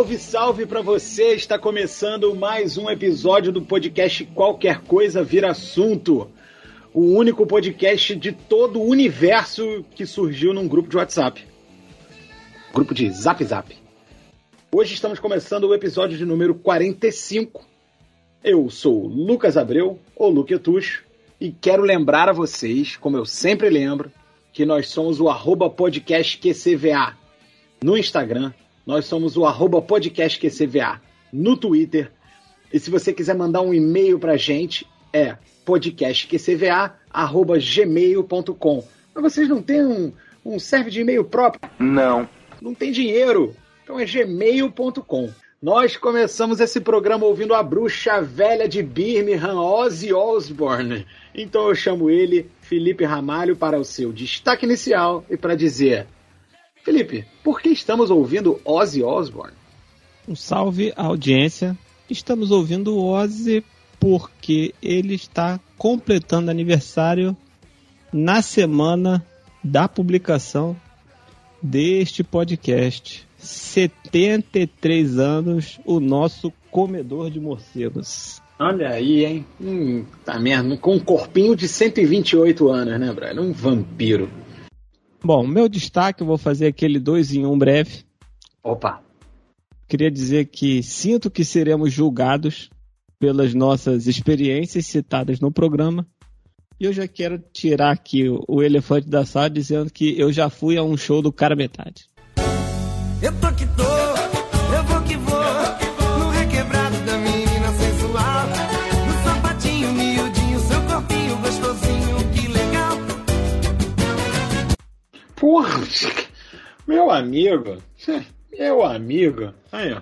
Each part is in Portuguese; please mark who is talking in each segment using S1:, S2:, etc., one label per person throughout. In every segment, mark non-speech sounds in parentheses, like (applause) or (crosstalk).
S1: Salve, salve para você! Está começando mais um episódio do podcast Qualquer Coisa Vira Assunto. O único podcast de todo o universo que surgiu num grupo de WhatsApp. Grupo de Zap Zap. Hoje estamos começando o episódio de número 45. Eu sou Lucas Abreu, ou Luquetucho, e quero lembrar a vocês, como eu sempre lembro, que nós somos o arroba podcast QCVA no Instagram, nós somos o arroba podcastqcva no Twitter. E se você quiser mandar um e-mail pra gente, é podcastqcva.gmail.com. Mas vocês não têm um, um serve de e-mail próprio?
S2: Não.
S1: Não tem dinheiro. Então é gmail.com. Nós começamos esse programa ouvindo a bruxa velha de Birmingham, Ozzy Osbourne. Então eu chamo ele, Felipe Ramalho, para o seu destaque inicial e para dizer Felipe, por que estamos ouvindo Ozzy Osbourne?
S3: Um salve à audiência. Estamos ouvindo Ozzy porque ele está completando aniversário na semana da publicação deste podcast. 73 anos, o nosso comedor de morcegos.
S1: Olha aí, hein? Hum, tá mesmo, com um corpinho de 128 anos, né, Brian? Um vampiro.
S3: Bom, meu destaque, eu vou fazer aquele dois em um breve.
S1: Opa!
S3: Queria dizer que sinto que seremos julgados pelas nossas experiências citadas no programa. E eu já quero tirar aqui o, elefante da sala dizendo que eu já fui a um show do cara metade.
S4: Eu tô que tô,
S1: Porra, meu amigo, meu amigo, aí ó.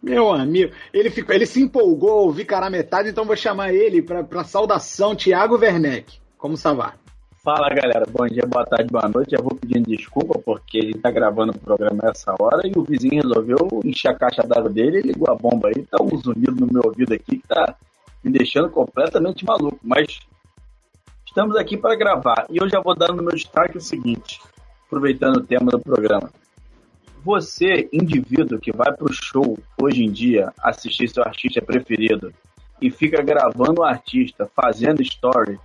S1: Meu amigo, ele ficou, ele se empolgou ao ouvir cara metade, então vou chamar ele para saudação, Tiago Werneck. Como está?
S2: Fala galera, bom dia, boa tarde, boa noite. Já vou pedindo desculpa porque ele tá gravando o programa nessa hora e o vizinho resolveu encher a caixa d'água dele e ligou a bomba aí. Tá um zunido no meu ouvido aqui que tá me deixando completamente maluco. Mas estamos aqui para gravar e eu já vou dar no meu destaque o seguinte: aproveitando o tema do programa. Você, indivíduo que vai para o show hoje em dia assistir seu artista preferido e fica gravando o artista, fazendo story,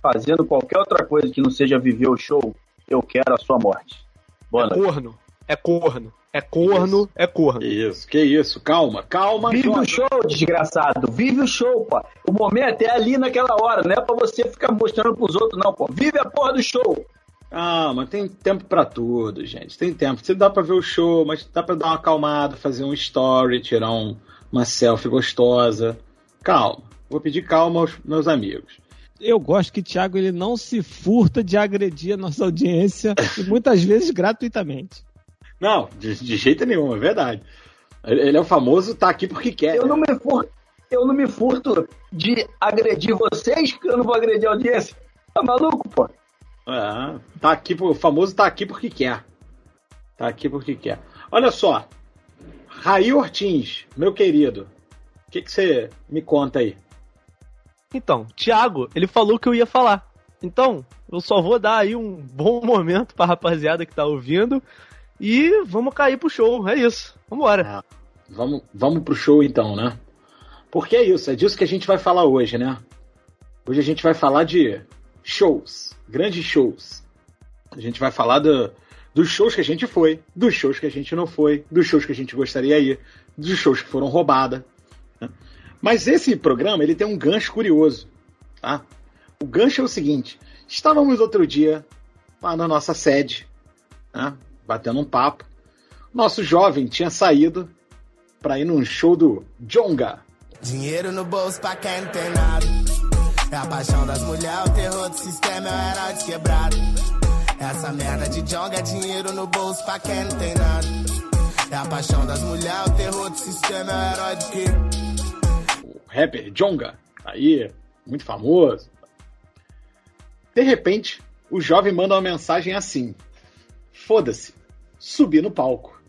S2: fazendo qualquer outra coisa que não seja viver o show, eu quero a sua morte.
S5: Boa é corno, é corno, é corno,
S1: isso.
S5: é corno.
S1: Isso, que isso, calma, calma.
S2: Vive o show, desgraçado, vive o show, pô. O momento é ali naquela hora, não é pra você ficar mostrando pros outros, não, pô. Vive a porra do show.
S1: Ah, mas tem tempo para tudo, gente. Tem tempo. Você dá para ver o show, mas dá para dar uma acalmada, fazer um story, tirar um, uma selfie gostosa. Calma. Vou pedir calma aos meus amigos.
S3: Eu gosto que o Thiago ele não se furta de agredir a nossa audiência e muitas vezes gratuitamente.
S1: Não, de, de, jeito nenhum, é verdade. Ele é o famoso tá aqui porque quer.
S2: Eu né? não me furto, eu não me furto de agredir vocês, que eu não vou agredir a audiência. Tá maluco, pô?
S1: É, tá aqui, o famoso tá aqui porque quer. Tá aqui porque quer. Olha só. Raí Ortins, meu querido. O que, que você me conta aí?
S5: Então, Thiago, ele falou que eu ia falar. Então, eu só vou dar aí um bom momento pra rapaziada que tá ouvindo. E vamos cair pro show. É isso. Vambora. Ah,
S1: vamos, vamos pro show então, né? Porque é isso, é disso que a gente vai falar hoje, né? Hoje a gente vai falar de shows, grandes shows. A gente vai falar do, dos shows que a gente foi, dos shows que a gente não foi, dos shows que a gente gostaria de ir, dos shows que foram roubados. Né? Mas esse programa ele tem um gancho curioso. Tá? O gancho é o seguinte: estávamos outro dia lá na nossa sede, né? batendo um papo. Nosso jovem tinha saído para ir num show do Jonga. Dinheiro no bolso pra quem tem nada. É a paixão das mulheres, o terror do sistema, é o herói desquebrado. Essa merda de jonga é dinheiro no bolso pra quem não tem nada. É a paixão das mulheres, o terror do sistema, é o herói de quê? O rapper Jonga, aí, muito famoso. De repente, o jovem manda uma mensagem assim: Foda-se, subi no palco.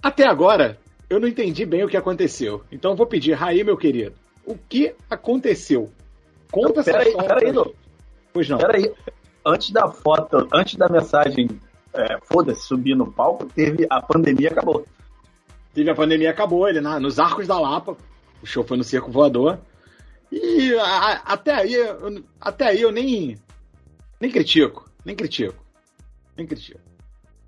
S1: Até agora, eu não entendi bem o que aconteceu. Então vou pedir, Raí, meu querido, o que aconteceu.
S2: Conta essa peraí, história. Peraí. Pois não. Peraí. Antes da foto, antes da mensagem, é, foda-se, subir no palco, teve a pandemia acabou.
S1: teve a pandemia, acabou ele na, nos Arcos da Lapa. O show foi no Circo Voador. E a- até aí, eu, até aí eu nem, nem critico, nem critico, nem critico.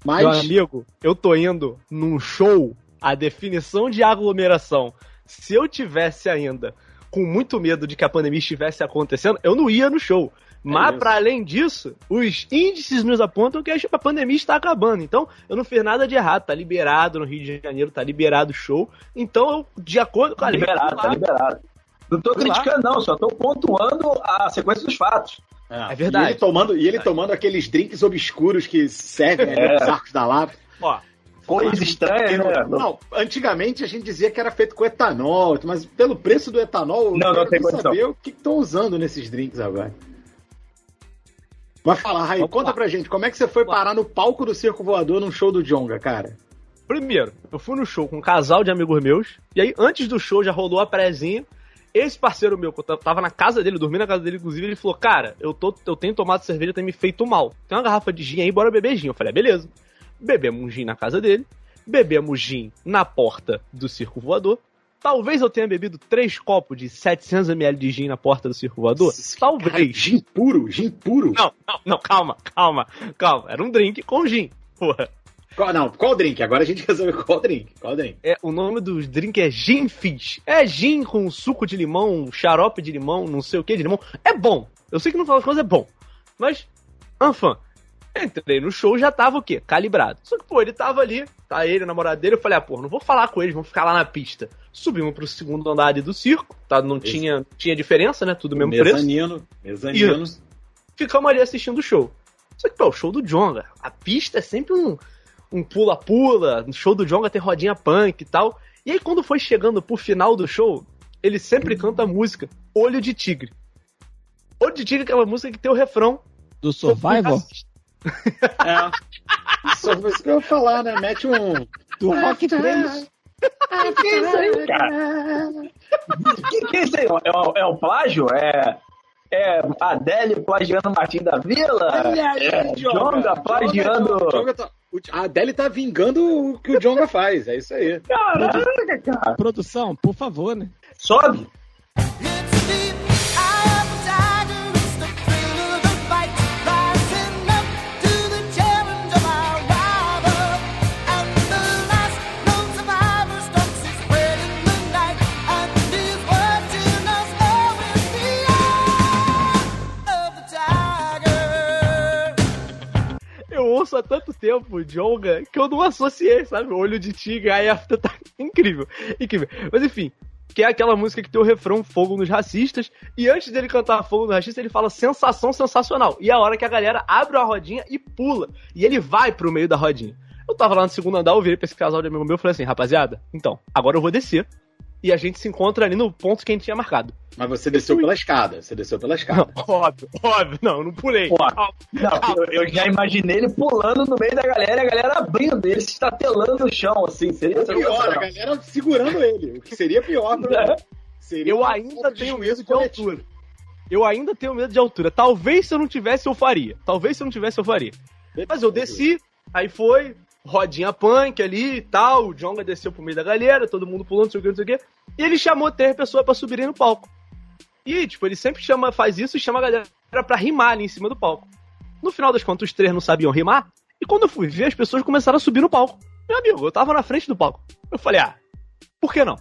S1: Mas
S5: Meu amigo, eu tô indo num show, a definição de aglomeração. Se eu tivesse ainda com muito medo de que a pandemia estivesse acontecendo, eu não ia no show. Mas,
S1: isso.
S5: para além disso, os índices nos apontam que a pandemia está acabando. Então, eu não fiz nada de errado. Tá liberado no Rio de Janeiro, tá liberado o show. Então, eu, de acordo com a
S2: Tá
S5: lei,
S2: liberado, tá liberado. Não tô criticando, não, só tô pontuando a sequência dos fatos.
S5: É verdade.
S1: E ele tomando, e ele tomando aqueles drinks obscuros que servem ali
S2: É.
S1: nos Arcos da Lapa.
S5: Ó,
S2: Coisa estranha,
S1: Porque
S2: né?
S1: não, não, antigamente a gente dizia que era feito com etanol, mas pelo preço do etanol, eu
S2: Não, não
S1: quero
S2: tem condição.
S1: saber o que estão usando nesses drinks agora. Mas fala, Raí, conta
S5: lá.
S1: pra gente, como é que você foi parar no palco do Circo Voador num show do Jonga, cara?
S5: Primeiro, eu fui no show com um casal de amigos meus, e aí antes do show já rolou a prézinha. Esse parceiro meu, que eu ta- tava na casa dele, dormi na casa dele, inclusive, ele falou: Cara, eu, tô, eu tenho tomado cerveja, tem me feito mal. Tem uma garrafa de gin aí, bora beber gin. Eu falei: "Ah, Beleza. Bebemos um gin na casa dele, bebemos gin na porta do circo voador. Talvez eu tenha bebido três copos de 700ml de gin na porta do circo voador.
S1: Cara,
S5: Talvez.
S1: gin puro, gin puro.
S5: Não, não, não, calma, calma, calma. Era um drink com gin. Porra.
S1: Qual, não, qual drink? Agora a gente (laughs) resolve qual drink. Qual drink?
S5: É, o nome dos drinks é Gin Fizz. É gin com suco de limão, xarope de limão, não sei o que de limão. É bom. Eu sei que no final das contas é bom. Mas, enfim, entrei no show já tava o quê? Calibrado. Só que, pô, ele tava ali, tá ele, o namorado dele. Eu falei, ah, pô, não vou falar com eles, vamos ficar lá na pista. Subimos pro segundo andar ali do circo, tá? Não
S1: Esse-
S5: tinha, tinha diferença, né? Tudo mesmo preço.
S1: mezanino, mezanino.
S5: ficamos ali assistindo o show. Só que, pô, o show do Jonga, a pista é sempre um um pula-pula, no show do Jonga tem rodinha punk e tal. E aí, quando foi chegando pro final do show, ele sempre canta a música Olho de Tigre. Olho de Tigre é aquela música que tem o refrão.
S3: Do Survival?
S1: É. Só foi isso que eu ia falar, né? Mete um.
S3: Do Rock 3?
S2: Que é isso aí, cara? Que, que é isso aí? É o, é o plágio? É, é Adele plagiando Martim da Vila? É Jonga plagiando.
S1: Jonga tá- a Adele tá vingando o que o Jonga faz, é isso aí.
S2: Caraca, cara.
S3: Produção, por favor, né?
S2: Sobe.
S4: It's
S5: ouço há tanto tempo Jonga que eu não associei, sabe? Olho de Tigre, aí a fita tá incrível. Incrível. Mas enfim. Que é aquela música que tem o refrão Fogo nos Racistas. E antes dele cantar Fogo nos Racistas, ele fala sensação sensacional. E é a hora que a galera abre a rodinha e pula. E ele vai pro meio da rodinha. Eu tava lá no segundo andar, eu virei pra esse casal de amigo meu e falei assim, rapaziada, então, agora eu vou descer. E a gente se encontra ali no ponto que a gente tinha marcado.
S1: Mas você desceu pela escada. Você desceu pela escada.
S5: Óbvio, óbvio, não, eu não pulei.
S2: Não, eu, eu já imaginei ele pulando no meio da galera e a galera abrindo, ele se estatelando no chão, assim. Seria
S1: Pior, a galera segurando ele. O que seria pior pra
S2: É.
S1: seria
S5: Eu ainda tenho medo de
S1: coletivo.
S5: altura. Eu ainda tenho medo de altura. Talvez se eu não tivesse, eu faria. Talvez se eu não tivesse, eu faria. Mas eu desci, aí foi, rodinha punk ali e tal. O Jonga desceu pro meio da galera, todo mundo pulando, não sei o que, não sei o que. E ele chamou três pessoas pra subirem no palco. E, tipo, ele sempre chama, faz isso e chama a galera pra rimar ali em cima do palco. No final das contas, os três não sabiam rimar. E quando eu fui ver, as pessoas começaram a subir no palco. Meu amigo, eu tava na frente do palco. Eu falei, ah, por que não?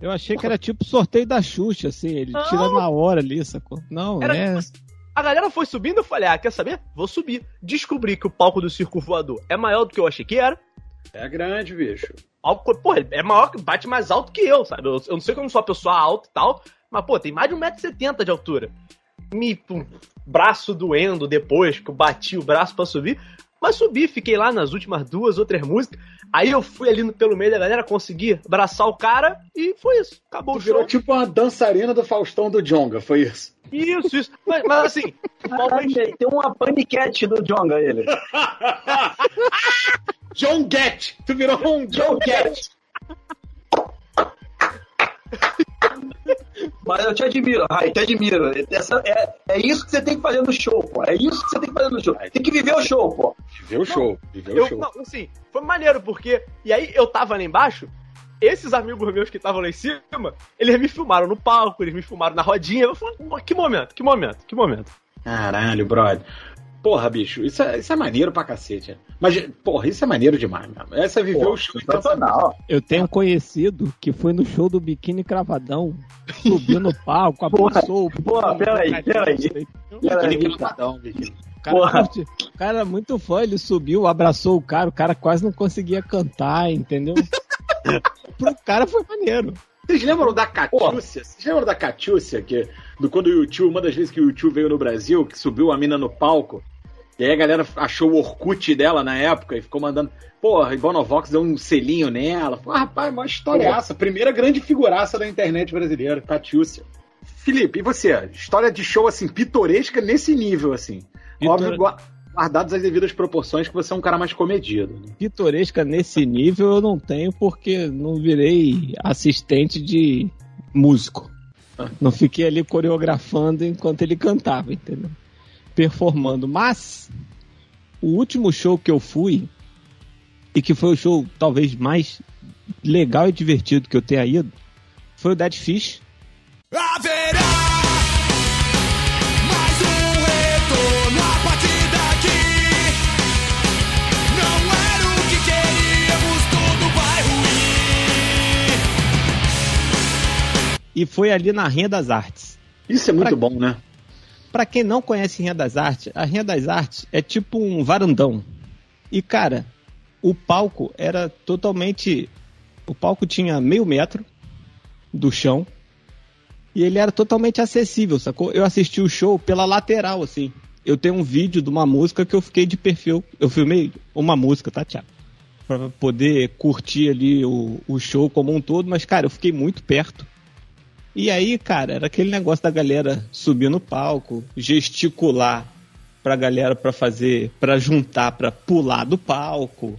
S3: Eu achei que era tipo sorteio da Xuxa, assim, ele
S5: Não.
S3: tira na hora ali, sacou? Não,
S5: Era
S3: é.
S5: tipo assim, A galera foi subindo, eu falei, ah, quer saber? Vou subir. Descobri que o palco do circo voador é maior do que eu achei que era.
S1: É grande, bicho.
S5: Palco, Pô, é maior, bate mais alto que eu, sabe? Eu, eu não sei como sou uma pessoa alta e tal, mas, pô, tem mais de 1,70m de altura. Me, um braço doendo depois que eu bati o braço pra subir. Mas subi, fiquei lá nas últimas duas ou três músicas. Aí eu fui ali no- pelo meio da galera, consegui abraçar o cara e foi isso. Acabou
S1: Tu
S5: o show.
S1: virou tipo uma dançarina do Faustão do Jonga, foi isso.
S5: Isso, isso. Mas, mas assim, (laughs)
S2: tem uma paniquete do Jonga, ele. (laughs)
S1: John Get! Tu virou um John Get!
S2: Mas eu te admiro, Rai, te admiro. Essa, é, é isso que você tem que fazer no show, pô. É isso que você tem que fazer no show. Tem que viver o show, pô.
S1: Viveu o show, viveu o
S5: Eu,
S1: show.
S5: não, assim, foi maneiro, porque. E aí eu tava lá embaixo, esses amigos meus que estavam lá em cima, eles me filmaram no palco, eles me filmaram na rodinha. Eu falei, "Pô, que momento, que momento, que momento.
S1: Caralho, brother. Porra, bicho, isso é, isso é maneiro pra cacete. Mas, porra, isso é maneiro demais mesmo. Essa viveu o show intensamente.
S2: sensacional.
S3: Eu tenho um conhecido que foi no show do Biquíni Cravadão, subiu no palco,
S2: Porra, (laughs)
S3: abraçou.
S2: porra, peraí, peraí. Peraí,
S1: Biquíni cravadão, biquíni.
S3: O (laughs) cara,
S2: Porra.
S3: o cara era muito fã, ele subiu, abraçou o cara, o cara quase não conseguia cantar, entendeu? (laughs) Pro cara foi maneiro.
S1: Vocês lembram da Catiúcia? Vocês lembram da Catiúcia? Que, do quando o YouTube, uma das vezes que o YouTube veio no Brasil, que subiu a mina no palco, e aí a galera achou o Orkut dela na época e ficou mandando. Porra, Ibonovox deu um selinho nela. Pô, rapaz, uma história essa. Primeira grande figuraça da internet brasileira, Catiúcia. Felipe, e você? História de show assim, pitoresca nesse nível, assim.
S3: Pitor-
S1: Óbvio, as devidas proporções, que você é um cara mais comedido. Né?
S3: Pitoresca nesse nível eu não tenho porque não virei assistente de músico. Não fiquei ali coreografando enquanto ele cantava, entendeu? Performando. Mas o último show que eu fui, e que foi o show talvez mais legal e divertido que eu tenha ido, foi o Dead Fish.
S4: Haverá mais um retorno a partir daqui. Não era o que queríamos, tudo vai ruir.
S3: E foi ali na Rinha das Artes.
S1: Isso é muito
S3: Pra-
S1: bom, né?
S3: Pra quem não conhece Rinha das Artes, a Rinha das Artes é tipo um varandão. E cara, o palco era totalmente. O palco tinha meio metro do chão. E ele era totalmente acessível, sacou? Eu assisti o show pela lateral, assim. Eu tenho um vídeo de uma música que eu fiquei de perfil. Eu filmei uma música, tá, Thiago? Pra poder curtir ali o, o show como um todo, mas, cara, eu fiquei muito perto. E aí, cara, era aquele negócio da galera subir no palco, gesticular pra galera pra fazer, pra juntar, pra pular do palco.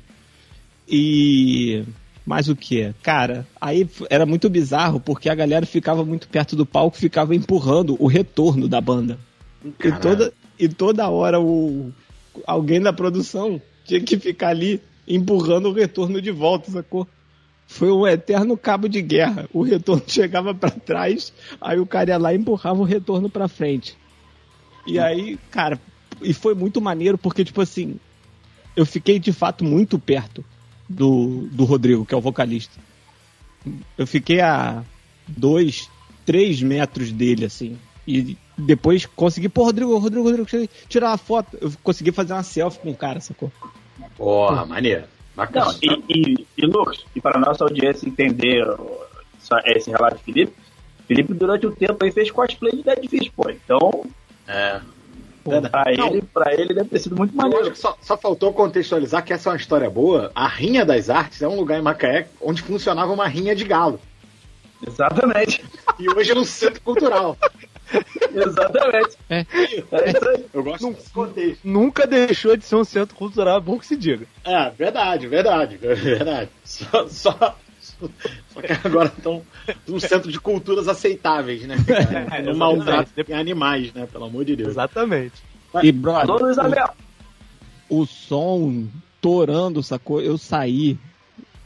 S3: E mais o que? Cara, aí era muito bizarro porque a galera ficava muito perto do palco, ficava empurrando o retorno da banda. E toda, e toda hora o alguém da produção tinha que ficar ali empurrando o retorno de volta, sacou? Foi um eterno cabo de guerra. O retorno (laughs) chegava pra trás, aí o cara ia lá e empurrava o retorno pra frente. E aí, cara, e foi muito maneiro porque, tipo assim, eu fiquei de fato muito perto do, do Rodrigo, que é o vocalista. Eu fiquei a dois, três metros dele, assim. E depois consegui, pô, Rodrigo, Rodrigo, Rodrigo, tirar uma foto. Eu consegui fazer uma selfie com o cara, sacou?
S1: Porra, maneiro. Bacana.
S2: Não, e, e, e Lucas, e para nossa audiência entender esse relato de Felipe, Felipe durante o tempo aí fez cosplay de Dead Fish, pô. Então,
S1: É.
S2: pra ele, pra ele deve ter sido muito maneiro.
S1: só, só faltou contextualizar que essa é uma história boa. A Rinha das Artes é um lugar em Macaé onde funcionava uma rinha de galo.
S2: Exatamente.
S1: E hoje é um centro cultural.
S2: Exatamente.
S3: É.
S2: É isso aí.
S1: Eu gosto desse contexto.
S5: Nunca deixou de ser um centro cultural, é bom que se diga.
S1: É, verdade, verdade, verdade. Só, só, só que agora estão num centro de culturas aceitáveis, né? (laughs)
S5: É,
S1: No maltrato em animais, né? Pelo amor de Deus.
S5: Exatamente.
S3: E, brother,
S2: Dona Isabel.
S3: o som torando, sacou? Eu saí.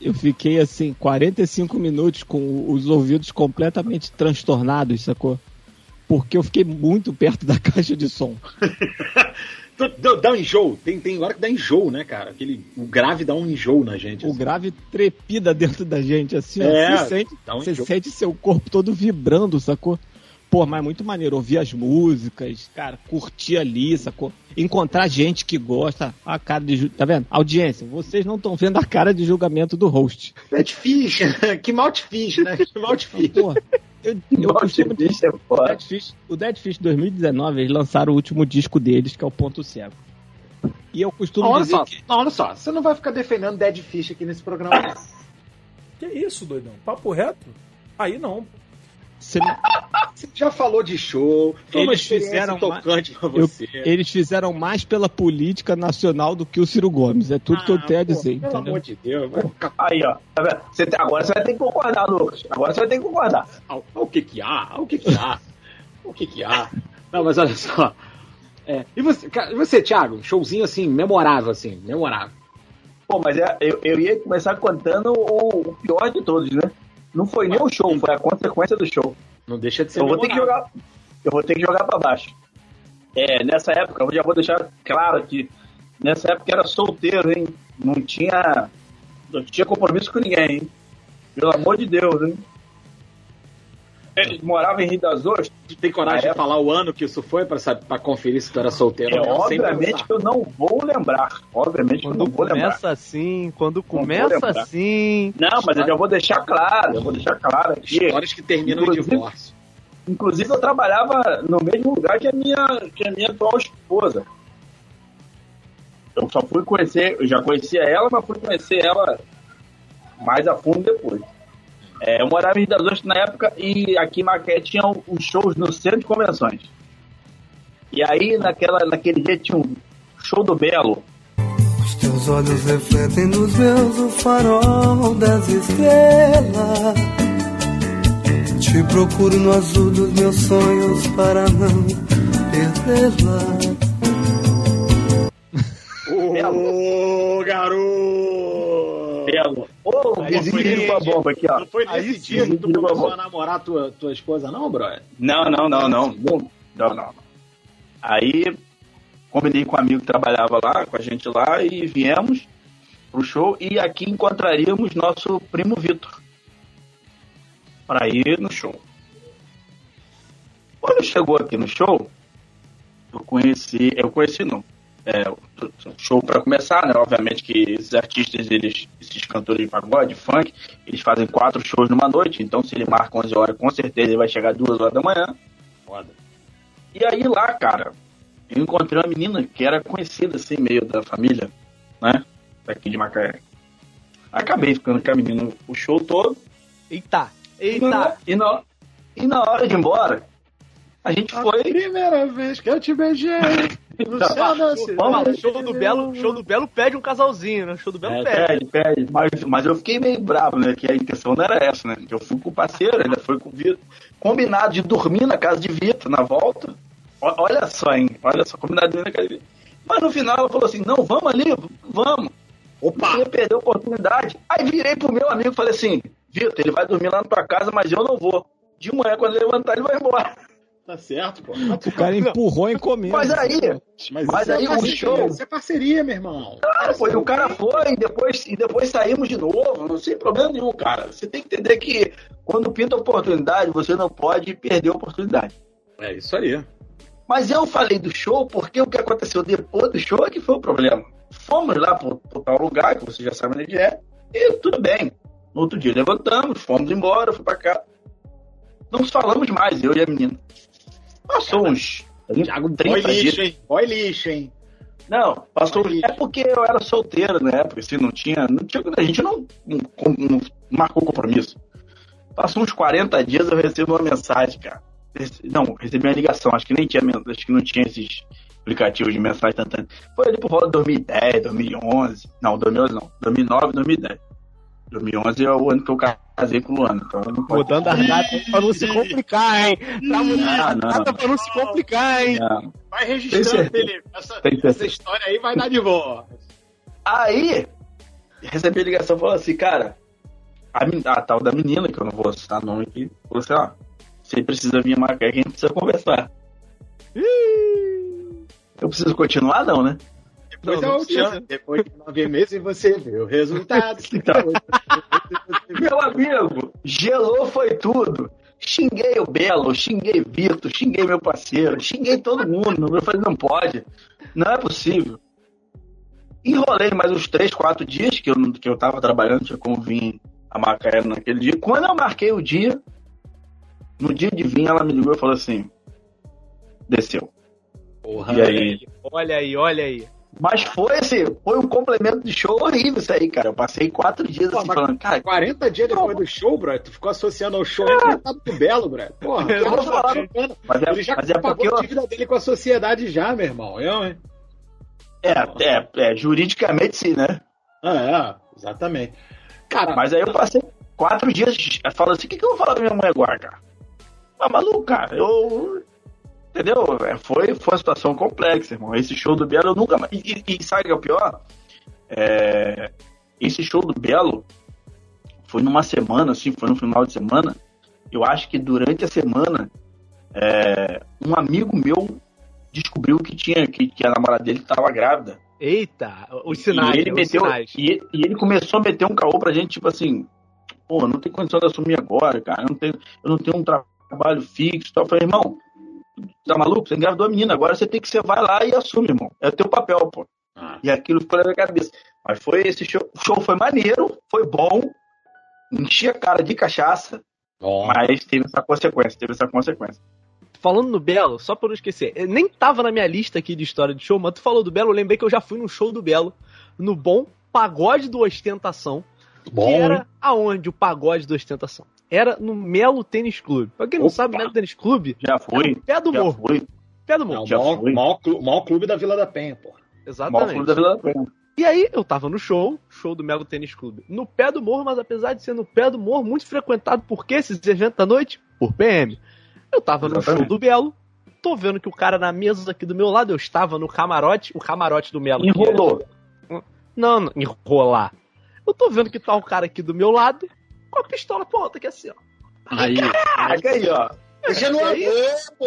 S3: Eu fiquei assim, 45 minutos com os ouvidos completamente transtornados, sacou? Porque eu fiquei muito perto da (laughs) caixa de som. (laughs)
S1: Dá, um enjoo. Tem, tem hora que dá enjoo, né, cara? Aquele, o grave dá um enjoo na gente.
S3: O
S1: assim.
S3: grave trepida dentro da gente, assim, ó.
S1: É,
S3: Você sente,
S1: um
S3: você
S1: enjoo.
S3: sente seu corpo todo vibrando, sacou? Pô, mas é muito maneiro ouvir as músicas, cara, curtir ali, sacou? Encontrar gente que gosta, a cara de. Tá vendo? Audiência, vocês não estão vendo a cara de julgamento do host.
S1: Dead Fish. que mal te fiz, né? Que mal te fiz.
S3: Pô, eu, (laughs) eu
S2: Nossa,
S3: costumo dizer.
S2: é
S3: O
S2: foda.
S3: Dead Fish, o Dead Fish 2019, eles lançaram o último disco deles, que é o Ponto Cego. E eu costumo
S1: Olha
S3: dizer
S1: só,
S3: que.
S1: não, olha só, você não vai ficar defendendo Dead Fish aqui nesse programa.
S6: Que isso, doidão? Papo reto? Aí não.
S3: Você
S1: já falou de show, foi
S3: Eles fizeram
S1: tocante pra
S3: eu-
S1: você.
S3: eles fizeram mais pela política nacional do que o Ciro Gomes. É tudo que eu
S1: Ah,
S3: tenho a
S1: pô,
S3: dizer,
S1: Pelo
S3: entendeu?
S1: amor de Deus, vai
S2: Aí, ó. Tá? Você tem- agora você vai ter que concordar, Lucas. Agora você vai ter que concordar.
S1: Olha o que que há, olha o que que há, o que que há. Não, mas olha só. É, e você, cara, você, Thiago? Showzinho assim, memorável, assim, memorável.
S2: Pô, mas é- eu, eu ia começar contando o, o pior de todos, né? Não foi nem o show, foi a consequência do show.
S1: Não deixa de ser
S2: Eu vou ter que jogar. Eu vou ter que jogar pra baixo. É, nessa época, eu já vou deixar claro que nessa época era solteiro, hein? Não tinha. Não tinha compromisso com ninguém, hein? Pelo amor de Deus, hein? Ele morava em Rio das Ostras.
S1: Tu tem coragem
S2: Ah, é?
S1: de falar o ano que isso foi pra conferir se tu era solteiro
S2: É,
S1: não,
S2: obviamente que eu não vou lembrar. Obviamente que eu não
S5: Quando
S2: vou lembrar.
S5: começa assim, quando começa
S2: lembrar.
S5: assim.
S2: Não, mas eu já vou deixar claro. Eu vou deixar claro aqui.
S1: Histórias que terminam em divórcio.
S2: Inclusive, eu trabalhava no mesmo lugar que a minha, que a minha atual esposa. Eu só fui conhecer, eu já conhecia ela, mas fui conhecer ela mais a fundo depois. É, eu morava em Rio das Ostras na época e aqui em Macaé tinha os shows no centro de convenções. E aí, naquela, naquele dia, tinha um show do Belo.
S7: Os teus olhos refletem nos meus o farol das estrelas. Te procuro no azul dos meus sonhos para não perdê-la.
S1: Ô, garoto!
S2: Belo. Ô, o
S1: Aí
S2: vizinho
S1: foi
S2: ligou a
S1: nesse-
S2: bomba aqui, ó.
S1: Não foi
S2: Aí
S1: nesse
S2: sim,
S1: dia que tu começou a namorar tua, tua esposa, não, brother?
S2: Não, não, não, não. Não, não, não. Aí combinei com um amigo que trabalhava lá, com a gente lá, e viemos pro show e aqui encontraríamos nosso primo Vitor. Pra ir no show. Quando chegou aqui no show, eu conheci, eu conheci não. É, show para começar, né? Obviamente que esses artistas, eles, esses cantores de pagode, funk, eles fazem quatro shows numa noite, então se ele marca 11 horas, com certeza ele vai chegar duas horas da manhã.
S1: Foda.
S2: E aí lá, cara, eu encontrei uma menina que era conhecida assim, meio da família, né? Daqui de Macaé. Acabei ficando com a menina o show todo.
S5: Eita! Eita!
S2: E na, e na hora de ir embora, a gente foi.
S1: Primeira vez que eu te beijei. No céu da cidade.
S2: Vamos,
S5: Show do Belo, show do Belo pede um casalzinho, né? Show do Belo
S1: É,
S5: pede.
S2: Pede, pede. Mas, mas eu fiquei meio bravo, né? Que a intenção não era essa, né? Que eu fui com o parceiro, ainda foi com o Vitor. Combinado de dormir na casa de Vitor na volta. O- olha só, hein? Olha só, combinado de dormir na casa de Vitor. Mas no final ela falou assim: não, vamos ali, vamos.
S1: Opa!
S2: Perder a oportunidade. Aí virei pro meu amigo e falei assim: Vitor, ele vai dormir lá na tua casa, mas eu não vou. De manhã, quando ele levantar, ele vai embora.
S1: Tá certo, pô.
S3: O cara empurrou a encomenda.
S2: Mas aí,
S1: Mas,
S2: Mas
S1: é
S2: aí o
S1: parceria,
S2: show-
S1: Isso é parceria, meu irmão.
S2: Cara, pô, e o cara foi e depois, e depois saímos de novo, não sem problema nenhum, cara. Você tem que entender que quando pinta oportunidade, você não pode perder a oportunidade.
S1: É isso aí.
S2: Mas eu falei do show porque o que aconteceu depois do show é que foi o problema. Fomos lá pro, pro tal lugar, que você já sabe onde é, e tudo bem. No outro dia levantamos, fomos embora, fui pra cá. Não nos falamos mais, eu e a menina. Passou uns 30,
S1: Thiago, boy
S2: 30 dias.
S1: lixo, hein? Boy lixo, hein?
S2: Não, passou. É porque eu era solteiro na época, assim, não tinha. Não tinha a gente não, não, não marcou compromisso. Passou uns 40 dias eu recebo uma mensagem, cara. Não, recebi uma ligação, acho que nem tinha, acho que não tinha esses aplicativos de mensagem instantânea. Foi ali por volta de 2010, 2011. Não, 2011 não, 2009, 2010. 2011 é o ano que eu casei com o Luana, então não pode.
S5: Mudando as datas pra não se complicar, hein? Tá mudando as
S2: não.
S5: datas pra não se complicar, hein?
S2: Não.
S1: Vai registrando. Felipe. Essa, essa história aí vai dar de boa.
S2: Aí, recebi a ligação e falou assim, cara, a, a tal da menina, que eu não vou citar nome aqui, falou assim, ó, você precisa vir que a gente precisa conversar. Eu preciso continuar, não, né?
S1: Depois,
S5: Não, não
S1: eu te
S5: precisa.
S1: amo. Depois de nove meses você vê o resultado. (laughs)
S2: Então. Meu amigo, gelou foi tudo. Xinguei o Belo, xinguei Vitor, xinguei meu parceiro, xinguei todo mundo. Eu falei, não pode, não é possível. Enrolei mais uns 3, 4 dias que eu, não- que eu tava trabalhando, tinha como vir a Macaé naquele dia. Quando eu marquei o dia, no dia de vir, ela me ligou e falou assim: desceu.
S1: Porra,
S2: E aí?
S5: Olha aí, olha aí.
S2: Mas foi assim, foi um complemento de show horrível isso aí, cara. Eu passei quatro dias
S1: Pô,
S2: assim
S1: mas
S2: falando, cara,
S1: 40 dias depois do show, bro, tu ficou associando ao show aí tratado do Belo, bro. Porra,
S5: Eu
S2: vou falar,
S1: tá
S2: mas é,
S1: Ele já
S2: mas é
S1: pagou
S2: porque eu,
S1: a dívida dele com a sociedade já, meu irmão. Eu, hein?
S2: É, é, é, juridicamente sim, né?
S1: Ah, é, exatamente. Cara,
S2: Mas aí eu passei quatro dias falando assim, o que, que eu vou falar pra minha mãe agora, cara? Ah, maluco, cara, eu. Entendeu? É, foi, foi uma situação complexa, irmão. Esse show do Bielo eu nunca mais. E, e- sabe o que é o pior? É, esse show do Belo foi numa semana, assim, foi no final de semana. Eu acho que durante a semana, é, um amigo meu descobriu que tinha que, que a namorada dele estava grávida.
S5: Eita, os sinais,
S2: e ele
S5: os
S2: meteu,
S5: sinais.
S2: E, e ele começou a meter um caô pra gente, tipo assim, pô, não tem condição de assumir agora, cara. Eu não tenho, eu não tenho um tra- trabalho fixo. e tal. Eu falei, irmão, tá maluco? Você engravidou a menina, agora você tem que você vai lá e assume, irmão. É o teu papel, pô.
S1: Ah.
S2: E aquilo ficou na minha cabeça. Mas foi esse show. O show foi maneiro, foi bom, enchi a cara de cachaça,
S1: Bom,
S2: mas teve essa consequência, teve essa consequência.
S5: Falando no Belo, só pra eu não esquecer, eu nem tava na minha lista aqui de história de show, mas tu falou do Belo, eu lembrei que eu já fui num show do Belo, no bom Pagode do Ostentação,
S1: bom,
S5: que era aonde o Pagode do Ostentação? Era no Melo Tênis Clube. Pra quem não
S1: Opa.
S5: sabe, Melo Tênis Clube
S2: Já
S5: é
S2: foi,
S5: no pé do
S2: já
S5: morro.
S2: foi.
S5: Pé do
S1: É
S5: morro.
S1: o
S2: já
S1: maior,
S2: foi.
S1: maior, maior clube da Vila da Penha, pô.
S2: Maior
S5: Exatamente.
S2: clube da Vila da Penha.
S5: E aí, eu tava no show, show do Melo Tênis Clube, no pé do morro, mas apesar de ser no pé do morro, muito frequentado por quê? Esses eventos da noite? Por PM. Eu tava no
S2: Exatamente.
S5: show do Belo, tô vendo que o cara na mesa aqui do meu lado, eu estava no camarote, o camarote do Melo.
S2: Enrolou.
S5: é- Não, não, enrolar. Eu tô vendo que tá o cara aqui do meu lado, com a pistola ponta, aqui assim, ó.
S1: Aí,
S2: Caraca aí, ó.
S1: deixa no
S5: Aí-
S1: amor, pô.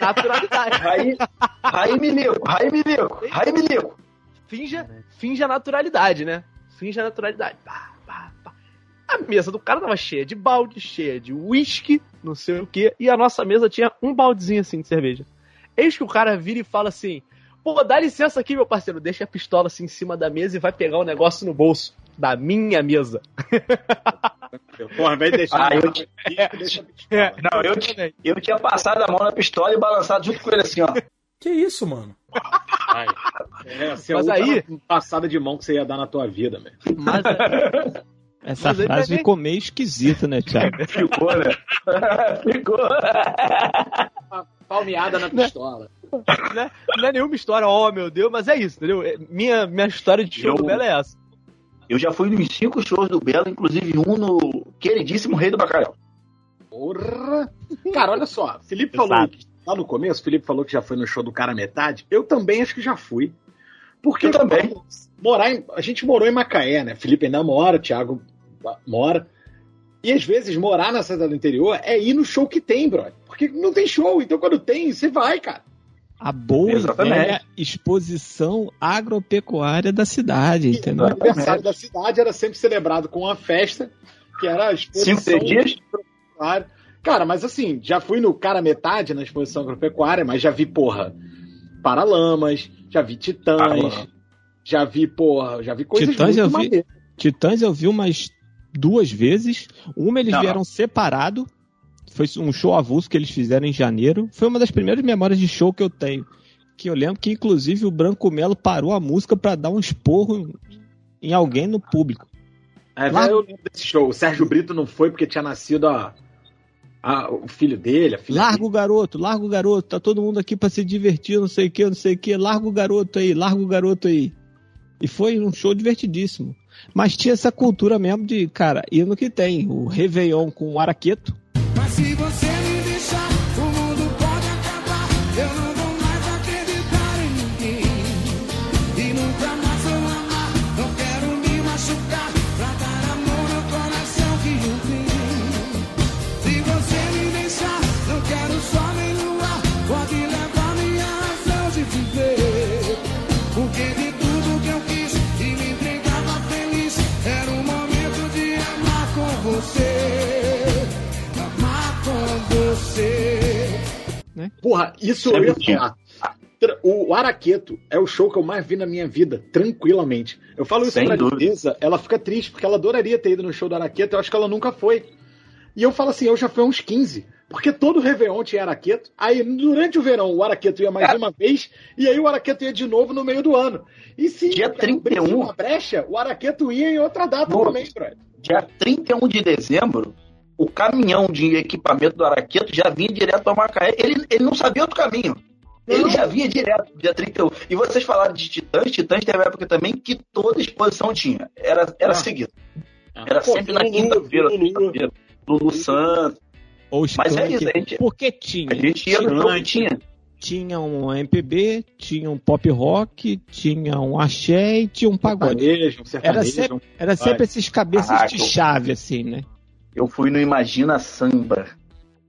S5: Naturalidade.
S2: Raí, Raí Milico, Raí Milico, Raí Milico.
S5: finja, finja naturalidade, né? Finja naturalidade. Pá, pá, pá. A mesa do cara tava cheia de balde, cheia de uísque, não sei o que, e a nossa mesa tinha um baldezinho assim de cerveja. Eis que o cara vira e fala assim: Pô, dá licença aqui, meu parceiro, deixa a pistola assim em cima da mesa e vai pegar o negócio no bolso da minha mesa. (laughs)
S1: Porra, vai deixar.
S2: Ah, eu-. Não, eu, eu tinha passado a mão na pistola e balançado junto com ele assim, ó.
S6: Que isso, mano?
S1: Vai. É, assim,
S5: Mas
S1: a
S5: aí-
S1: passada de mão que você ia dar na tua vida, meu.
S5: Mas é, (laughs)
S3: Essa
S5: Mas
S3: frase
S5: também-
S3: ficou meio esquisita, né, Thiago? (laughs)
S2: Ficou, né? (laughs) Ficou.
S1: Palmeada na pistola.
S5: né, não é nenhuma história, oh meu Deus, mas é isso, entendeu? É- Minha, minha história de show
S2: Eu-
S5: do Belo é essa.
S2: Eu já fui nos cinco shows do Belo, inclusive um no queridíssimo Rei do Bacalhau.
S1: Porra! Cara, olha só, Felipe falou
S5: Exato.
S1: que- lá no começo, Felipe falou que já foi no show do cara metade. Eu também acho que já fui. Porque
S2: Eu também.
S1: morar em- a gente morou em Macaé, né? Felipe ainda mora, Thiago mora. E às vezes morar na cidade do interior é ir no show que tem, brother. Porque não tem show, então quando tem, você vai, cara.
S3: A boa e
S2: Exatamente.
S3: velha exposição agropecuária da cidade, entendeu?
S1: O aniversário da cidade era sempre celebrado com uma festa, que era a exposição
S2: Cinco, dias?
S1: agropecuária. Cara, mas assim, já fui no cara metade na exposição agropecuária, mas já vi, porra, Paralamas, já vi Titãs,
S2: Paralamas.
S1: já vi, porra, já vi coisas
S3: Titãs
S1: muito
S3: eu vi-
S1: maneiras.
S3: Titãs eu vi umas duas vezes. Uma eles
S2: Não.
S3: vieram separado. Foi um show avulso que eles fizeram em janeiro. Foi uma das primeiras memórias de show que eu tenho. Que eu lembro que, inclusive, o Branco Melo parou a música pra dar um esporro em alguém no público.
S1: É,
S3: Lá-
S1: eu lembro desse show. O Sérgio Brito não foi porque tinha nascido a, a- o filho dele, a filha
S3: Larga o garoto, larga o garoto. Tá todo mundo aqui pra se divertir, não sei o que, não sei o que. Larga o garoto aí, larga o garoto aí. E foi um show divertidíssimo. Mas tinha essa cultura mesmo de, cara, ir no que tem. O Réveillon com o Araqueto.
S4: Você.
S1: Porra, isso
S2: Sempre
S1: eu ia falar. O Araqueto é o show que eu mais vi na minha vida, tranquilamente. Eu falo isso
S2: Sem
S1: pra. Teresa, ela fica triste, porque ela adoraria ter ido no show do Araqueto, eu acho que ela nunca foi. E eu falo assim, eu já fui a uns 15. Porque todo Réveillon tinha Araqueto. Aí, durante o verão, o Araqueto ia mais uma vez, e aí o Araqueto ia de novo no meio do ano. E se
S2: Dia
S1: abrisse
S2: 31.
S1: uma brecha, o Araqueto ia em outra data
S2: Pô.
S1: também, brother.
S2: Dia 31 de dezembro, o caminhão de equipamento do Araqueto já vinha direto a Macaé. Ele, ele não sabia outro caminho. Ele já vinha direto, dia 31. E vocês falaram de Titãs, Titãs teve uma época também que toda exposição tinha. Era, era
S1: Ah.
S2: seguido. Era
S1: Pô,
S2: sempre na quinta-feira, quinta-feira. Lulu Santos.
S3: Ou
S2: Mas é isso, a gente-
S3: Porque tinha.
S2: A gente ia no show que tinha.
S3: tinha um MPB, tinha um pop rock, tinha um axé e tinha um pagode.
S1: Sertanejo, um
S3: Era
S1: sertanejo.
S3: sempre, era sempre esses cabeças
S2: Ah,
S3: de
S2: eu-
S3: chave, assim, né?
S2: Eu fui no Imagina Samba.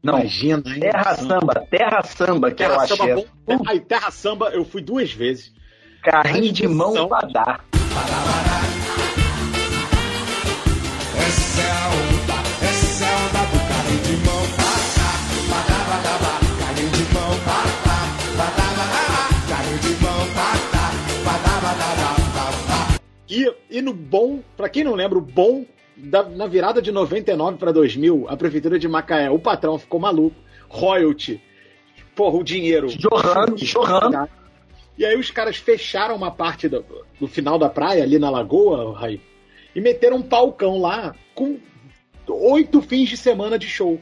S2: Não,
S1: Imagina?
S2: Terra Samba, Terra Samba, que eu
S1: Terra
S2: achei.
S1: Samba bom. Aí, Terra Samba, eu fui duas vezes.
S2: Carrinho de mão pra dar.
S8: Essa é a onda, essa é a onda do carrinho de mão pra carrinho de mão pra carrinho de mão pra.
S1: E, e no bom, pra quem não lembra, o bom, da- na virada de 99 pra 2000, a prefeitura de Macaé, o patrão ficou maluco, royalty, porra, o dinheiro.
S2: Jorrando, jorrando.
S1: E aí os caras fecharam uma parte do, do final da praia, ali na lagoa, Raí, e meteram um palcão lá com oito fins de semana de show.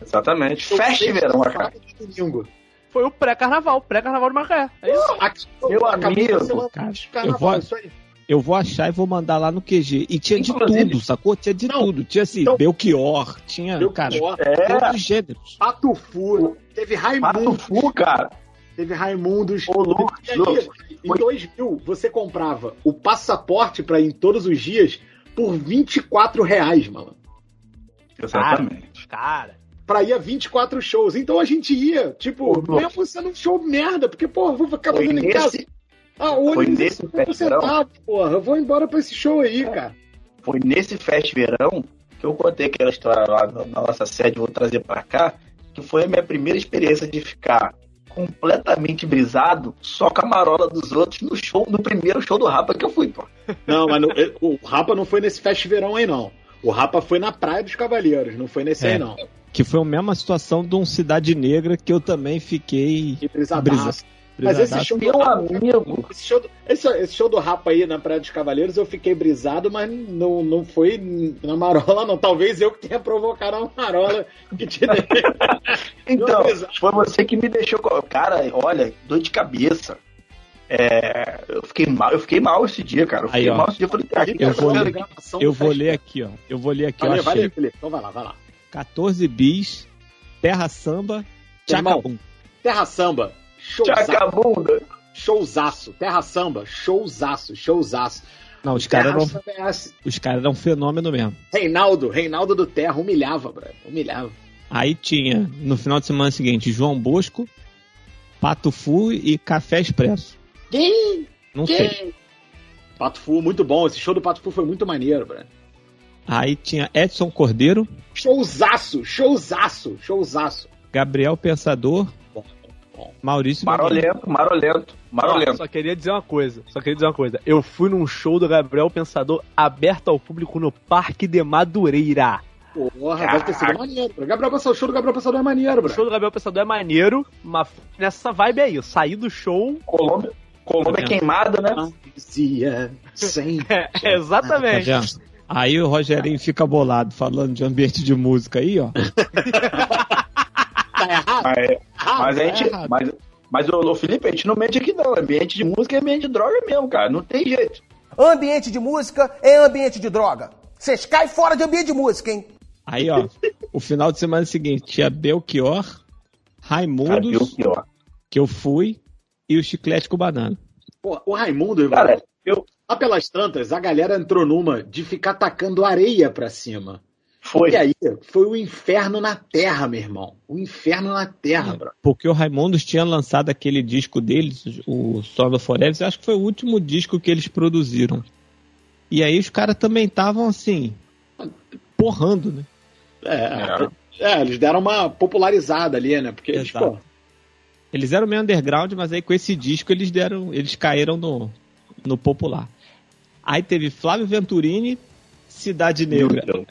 S2: Exatamente.
S1: Show
S2: Festa de verão, cara.
S1: e domingo.
S5: Foi o pré-carnaval, pré-carnaval de Macaé. É isso.
S1: Aqui,
S2: Meu amigo,
S1: a semana
S3: cara,
S1: carnaval,
S3: eu vou-
S1: isso aí.
S3: Eu vou achar e vou mandar lá no QG. E tinha de
S2: Inclusive-
S3: tudo, sacou? Tinha de
S1: Não,
S3: tudo. Tinha assim,
S1: então-
S3: Belchior, tinha,
S1: Deu
S3: cara.
S2: É,
S3: todos os gêneros.
S1: Pato Fu, teve
S2: Pato
S1: Raimundo,
S2: Fu, cara.
S1: teve Raimundos.
S2: Ô, Lucas,
S1: E aí,
S2: Lucas.
S1: em
S2: foi-
S1: 2000, você comprava o passaporte pra ir em todos os dias por 24 reais, mano.
S2: Exatamente.
S5: Cara,
S1: Pra ir a 24 shows. Então a gente ia, tipo,
S2: Pô,
S1: mesmo sendo um show merda, porque, porra, vou ficar fazendo em casa. Ah,
S2: nesse
S1: é 50
S2: festival?
S1: centavos, porra. Eu vou embora pra esse show aí, cara.
S2: Foi nesse Fest Verão que eu contei aquela história lá na nossa sede, vou trazer pra cá, que foi a minha primeira experiência de ficar completamente brisado só com a marola dos outros no show, no primeiro show do Rapa que eu fui, pô.
S1: Não, mas não- o Rapa não foi nesse Fest Verão aí, não. O Rapa foi na Praia dos Cavaleiros, não foi nesse
S3: É.
S1: aí, não.
S3: Que foi a mesma situação de um Cidade Negra que eu também fiquei.
S1: Que brisadaço.
S3: Brisa-
S1: Mas esse show, do
S2: Meu
S1: Rapa,
S2: amigo,
S1: esse, show do, esse, esse show do Rapa aí na Praia dos Cavaleiros eu fiquei brisado, mas não, não foi na marola, não. Talvez eu que tenha provocado a marola que te dei. (laughs)
S2: então, foi você que me deixou. Cara, olha, dor de cabeça. É, eu fiquei mal, eu fiquei mal esse dia, cara. Eu fiquei
S3: Aí, ó.
S2: mal esse dia. Eu falei, cara, que
S3: Eu vou ler. Eu vou ler aqui, ó. Eu vou ler aqui,
S1: Valeu,
S3: eu achei.
S1: valeu, Felipe. Então vai lá, vai lá.
S3: 14 bis, Terra Samba,
S1: Irmão.
S3: Tchacabum.
S1: Terra Samba, showzaço.
S2: Tchacabunda.
S1: Showzaço. Terra Samba, showzaço, showzaço.
S3: Não, os caras eram,
S1: é assim.
S3: os caras eram um fenômeno mesmo.
S1: Reinaldo, Reinaldo do Terra, humilhava, brother. Humilhava.
S3: Aí tinha, no final de semana seguinte, João Bosco, Pato Fu e Café Expresso.
S1: Quem?
S3: Não sei.
S1: Quem? Pato Fu, muito bom. Esse show do Pato Fu foi muito maneiro, brother.
S3: Aí tinha Edson Cordeiro,
S1: Showzaço, showzaço, showzaço.
S3: Gabriel Pensador,
S1: Bom.
S3: Maurício.
S2: Marolento, marolento, marolento.
S5: só queria dizer uma coisa. Só queria dizer uma coisa. Eu fui num show do Gabriel Pensador aberto ao público no Parque de Madureira.
S1: Porra, deve ter sido maneiro. Bro. Gabriel Pensador, o show do Gabriel Pensador é maneiro,
S5: O
S1: bro.
S5: show do Gabriel Pensador é maneiro, mas nessa vibe aí, eu saí do show.
S2: Colômbia, Colômbia queimada, né?
S1: Dizia sem. (laughs)
S5: É,
S3: Tá
S5: exatamente.
S3: vendo? Aí o Rogerinho fica bolado falando de ambiente de música aí, ó. (laughs)
S1: Tá errado?
S2: Mas,
S1: Ah,
S2: mas a
S3: tá
S2: gente.
S3: errado.
S2: Mas, mas ô, Felipe, a gente não mente aqui não. Ambiente de música é ambiente de droga mesmo, cara. Não tem jeito.
S9: Ambiente de música é ambiente de droga. Vocês caem fora de ambiente de música, hein?
S3: Aí, ó, o final de semana seguinte tinha Belchior,
S2: Cara,
S3: Raimundos,
S2: que, ó.
S3: que eu fui, e o Chiclete com Banana.
S1: Pô, o Raimundo, irmão,
S2: Cara, eu.
S1: lá pelas tantas, a galera entrou numa de ficar tacando areia pra cima.
S2: Foi.
S1: E aí, foi o inferno na terra, meu irmão. O inferno na terra, bro.
S3: Porque o Raimundos tinha lançado aquele disco deles, o Solo Forever, eu acho que foi o último disco que eles produziram. E aí os caras também estavam assim, porrando, né?
S1: É, é, eles deram uma popularizada ali, né? Porque eles,
S3: Exato.
S1: pô,
S3: Eles eram meio underground, mas aí com esse disco eles deram, eles caíram no, no popular. Aí teve Flávio Venturini, Cidade Negra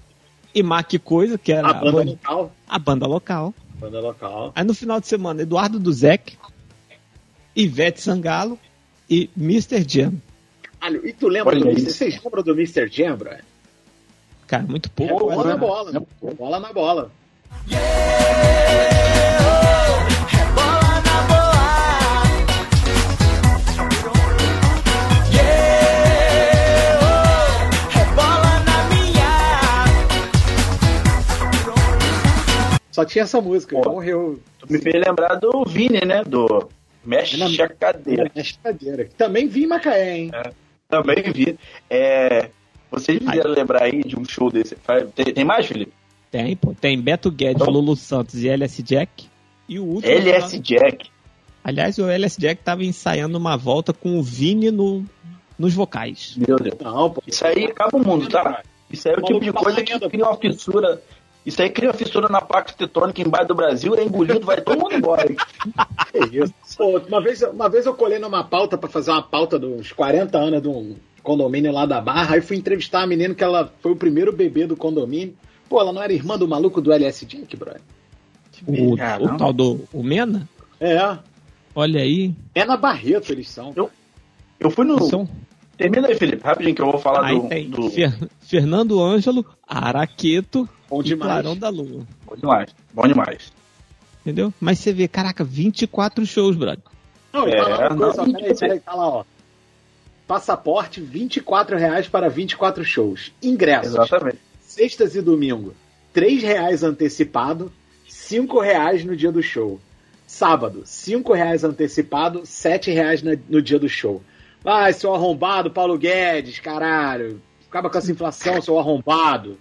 S3: e Mac Coisa, que era
S1: a
S3: a
S1: banda
S3: banda,
S1: local.
S3: a banda local.
S1: Banda local.
S3: Aí no final de semana, Eduardo Duzek, Ivete Sangalo e Mr. Jam.
S1: Caralho, e tu lembra
S2: Olha
S1: do
S2: isso.
S1: Mr. Vocês lembram do Mr. Jam, bro?
S3: Cara, muito
S1: É
S3: pouco.
S1: bola
S3: né?
S1: na bola, né? Bola na bola.
S4: Bola
S1: Só tinha essa música.
S2: Pô.
S1: Morreu.
S2: Tu me fez lembrar do Vini, né? Do Mexe a Cadeira.
S1: Mexe cadeira. Que Também vi em Macaé, hein?
S2: Também vi. É, vocês fizeram lembrar aí de um show desse. Tem, tem mais, Felipe?
S3: Tem, pô. Tem Beto Guedes,
S2: Então-
S3: Lulu Santos e LS Jack. E o último.
S2: LS Jack.
S3: Aliás, o LS Jack tava ensaiando uma volta com o Vini no, nos vocais.
S2: Meu Deus.
S1: Não, pô.
S2: Isso aí acaba o mundo, tá? Isso aí é o tipo de coisa que cria uma fissura. Isso aí cria uma fissura na placa tectônica embaixo do Brasil, é engolido, vai todo mundo embora. (laughs)
S1: Que isso. Pô, uma, vez, uma vez eu colei numa pauta pra fazer uma pauta dos 40 anos de um condomínio lá da Barra, aí fui entrevistar a menina que ela foi o primeiro bebê do condomínio. Pô, ela não era irmã do maluco do LS Jack, brother?
S3: O,
S2: Caramba.
S3: o tal do o Mena?
S1: É.
S3: Olha aí.
S1: É na Barreto eles são.
S2: Eu fui no.
S3: São...
S2: Termina aí, Felipe, rapidinho que eu vou falar
S3: Aí
S2: do.
S3: tem
S2: do...
S3: Fer- Fernando Ângelo, Araqueto
S1: Bom
S3: e
S1: demais.
S3: Clarão da Lua.
S2: Bom demais. Bom demais.
S3: Entendeu? Mas você vê, caraca, 24 shows, brother.
S1: Não, e
S2: É,
S1: fala uma coisa,
S2: não,
S1: peraí, peraí, tá lá, ó. Passaporte, 24 reais para 24 shows. Ingressos,
S2: Exatamente.
S1: sextas e domingo, 3 reais antecipado, 5 reais no dia do show. Sábado, 5 reais antecipado, 7 reais no dia do show. Vai, seu arrombado, Paulo Guedes, caralho. Acaba com essa inflação, seu arrombado.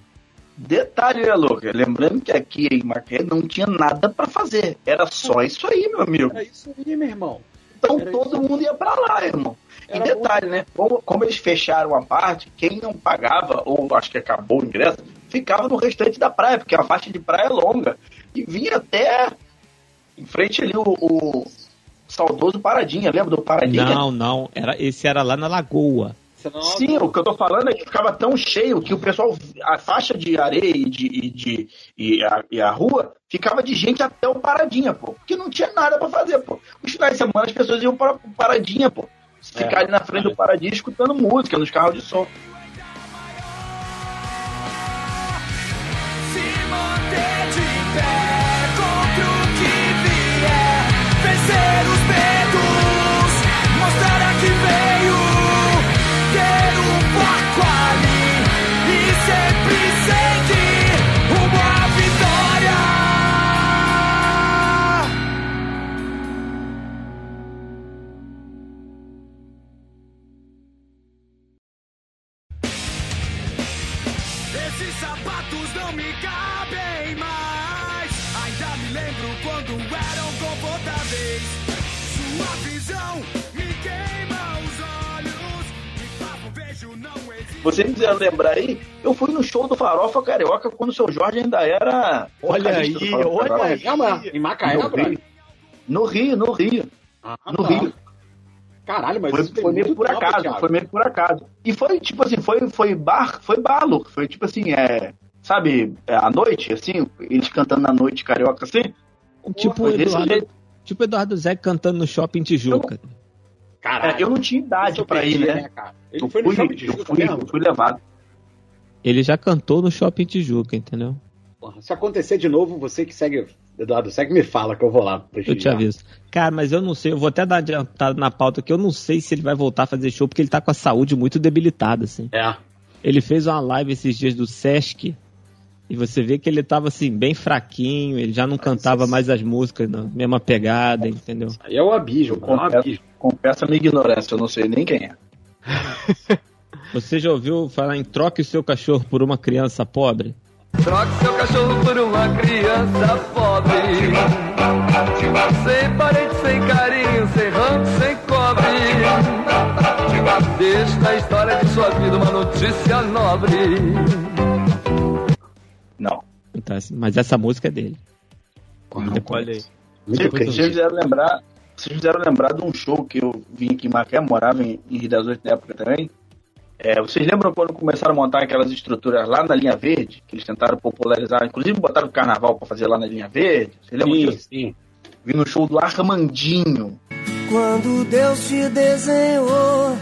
S2: Detalhe, né, Louca? Lembrando que aqui em Macaé não tinha nada pra fazer. Era só isso aí, meu amigo.
S1: Era isso aí, meu irmão.
S2: Então
S1: Era
S2: todo mundo ia pra lá, irmão. E
S1: Era
S2: detalhe, né? Como, como eles fecharam a parte, quem não pagava, ou acho que acabou o ingresso, ficava no restante da praia, porque a faixa de praia é longa. E vinha até em frente ali o, o saudoso Paradinha, lembra do Paradinha?
S3: Não, não. Era, esse era lá na Lagoa.
S2: Sim, o que eu tô falando é que ficava tão cheio que o pessoal, a faixa de areia e, de, e, de, e, a, e a rua ficava de gente até o Paradinha, pô. Porque não tinha nada pra fazer, pô. Os finais de semana as pessoas iam para o Paradinha, pô. Ficar
S1: É.
S2: ali na frente do Paradinha escutando música nos carros de som.
S4: Se manter de pé contra o que vier, vencer os foco ali e
S2: Vocês quiseram lembrar aí, eu fui no show do Farofa Carioca quando o seu Jorge ainda era.
S5: Olha aí, olha aí.
S1: Calma, em Macaé,
S2: No. Rio. No Rio, no Rio.
S1: Ah,
S2: No
S1: tá.
S2: Rio.
S1: Caralho, mas
S2: Foi,
S1: isso
S2: foi meio por
S1: tempo,
S2: acaso,
S1: Thiago.
S2: foi meio por acaso. E foi tipo assim, foi, foi bar, foi balo, foi tipo assim, é, sabe, é, à noite, assim, eles cantando na noite carioca assim.
S3: tipo, Eduardo, tipo Eduardo Zé cantando no shopping Tijuca.
S1: Caralho.
S2: É, eu não tinha idade pra ir,
S1: perdi,
S2: né?
S1: cara? Ele
S2: Eu
S1: foi no
S2: fui,
S1: shopping de
S2: eu
S1: Juca
S2: fui,
S1: mesmo?
S2: eu fui levado.
S3: Ele já cantou no shopping Tijuca, entendeu?
S1: Porra, Se acontecer de novo, você que segue, Eduardo, segue me fala que eu vou lá.
S3: Eu te aviso. Cara, mas eu não sei, eu vou até dar uma adiantada na pauta que eu não sei se ele vai voltar a fazer show, porque ele tá com a saúde muito debilitada, assim.
S1: É.
S3: Ele fez uma live esses dias do Sesc e você vê que ele tava assim, bem fraquinho, ele já não cantava mais as músicas na mesma pegada, entendeu?
S1: Aí é o abismo, é
S2: Confesso,
S1: abismo.
S2: Confesso a minha ignorância, eu não sei nem quem é. (laughs)
S3: Você já ouviu falar em troque o seu cachorro por uma criança pobre?
S4: Troque seu cachorro por uma criança pobre. Sem parente, sem carinho, sem rango, sem cobre. Deixa na história de sua vida uma notícia nobre.
S2: Não.
S3: Então, mas essa música é dele.
S5: Olha aí.
S1: Muito
S2: Vocês,
S1: cringe.
S2: vocês fizeram lembrar, vocês fizeram lembrar de um show que eu vim aqui em Macaé, morava em, em Rio das Ostras na época também. É, vocês lembram quando começaram a montar aquelas estruturas lá na linha verde, que eles tentaram popularizar, inclusive botaram o carnaval para fazer lá na linha verde? Vocês lembram
S1: Sim,
S2: disso?
S1: sim.
S2: Vim no show do Armandinho.
S7: Quando Deus te desenhou,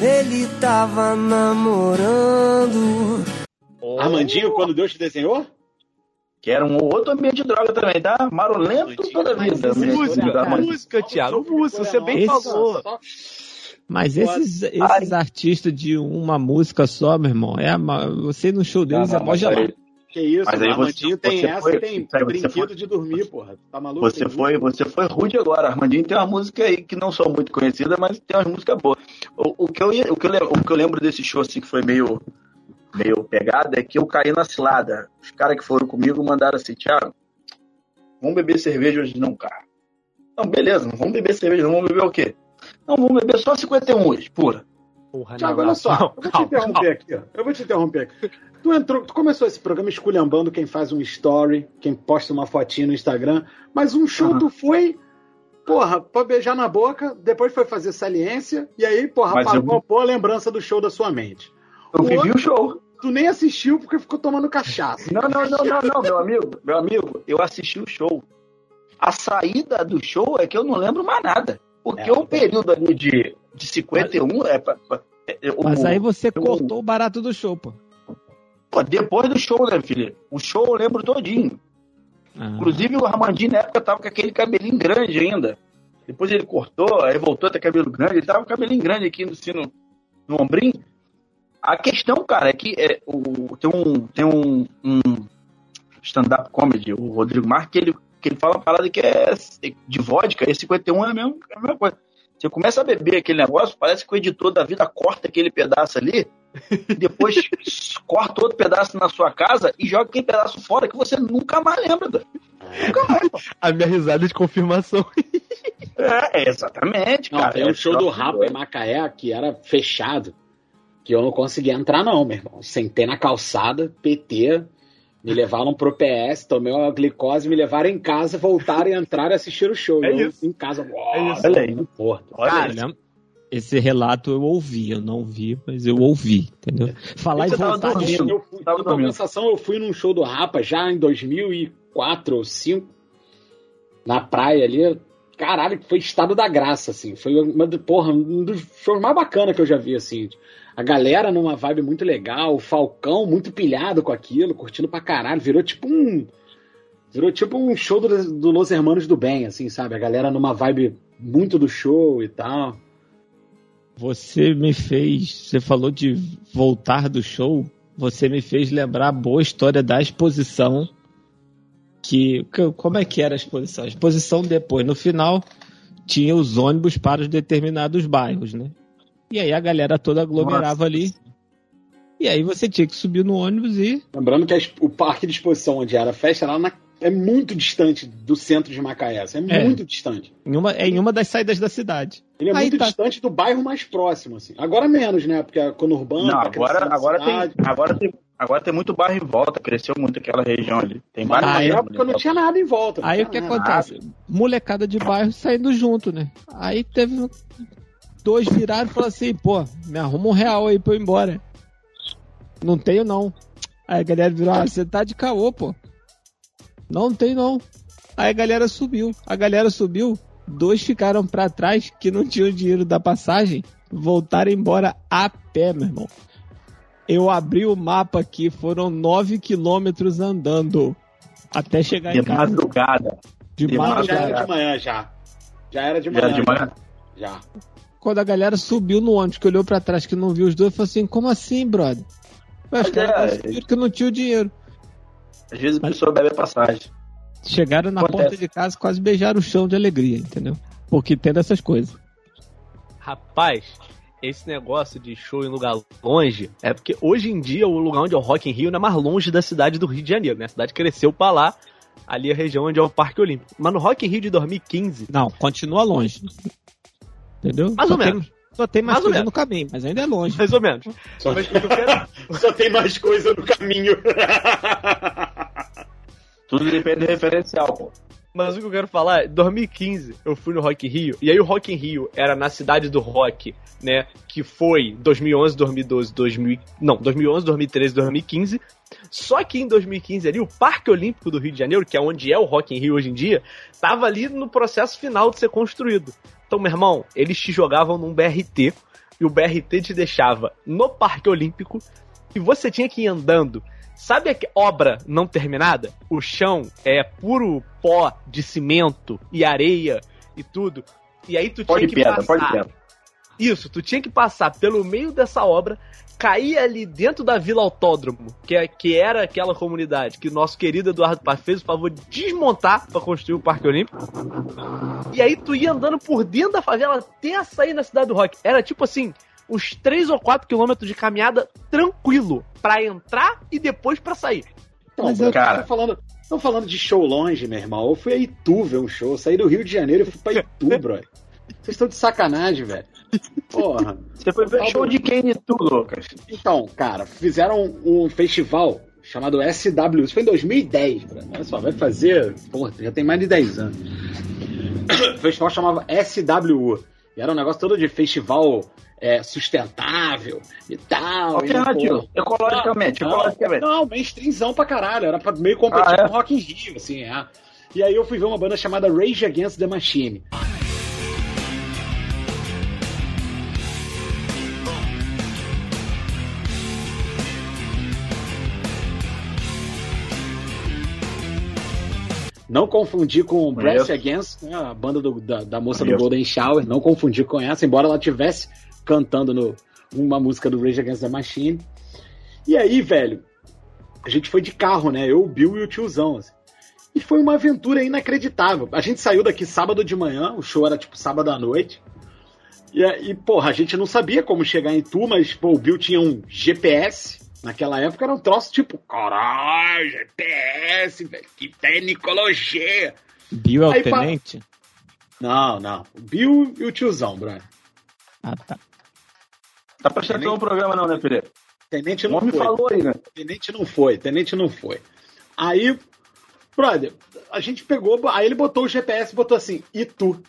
S7: ele tava namorando.
S1: Armandinho, quando Deus te desenhou?
S2: Que era um outro ambiente de droga também, tá? Marolento toda vida. De
S5: Música,
S2: droga.
S5: música, Thiago, música, você bem
S3: Esse-
S5: falou.
S3: Mas esses, esses artistas de uma música só, meu irmão, é você no show deles
S2: Não,
S3: é mó
S2: mas
S3: gelado.
S2: aí-
S1: Que isso,
S2: Mas aí
S1: Armandinho
S2: você-
S1: tem
S2: você
S1: essa,
S2: foi-
S1: tem
S2: você
S1: brinquedo
S2: foi-
S1: de dormir, porra. Tá maluco?
S2: Você foi, você foi rude agora. Armandinho tem uma música aí que não são muito conhecidas, mas tem umas músicas boas. O, o que eu, o, que eu, o que eu lembro desse show assim, que foi meio, meio pegado é que eu caí na cilada. Os caras que foram comigo mandaram assim, Thiago, vamos beber cerveja hoje não, cara. Não, beleza, não vamos beber cerveja, não vamos beber o quê? Não, vamos beber só 51 hoje, pura.
S5: Porra,
S1: Tiago,
S5: não,
S1: olha
S5: não,
S1: só,
S5: não,
S1: eu vou te interromper
S5: calma.
S1: aqui, ó. Eu vou te interromper aqui. Tu entrou, tu começou esse programa esculhambando quem faz um story, quem posta uma fotinha no Instagram, mas um show
S2: Aham.
S1: tu foi, porra, pra beijar na boca, depois foi fazer saliência, e aí, porra,
S2: Mas eu-
S1: apagou a lembrança do show da sua mente.
S2: Eu
S1: O
S2: vivi o show.
S1: Tu nem assistiu porque ficou tomando cachaça.
S2: Não, não, não, não, não, meu amigo, meu amigo, eu assisti o show. A saída do show é que eu não lembro mais nada. Porque
S1: É.
S2: o período ali de, de 51 é, pra- pra- é, o-
S3: Mas aí você
S2: eu-
S3: cortou o barato do show, pô.
S2: Pô, depois do show, né, filho? O show eu lembro todinho.
S3: Ah.
S2: Inclusive o Armandinho na época tava com aquele cabelinho grande ainda. Depois ele cortou, aí voltou a ter cabelo grande, ele tava com cabelinho grande aqui no, assim, no, no ombrinho. A questão, cara, é que é, o, tem um, tem um, um stand-up comedy, o Rodrigo Marques, que ele, que ele fala uma parada que é de vodka, e 51 é a mesma, é a mesma coisa. Você começa a beber aquele negócio, parece que o editor da vida corta aquele pedaço ali, e (laughs) depois corta outro pedaço na sua casa e joga aquele pedaço fora que você nunca mais lembra. doido. Nunca mais. pô.
S5: A minha risada de confirmação.
S2: É, exatamente,
S1: Não,
S2: cara.
S1: tem um
S2: É
S1: show do Rapa em. Macaé que era fechado, que eu não conseguia entrar não, meu irmão. Sentei na calçada, PT, me levaram pro PS, tomei uma glicose, me levaram em casa, voltaram e entraram e assistiram o show.
S5: É
S1: eu
S5: isso.
S1: em casa,
S5: É isso.
S2: Olha aí.
S1: porra.
S2: Olha aí.
S3: Olha, esse relato eu ouvi, eu não vi, mas eu ouvi, entendeu? Falar em
S2: Você tava
S3: voltar de show.
S1: Eu fui,
S2: Tava
S1: compensação, eu fui num show do Rapa já em 2004 ou 2005, na praia ali. Caralho, foi estado da graça, assim. Foi uma, porra, um dos shows mais bacanas que eu já vi, assim. A galera numa vibe muito legal, o Falcão muito pilhado com aquilo, curtindo pra caralho. Virou tipo um. Virou tipo um show do, do Los Hermanos do Bem, assim, sabe? A galera numa vibe muito do show e tal.
S3: Você me fez. Você falou de voltar do show. Você me fez lembrar a boa história da exposição. Que, que- como é que era a exposição? A exposição depois, no final, tinha os ônibus para os determinados bairros, né? E aí a galera toda aglomerava ali. E aí você tinha que subir no ônibus e.
S1: Lembrando que a o parque de exposição onde era a festa era na- é muito distante do centro de Macaé. É,
S3: É.
S1: muito distante.
S3: Em uma, é em uma das saídas da cidade.
S1: Ele é
S3: Aí
S1: muito
S3: tá.
S1: distante do bairro mais próximo, assim. Agora menos, né? Porque a conurbano.
S2: Não,
S1: tá
S2: agora, agora, tem, agora, tem, agora tem muito bairro em volta, cresceu muito aquela região ali. Tem vários
S1: na época não tinha nada em volta.
S3: Aí o que
S1: nada.
S3: acontece? Molecada de bairro saindo junto, né? Aí teve um- dois viraram e falaram assim, pô, me arruma um real aí pra eu ir embora. Não tenho não. Aí a galera virou, ah, você tá de caô, pô. Não, não tem não. Aí a galera subiu. A galera subiu, dois ficaram pra trás que não tinham dinheiro da passagem, voltaram embora a pé, meu irmão. Eu abri o mapa aqui, foram nove quilômetros andando até chegar
S2: De
S3: em casa.
S2: madrugada.
S3: De
S2: de
S1: Não, já
S3: madrugada.
S1: era de manhã, já. Já era de
S2: Já
S1: manhã.
S2: de manhã.
S1: Já.
S3: Quando a galera subiu no ônibus, que olhou pra trás que não viu os dois, falou assim: como assim, brother? Os
S2: Mas
S3: caras
S2: é,
S3: que não tinha o dinheiro.
S2: Às vezes a pessoa bebe a passagem.
S3: Chegaram na
S2: Acontece.
S3: porta de casa, quase beijaram o chão de alegria, entendeu? Porque tem dessas coisas.
S5: Rapaz, esse negócio de show em lugar longe é porque hoje em dia o lugar onde é o Rock in Rio não é mais longe da cidade do Rio de Janeiro, né? A cidade cresceu pra lá, ali a região onde é o Parque Olímpico. Mas no Rock in Rio de 2015,
S3: Não, continua longe. Entendeu?
S5: Mais
S3: só
S5: ou
S3: tem,
S5: menos.
S3: Só tem mais,
S5: Mais ou
S3: coisa
S5: menos.
S3: no caminho, mas ainda é longe.
S5: mais ou menos.
S1: Só,
S5: Mas quero-
S1: só tem mais coisa no caminho.
S2: Tudo depende do referencial, pô.
S5: Mas o que eu quero falar é, 2015 eu fui no Rock in Rio, e aí o Rock in Rio era na cidade do rock, né, que foi 2011, 2012, 2000, não, 2011, 2013, 2015. Só que em 2015 ali, o Parque Olímpico do Rio de Janeiro, que é onde é o Rock in Rio hoje em dia, tava ali no processo final de ser construído. Então, meu irmão, eles te jogavam num BRT, e o BRT te deixava no Parque Olímpico, e você tinha que ir andando Sabe a obra não terminada? O chão é puro pó de cimento e areia e tudo. E aí tu
S2: Pode
S5: tinha que passar.
S2: pode pedra.
S5: Isso, tu tinha que passar pelo meio dessa obra, cair ali dentro da Vila Autódromo, que, é, que era aquela comunidade que o nosso querido Eduardo Paz fez o favor de desmontar pra construir o Parque Olímpico. E aí tu ia andando por dentro da favela até sair na cidade do rock. Era tipo assim, uns 3 ou 4 quilômetros de caminhada tranquilo pra entrar e depois pra sair.
S1: Então,
S3: Mas
S1: eu
S2: cara-
S1: tô falando, tô falando de show longe, meu irmão. Eu fui a Itu ver um show. Eu saí do Rio de Janeiro e fui pra Itu, (laughs) brother. Vocês estão de sacanagem, velho. Porra.
S2: Você foi ver show de quem e tu, Lucas?
S1: Então, cara, fizeram um festival chamado SW. Isso foi em 2010, brother. Olha só, vai fazer. Porra, já tem mais de 10 anos. (coughs) O festival chamava SWU. E era um negócio todo de festival é, sustentável e tal. e,
S2: Alternativo.
S1: pô,
S2: Ecologicamente,
S1: não,
S2: ecologicamente.
S1: Não, mainstreamzão pra caralho. Era pra meio competir
S2: Ah, é?
S1: com Rock in Rio, assim, é. E aí eu fui ver uma banda chamada Rage Against the Machine. Não confundir com
S2: Conheço.
S1: Against, né, a banda do- da, da moça do
S2: Conheço.
S1: Golden Shower. Não confundir com essa, embora ela tivesse cantando no, uma música do Rage Against the Machine. E aí, velho, a gente foi de carro, né? Eu, o Bill e o tiozão. assim. E foi uma aventura inacreditável. A gente saiu daqui sábado de manhã, o show era tipo sábado à noite. E, aí, porra, a gente não sabia como chegar em Itu, mas pô, o Bill tinha um GPS. Naquela época era um troço tipo, caralho, GPS, velho, que tecnologia.
S3: Bill é o
S1: Aí, pa-
S3: tenente?
S1: Não, não. O Bill e o tiozão, brother.
S3: Ah, tá.
S2: Tá prestando atenção no programa não, né, Felipe?
S1: Tenente
S2: O
S1: não
S2: homem
S1: foi.
S2: falou aí, né?
S1: Tenente não foi, tenente não foi. Aí, brother, a gente pegou, aí ele botou o GPS e botou assim, Itu.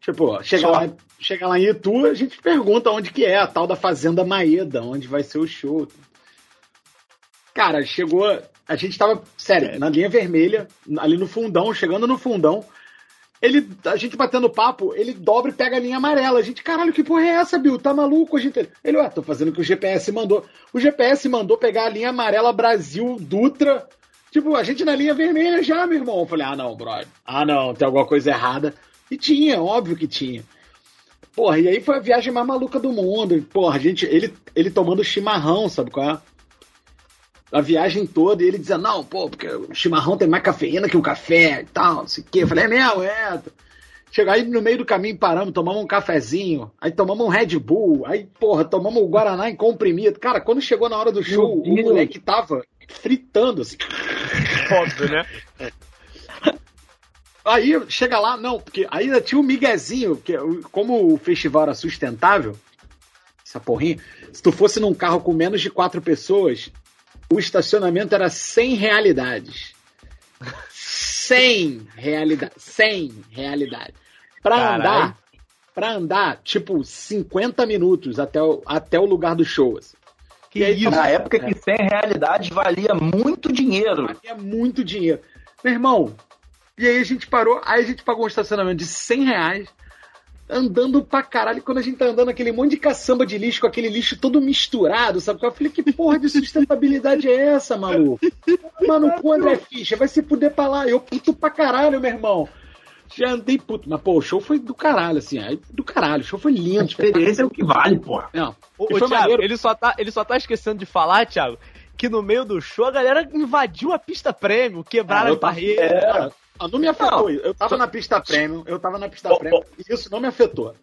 S1: Tipo, chega
S2: Só.
S1: lá, chega lá em Itu, a gente pergunta onde que é, a tal da Fazenda Maeda, onde vai ser o show. Cara, chegou, a gente tava, sério, na linha vermelha, ali no fundão, chegando no fundão, ele, a gente batendo papo, ele dobra e pega a linha amarela. A gente, caralho, que porra é essa, Bill? Tá maluco? A gente, ele, ué, tô fazendo o que o GPS mandou. O GPS mandou pegar a linha amarela Brasil Dutra. Tipo, a gente na linha vermelha já, meu irmão. Eu falei, ah, não, brother. Ah, não, tem alguma coisa errada. E tinha, óbvio que tinha. Porra, e aí foi a viagem mais maluca do mundo. Porra, a gente, ele, ele tomando chimarrão, sabe qual é? A viagem toda, e ele dizia, não, pô, porque o chimarrão tem mais cafeína que o café e tal, não sei o quê. Eu falei, é mesmo, é. Chega aí no meio do caminho, paramos, tomamos um cafezinho, aí tomamos um Red Bull, aí, porra, tomamos o Guaraná em comprimido. Cara, quando chegou na hora do show, o moleque tava fritando, assim.
S5: Óbvio, né? (laughs)
S1: Aí chega lá, não, porque ainda tinha um miguezinho, que o- como o festival era sustentável, essa porrinha, se tu fosse num carro com menos de quatro pessoas, o estacionamento era 100 realidades. 100 realidade, 100 realidade. Pra
S5: Caralho.
S1: andar, pra andar, tipo, 50 minutos até o, até o lugar do show. assim.
S5: Que
S1: aí,
S5: isso?
S2: Na época que 100 realidades valia muito dinheiro.
S1: É muito dinheiro. Meu irmão, e aí a gente parou, aí a gente pagou um estacionamento de 100 reais, andando pra caralho. E Quando a gente tá andando aquele monte de caçamba de lixo, com aquele lixo todo misturado, sabe? Eu falei, que porra de sustentabilidade é essa, maluco? Mano, o André Ficha vai se fuder pra lá. Eu puto pra caralho, meu irmão. Já andei puto, mas pô, o show foi do caralho, assim, aí, do caralho, o show foi
S2: A
S1: lindo.
S2: experiência é o que vale, porra.
S1: Não,
S5: Ô, ô,
S1: foi
S5: Thiago,
S1: maneiro.
S5: ele só, tá, ele só tá esquecendo de falar, Thiago, que no meio do show a galera invadiu a pista prêmio, quebraram
S1: Ah, tava-
S5: barreiras.
S2: É,
S1: ah, não me afetou.
S2: Não.
S1: Eu tava na pista premium, eu tava na pista
S2: Ô,
S1: premium, e isso não me afetou.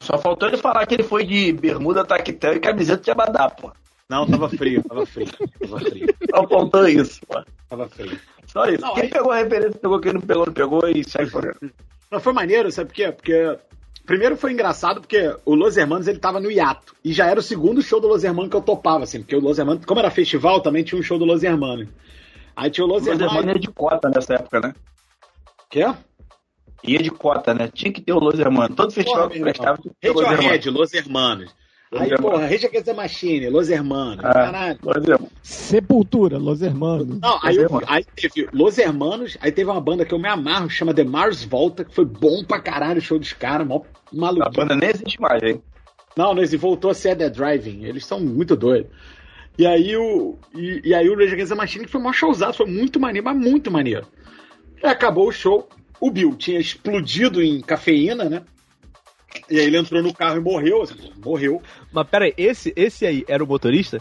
S2: Só faltou ele falar que ele foi de bermuda, taquetel e camiseta de abadá, porra.
S1: Não, tava frio, tava frio, tava frio,
S2: Só faltou isso, porra.
S1: tava frio.
S2: Só isso.
S1: Não,
S2: quem
S1: aí-
S2: pegou a referência, pegou, quem não pegou, não pegou e segue por aí.
S1: Mas foi maneiro, sabe por quê? Porque primeiro foi engraçado porque o Los Hermanos ele tava no hiato. E já era o segundo show do Los Hermanos que eu topava, assim, porque o Los Hermanos, como era festival, também tinha um show do Los Hermanos. Aí tinha o Los
S2: Os
S1: Hermanos.
S2: ia de cota nessa época, né?
S1: Quê?
S2: Ia de cota, né? Tinha que ter o Los Hermanos. Todo festival
S1: Porra,
S2: que prestava tinha que ter o Los
S1: Radiohead,
S2: Hermanos.
S1: Los Hermanos.
S2: Los
S1: Aí,
S2: Hermanos.
S1: porra, Rage Against the Machine, Los Hermanos.
S2: Ah,
S1: Caralho.
S2: Los Hermanos.
S3: Sepultura, Los Hermanos.
S1: Não, aí, eu- aí teve Los Hermanos, aí teve uma banda que eu me amarro, chama The Mars Volta, que foi bom pra caralho o show dos caras, mó
S2: A
S1: maluco.
S2: banda nem existe mais, hein?
S1: Não, não, esse voltou a ser The Driving. Eles são muito doidos. E aí o. E, e aí o Rage Against the Machine que foi mó showzado, foi muito maneiro, mas muito maneiro. E acabou o show. O Bill tinha explodido em cafeína, né? E aí ele entrou no carro e morreu, assim, morreu.
S5: Mas pera aí, esse, esse aí era o motorista?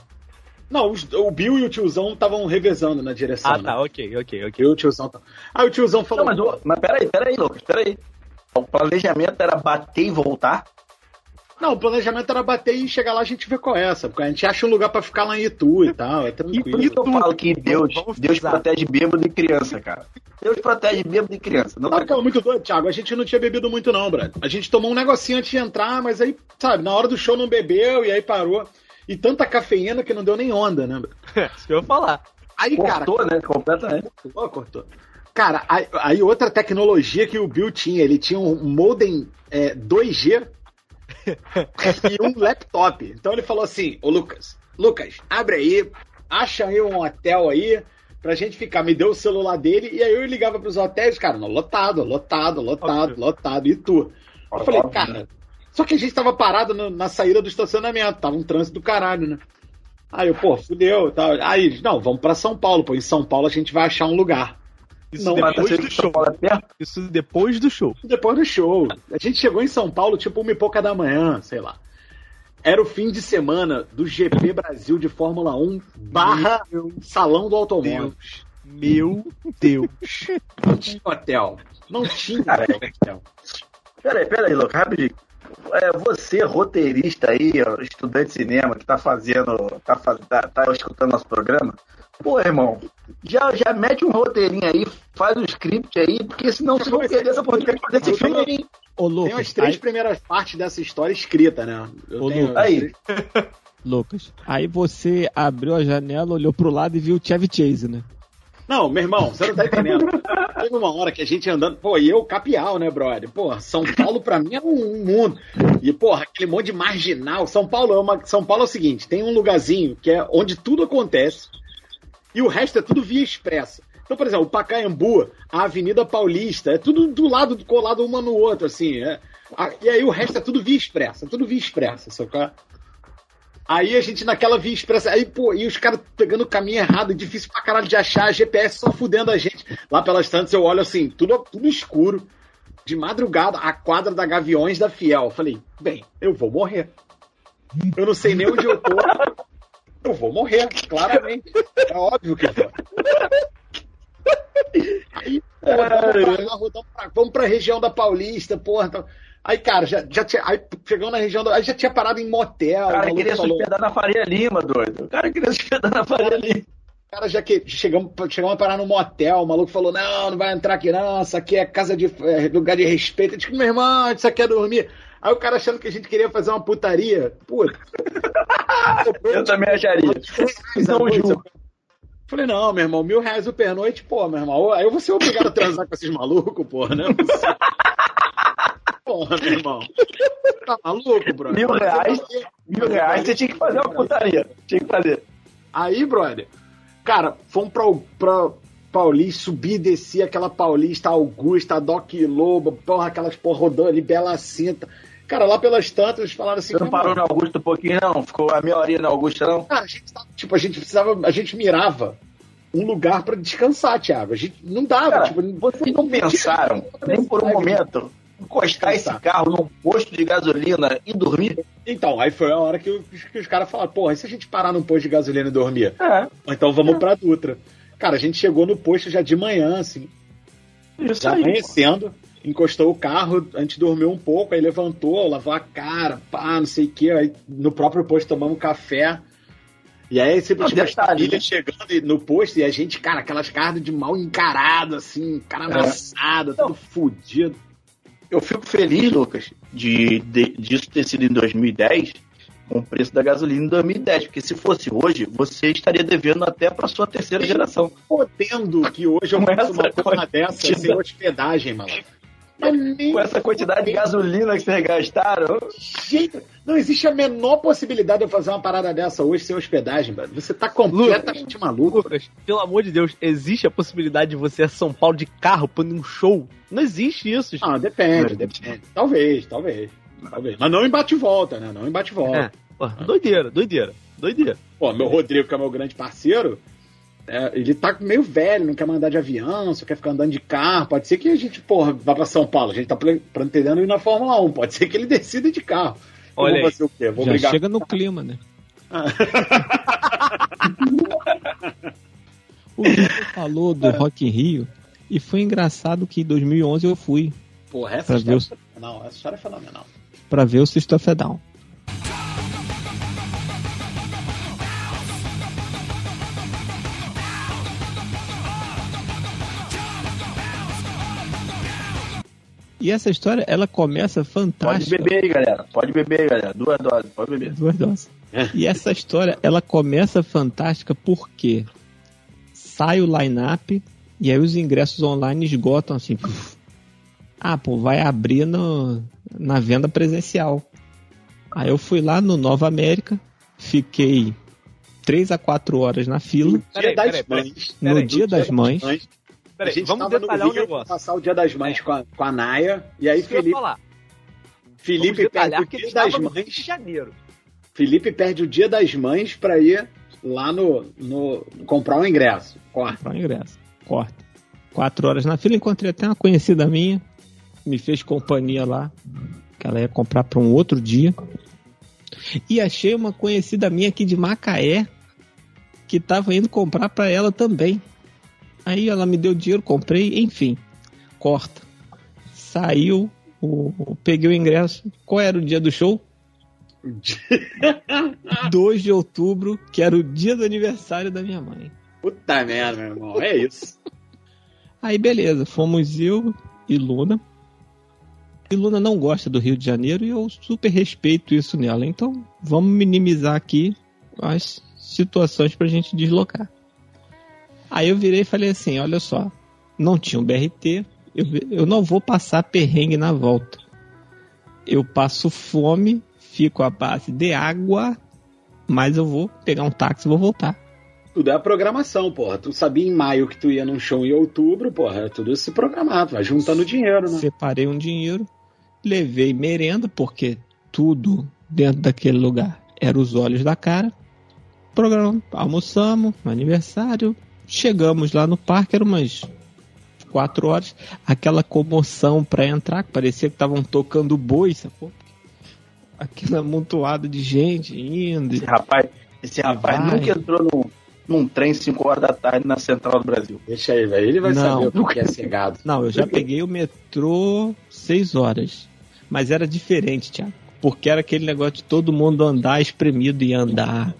S1: Não, os- o Bill e o tiozão estavam revezando na direção.
S5: Ah,
S1: né?
S5: tá, ok, ok, ok.
S1: E o tiozão. tá- Aí o tiozão falou.
S2: Não, mas, mas peraí, peraí, Lucas, peraí. O planejamento era bater e voltar?
S1: Não, o planejamento era bater e chegar lá a gente vê qual é essa. Porque a gente acha um lugar pra ficar lá em Itu e tal. É tranquilo.
S2: que eu falo que Deus, Deus protege bêbado e criança, cara. Deus protege bêbado e criança. Não
S1: Sabe
S2: tá
S1: que é muito doido, Thiago? A gente não tinha bebido muito, não, Brad. A gente tomou um negocinho antes de entrar, mas aí, sabe, na hora do show não bebeu e aí parou. E tanta cafeína que não deu nem onda, né, Brad? (laughs)
S5: Isso que eu ia falar.
S1: Aí, cara,
S2: cortou, né? Completamente.
S1: cortou, cortou. Cara, aí, aí outra tecnologia que o Bill tinha, ele tinha um modem é, 2G e um laptop. Então ele falou assim, ô Lucas, Lucas, abre aí, acha aí um hotel aí pra gente ficar. Me deu o celular dele e aí eu ligava pros hotéis, cara, não, lotado, lotado, lotado,
S5: Óbvio.
S1: lotado, e tu? Eu falei, cara, só que a gente tava parado no- na saída do estacionamento, tava um trânsito do caralho, né? Aí eu, pô, fudeu, tal. Aí, não, vamos pra São Paulo, pô, em São Paulo a gente vai achar um lugar.
S5: Isso
S1: Não,
S5: depois do show. Isso depois do show.
S1: Depois do show. A gente chegou em São Paulo, tipo, uma e pouca da manhã, sei lá. Era o fim de semana do GP Brasil de Fórmula 1 barra Salão do Automóvel.
S5: Meu Deus.
S1: Não tinha hotel. Não tinha hotel.
S2: Peraí, peraí, Lucas, rapidinho. É, você, roteirista aí, estudante de cinema, que tá fazendo, tá, tá, tá escutando nosso programa, pô, irmão, já, já mete um roteirinho aí, faz um script aí, porque senão vocês vão perder essa oportunidade de fazer esse filme aí.
S3: Ô,
S1: Tem as
S3: Lucas,
S1: três
S3: aí,
S1: primeiras partes dessa história escrita, né? Eu
S3: Ô,
S1: tenho-
S3: Lucas.
S2: Aí, (laughs)
S3: Lucas, aí você abriu a janela, olhou pro lado e viu o Chevy Chase, né?
S1: Não, meu irmão, você não tá entendendo. (laughs) Teve uma hora que a gente andando, pô, e eu capial, né, brother? Pô, São Paulo pra mim é um, um mundo. E, porra, aquele monte de marginal. São Paulo é uma. São Paulo é o seguinte: tem um lugarzinho que é onde tudo acontece e o resto é tudo via expressa. Então, por exemplo, o Pacaembu, a Avenida Paulista, é tudo do lado, colado uma no outro, assim. é. E aí o resto é tudo via expressa, é tudo via expressa, sacou? Aí a gente naquela via expressa, aí, pô, e os caras pegando o caminho errado, difícil pra caralho de achar, GPS só fudendo a gente. Lá pelas tantas eu olho assim, tudo, tudo escuro, de madrugada, a quadra da Gaviões da Fiel. Eu falei, bem, eu vou morrer. Eu não sei nem onde eu tô. Eu vou morrer, claramente. É óbvio que eu vou. Aí, pô, vamos pra vamos pra região da Paulista, porra. tá- Aí, cara, já, já tinha. Aí chegamos na região da. Aí já tinha parado em motel.
S2: o cara queria se hospedar na Faria Lima, doido. O cara queria se hospedar na Faria Lima.
S1: cara já que chegamos, chegamos a parar no motel, o maluco falou: não, não vai entrar aqui, não, isso aqui é casa de é, lugar de respeito. Eu disse, meu irmão, isso aqui é dormir. Aí o cara achando que a gente queria fazer uma putaria. Puta. (laughs)
S2: Eu também acharia. Não.
S1: Falei, não, meu irmão, mil reais o pernoite, pô, meu irmão. Aí eu vou ser obrigado a transar com esses malucos, porra, né? (laughs) Porra, meu irmão. Tá maluco, bro?
S2: Mil reais? Mil reais, você tinha que fazer uma putaria. Tinha que fazer.
S1: Aí, brother, cara, fomos pra, pra Paulista, subir e descer aquela Paulista, Augusta, Doc Lobo, porra, aquelas porra rodando ali, Bela Cinta. Cara, lá pelas tantas, eles falaram assim.
S2: Você não
S1: "Meu
S2: parou no Augusto um pouquinho, não? Ficou a meia horinha no Augusto, não?
S1: Cara, a gente tava, tipo, a gente precisava, a gente mirava um lugar pra descansar, Thiago. A gente não dava,
S2: Cara,
S1: tipo,
S2: vocês não pensaram, nem por um momento, encostar esse carro num posto de gasolina e dormir?
S1: Então, aí foi a hora que, os- que os caras falaram, porra, e se a gente parar num posto de gasolina e dormir?
S2: É,
S1: Então vamos pra Dutra. Cara, a gente chegou no posto já de manhã, assim,
S2: isso
S1: já
S2: aí.
S1: amanhecendo, encostou o carro, a gente dormiu um pouco, aí levantou, lavou a cara, pá, não sei o que, aí no próprio posto tomamos café. E aí sempre
S2: Não,
S1: tinha uma
S2: detalhe,
S1: família
S2: né?
S1: chegando no posto e a gente, cara, aquelas carnes de mal encarado, assim, cara amassada, tudo fudido.
S2: Eu fico feliz, Lucas, de, de- disso ter sido em 2010, com o preço da gasolina em 2010, porque se fosse hoje, você estaria devendo até para sua terceira geração.
S1: Podendo que hoje eu
S2: Com
S1: faça uma coisa dessa sem hospedagem, malandro.
S2: Com essa quantidade de gasolina que vocês gastaram,
S1: jeito. Não existe a menor possibilidade de eu fazer uma parada dessa hoje sem hospedagem, mano. Você tá completamente maluco.
S5: Lucas, pelo amor de Deus, existe a possibilidade de você ir a São Paulo de carro pra ir num show? Não existe isso.
S1: Ah, depende, depende. Talvez, talvez. Talvez. Mas não em bate-volta, né? Não em bate-volta.
S5: É, pô, doideira, doideira, doideira.
S1: Pô, meu Rodrigo, que é meu grande parceiro, É, ele tá meio velho, não quer mandar de avião, só quer ficar andando de carro. Pode ser que a gente, porra, vá pra São Paulo. A gente tá plan- pretendendo ir na Fórmula 1. Pode ser que ele decida de carro.
S5: Olha
S1: vou
S5: aí.
S1: fazer o quê? Vou
S3: Já
S1: brigar
S3: chega no clima, né? (laughs) o Vitor falou do Rock in Rio e foi engraçado que em 2011 eu fui
S1: Porra, essa história
S3: ver
S1: é fenomenal. Essa história é fenomenal.
S3: pra ver o System of Down. E essa história, ela começa
S2: Pode
S3: fantástica.
S2: beber aí, galera. Pode beber aí, galera. Duas doses, pode beber.
S3: Duas doses. E essa história, ela começa fantástica porque sai o line-up e aí os ingressos online esgotam assim. puf. Ah, pô, vai abrir no, na venda presencial. Aí eu fui lá no Nova América, fiquei 3 a 4 horas na fila.
S5: Peraí,
S1: Dia das
S5: peraí, peraí.
S1: Mães.
S3: No dia das mães,
S1: a
S5: Peraí,
S1: gente
S5: vamos
S1: tava no
S5: detalhar um
S1: Rio,
S5: negócio.
S1: passar o Dia das Mães com a, com a Naya. E aí
S5: Isso que eu ia
S1: Felipe,
S5: falar.
S1: Felipe
S5: detalhar
S1: perde o Dia das
S5: Rio de
S1: Mães.
S5: Janeiro.
S1: Felipe perde o Dia das Mães pra ir lá no, no comprar o ingresso. Corta.
S3: comprar o ingresso. Corta. Quatro horas na fila, encontrei até uma conhecida minha, me fez companhia lá, que ela ia comprar para um outro dia. E achei uma conhecida minha aqui de Macaé, que estava indo comprar para ela também. Aí ela me deu dinheiro, comprei, enfim. Corta. Saiu, o, peguei o ingresso. Qual era o dia do show? (laughs) 2 de outubro, que era o dia do aniversário da minha mãe.
S1: Puta merda, meu irmão. É isso.
S3: Aí beleza, fomos eu e Luna. E Luna não gosta do Rio de Janeiro e eu super respeito isso nela. Então vamos minimizar aqui as situações pra gente deslocar. Aí eu virei e falei assim: olha só, não tinha um BRT, eu, eu não vou passar perrengue na volta. Eu passo fome, fico à base de água, mas eu vou pegar um táxi e vou voltar.
S1: Tudo é a programação, porra. Tu sabia em maio que tu ia num show em outubro, porra. É tudo se programado. Vai juntando dinheiro, né?
S3: Separei um dinheiro, levei merenda, porque tudo dentro daquele lugar era os olhos da cara. Programa, almoçamos aniversário, chegamos lá no parque, era umas quatro horas. Aquela comoção pra entrar, que parecia que estavam tocando boi, sacou? Aquele amontoado de gente indo.
S2: Esse rapaz, esse rapaz
S3: Vai.
S2: nunca entrou num, num trem 5 horas da tarde na Central do Brasil.
S1: Deixa aí, velho. Ele vai
S3: Não.
S1: saber o que é ser gado.
S3: Não, eu já peguei o metrô seis horas. Mas era diferente, Thiago. Porque era aquele negócio de todo mundo andar espremido e andar,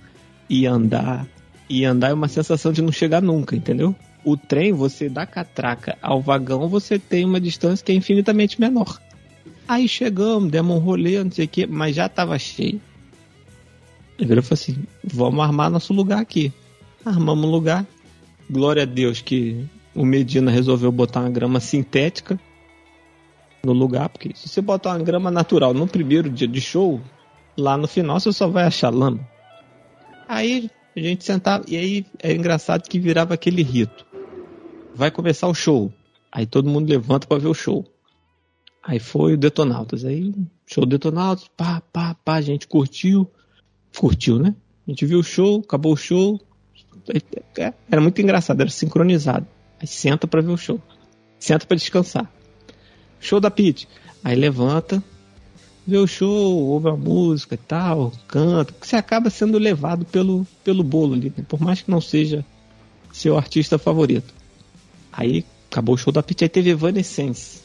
S3: e andar, e andar. É uma sensação de não chegar nunca, entendeu? O trem, você da catraca ao vagão, você tem uma distância que é infinitamente menor. Aí chegamos, demos um rolê, não sei o quê, mas já tava cheio. Ele falou assim: vamos armar nosso lugar aqui. Armamos um lugar. Glória a Deus que o Medina resolveu botar uma grama sintética no lugar, porque se você botar uma grama natural no primeiro dia de show, lá no final você só vai achar lama. Aí a gente sentava, e aí é engraçado que virava aquele rito. Vai começar o show. Aí todo mundo levanta pra ver o show. Aí foi o Detonautas. Aí, show Detonautas, pá, pá, pá, a gente curtiu. Curtiu, né? A gente viu o show, acabou o show. É, Era muito engraçado, era sincronizado. Aí senta pra ver o show. Senta pra descansar. Show da Pete. Aí levanta, vê o show, ouve a música e tal, canta. Você acaba sendo levado pelo, pelo bolo ali, né? por mais que não seja seu artista favorito. Aí acabou o show da Pete, aí teve Evanescence.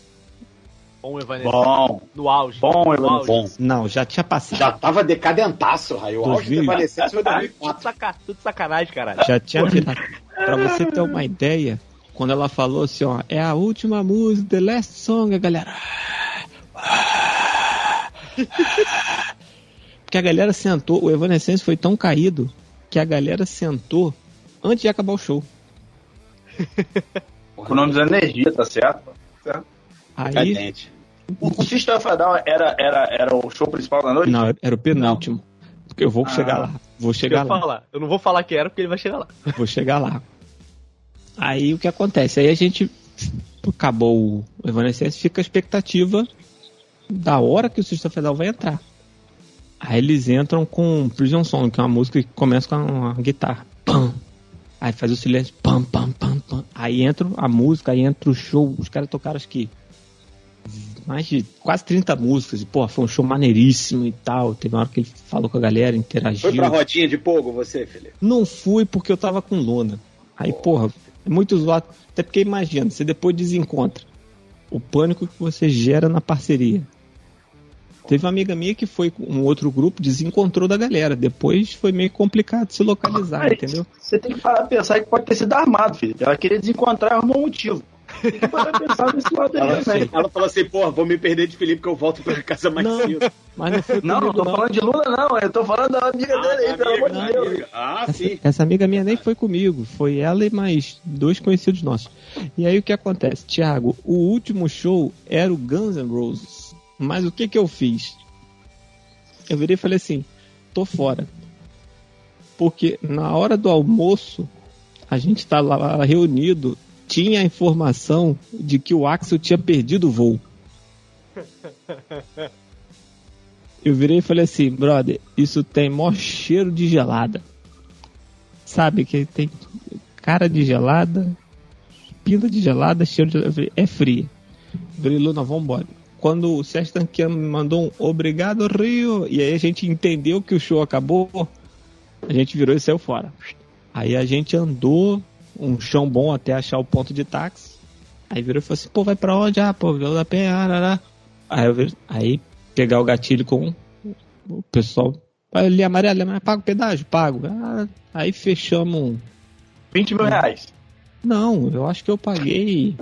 S5: Bom, Evanescence.
S2: Bom,
S5: No auge.
S2: bom, Evanescence.
S3: Não, já tinha passado.
S1: Já tava decadentaço, Raio. O auge do
S3: 2000.
S1: Evanescence foi
S5: Tudo,
S1: 2004.
S5: saca... Tudo sacanagem, caralho.
S3: Já tinha virado. Pra você ter uma ideia, quando ela falou assim, ó, é a última música, The Last Song, a galera. (laughs) Porque a galera sentou, o Evanescence foi tão caído que a galera sentou antes de acabar o show. (laughs)
S2: economizando energia, tá certo?
S3: Aí,
S1: Cadente.
S2: O, o System of a Down era, era, era o show principal da noite?
S3: não, era o penúltimo. Porque eu vou
S2: Ah.
S3: chegar lá. Vou
S5: Eu,
S3: chegar
S5: ia
S3: lá.
S5: falar. eu não vou falar que era porque ele vai chegar lá.
S3: Vou chegar lá. Aí o que acontece? Aí a gente acabou o Evanescence, fica a expectativa da hora que o System Federal vai entrar. Aí eles entram com Prison Song, que é uma música que começa com uma guitarra. Pam, Aí faz o silêncio, pam, pam, pam, pam. Aí entra a música, aí entra o show. Os caras tocaram acho que mais de quase 30 músicas. E, pô, foi um show maneiríssimo e tal. Teve uma hora que ele falou com a galera, interagiu.
S1: Foi pra rodinha de pogo você, Felipe?
S3: Não fui porque eu tava com lona. Aí, porra, é muito zoado. Até porque imagina, você depois desencontra o pânico que você gera na parceria. Teve uma amiga minha que foi com um outro grupo, desencontrou da galera. Depois foi meio complicado se localizar,
S2: Mas
S3: entendeu?
S2: Você tem que parar pensar que pode ter sido armado, filho. Ela queria desencontrar e arrumou um motivo. Tem que parar pra pensar nesse lado aí
S1: Ela,
S2: também.
S1: ela falou assim, porra, vou me perder de Felipe que eu volto pra casa mais
S3: Não,
S1: cedo.
S3: mas não foi
S2: Não, não tô
S3: não.
S2: falando de Lula, não. Eu tô falando da amiga
S1: Ah,
S2: dele aí, pelo amor de Deus.
S1: amiga. Ah,
S3: Essa,
S1: sim.
S3: essa amiga minha nem foi comigo, foi ela e mais dois conhecidos nossos. E aí o que acontece? Thiago, o último show era o Guns N' Roses. Mas o que que eu fiz? Eu virei e falei assim: tô fora. Porque na hora do almoço, a gente tá lá reunido, tinha a informação de que o Axel tinha perdido o voo. (laughs) Eu virei e falei assim, brother, isso tem maior cheiro de gelada. Sabe que tem cara de gelada, pinta de gelada, cheiro de falei, é fria. Eu falei, Luna, vambora. Quando o Sérgio Tanquiano me mandou um obrigado, Rio, e aí a gente entendeu que o show acabou, a gente virou e saiu fora. Aí a gente andou um chão bom até achar o ponto de táxi. Aí virou e falou assim, pô, vai pra onde? Ah, pô, Vila da Penha, arará. Aí, eu virei- aí pegar o gatilho com o pessoal. Ali amarelo, mas paga o pedágio? Pago. Ah, aí fechamos um.
S2: 20 mil reais.
S3: Não, eu acho que eu paguei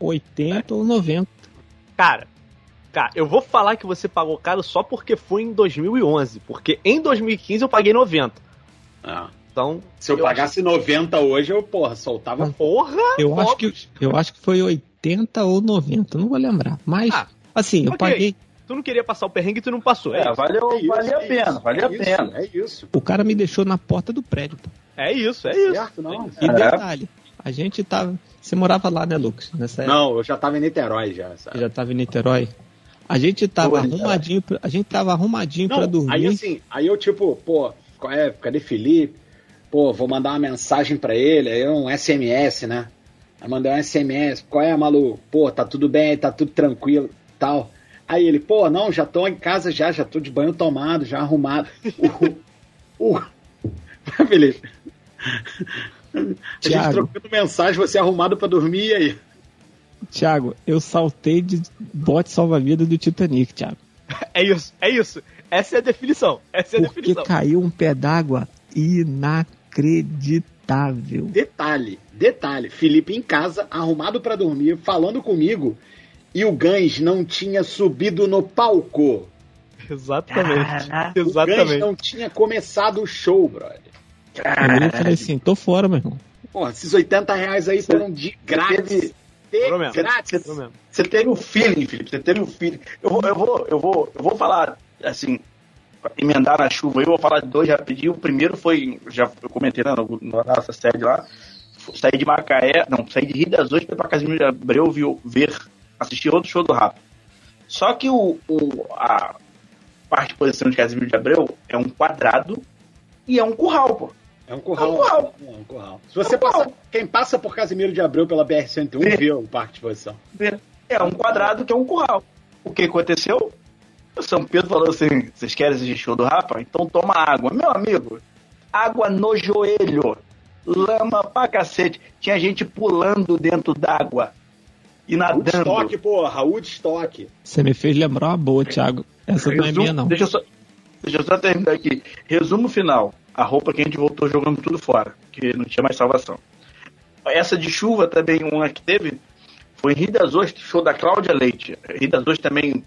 S3: 80 ou 90.
S5: Cara, cara, eu vou falar que você pagou caro só porque foi em 2011. Porque em 2015 eu paguei 90.
S1: Ah.
S5: Então,
S1: Se eu, pagasse 90 hoje, eu, porra, soltava
S5: porra!
S3: Eu acho, que, eu acho que foi 80 ou 90, não vou lembrar. Mas,
S5: Ah,
S3: assim, eu
S5: ok.
S3: paguei.
S5: Tu não queria passar o perrengue e tu não passou. É,
S2: É, valeu,
S1: É isso,
S2: valeu a
S1: é
S2: pena,
S1: isso,
S2: valeu
S1: é
S2: a
S1: isso,
S2: pena.
S1: É isso.
S3: O cara me deixou na porta do prédio. pô.
S5: é isso, é isso.
S1: Certo, não?
S3: E
S2: É.
S3: detalhe, a gente tava. Você morava lá, né, Lucas? Nessa época.
S1: Não, eu já tava em Niterói já, sabe?
S3: Eu já tava em Niterói. A gente tava
S2: Pô,
S3: arrumadinho, pra- a gente tava arrumadinho pra
S1: Não,
S3: dormir.
S1: aí assim, aí eu tipo, pô, qual é? Cadê Felipe? Pô, vou mandar uma mensagem pra ele, aí um SMS, né? Aí mandei um SMS, qual é, maluco? Pô, tá tudo bem, tá tudo tranquilo, tal. Aí ele, pô, não, já tô em casa já, já tô de banho tomado, já arrumado. O, o, (laughs) Felipe. A gente trocando mensagem, você arrumado pra dormir e aí.
S3: Thiago, eu saltei de bote salva-vida do Titanic, Thiago. (laughs)
S5: É isso, é isso. Essa é a definição. Essa é a
S3: Porque
S5: definição.
S3: caiu um pé d'água inacreditável.
S1: Detalhe, detalhe, Felipe em casa, arrumado pra dormir, falando comigo, e o Gans não tinha subido no palco.
S5: Exatamente.
S1: O Gans
S5: Exatamente.
S1: não tinha começado o show, brother.
S3: Eu falei assim, tô fora, meu irmão.
S1: Porra, esses 80 reais aí foram de grátis.
S2: teve-
S1: Grátis.
S2: Você teve o feeling, Felipe. Você teve o feeling. Eu vou, eu vou, eu vou, eu vou falar assim, emendar na chuva. Eu vou falar de dois rapidinho. O primeiro foi, já eu comentei né, na nossa sede lá. Saí de Macaé, não, saí de Rio das fui pra Casimiro de Abreu viu, ver, assistir outro show do rap. Só que o, o- a parte de posição de Casimiro de Abreu é um quadrado e é um curral, pô.
S1: É um curral.
S2: É um curral.
S1: É um curral. Se você
S2: É um curral.
S1: passa, quem passa por Casimiro de Abreu pela BR-101
S2: Vê.
S1: vê o parque de exposição.
S2: É um quadrado que é um curral. O que aconteceu? O São Pedro falou assim: vocês querem assistir show do Rapa? Então toma água. Meu amigo, água no joelho. Lama pra cacete. Tinha gente pulando dentro d'água e nadando.
S1: Woodstock, porra, Woodstock.
S3: Você me fez lembrar uma boa, Thiago. Essa não é
S2: Resumo-
S3: minha, não.
S2: Deixa eu, só, deixa eu só terminar aqui. Resumo final. A roupa que a gente voltou jogando tudo fora, que não tinha mais salvação. Essa de chuva também, uma que teve, foi em Rio das Ostras, show da Cláudia Leite. Rio das Ostras também,